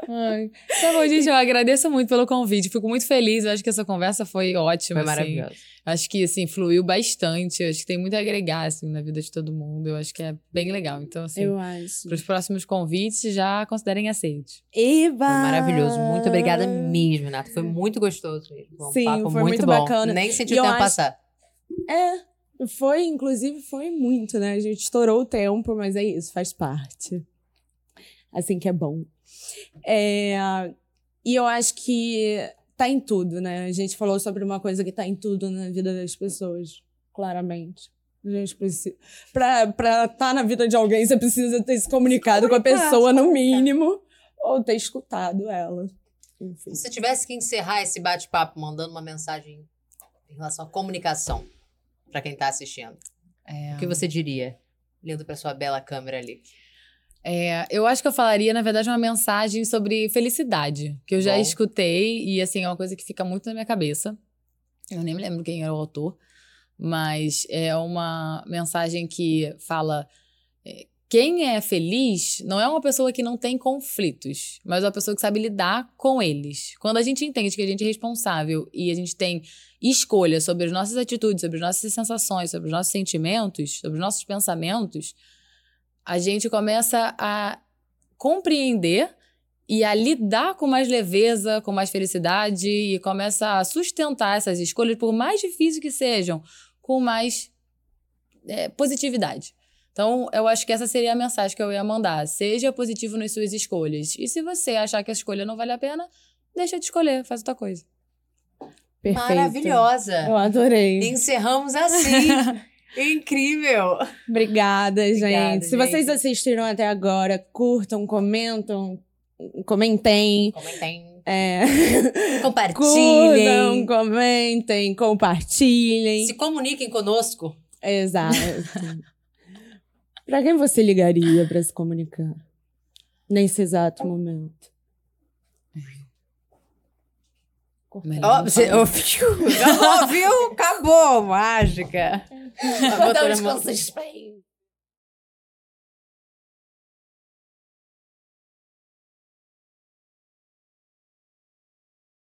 Ai. Tá bom, gente, eu agradeço muito pelo convite. Fico muito feliz. Eu acho que essa conversa foi ótima. Foi assim. maravilhoso. Acho que, assim, fluiu bastante. Acho que tem muito a agregar, assim, na vida de todo mundo. Eu acho que é bem legal. Então, assim, Eu acho. para os próximos convites, já considerem aceitos. Eva! Foi maravilhoso. Muito obrigada mesmo, Renato. Foi muito gostoso mesmo. Foi um Sim, papo foi muito, muito bom. bacana. Nem senti E o eu tempo acho- passar. É, foi, inclusive, foi muito, né? A gente estourou o tempo, mas é isso, faz parte. Assim que é bom. É, e eu acho que tá em tudo, né? A gente falou sobre uma coisa que tá em tudo na vida das pessoas, claramente. A gente precisa. Pra estar tá na vida de alguém, você precisa ter se comunicado com a pessoa, se no mínimo, ou ter escutado ela. Enfim. Se você tivesse que encerrar esse bate-papo mandando uma mensagem em relação à comunicação para quem tá assistindo, É, o que você diria? Lendo para sua bela câmera ali. É, eu acho que eu falaria, na verdade, uma mensagem sobre felicidade, que eu já Bom. escutei e, assim, é uma coisa que fica muito na minha cabeça. Eu nem me lembro quem era o autor, mas é uma mensagem que fala: é, quem é feliz não é uma pessoa que não tem conflitos, mas é uma pessoa que sabe lidar com eles. Quando a gente entende que a gente é responsável e a gente tem escolha sobre as nossas atitudes, sobre as nossas sensações, sobre os nossos sentimentos, sobre os nossos pensamentos, a gente começa a compreender e a lidar com mais leveza, com mais felicidade e começa a sustentar essas escolhas, por mais difíceis que sejam, com mais é, positividade. Então, eu acho que essa seria a mensagem que eu ia mandar. Seja positivo nas suas escolhas. E se você achar que a escolha não vale a pena, deixa de escolher, faz outra coisa. Perfeito. Maravilhosa. Eu adorei. Encerramos assim. Incrível. Obrigada, gente. Obrigada, Se vocês gente. assistiram até agora, curtam, comentam, comentem. Comentem. É... Compartilhem. Curtam, comentem, compartilhem. Se comuniquem conosco. Exato. pra quem você ligaria pra se comunicar? Nesse exato momento. Melhor Ó, você ouviu? Já ouviu? Acabou, mágica. Na mão. suspense.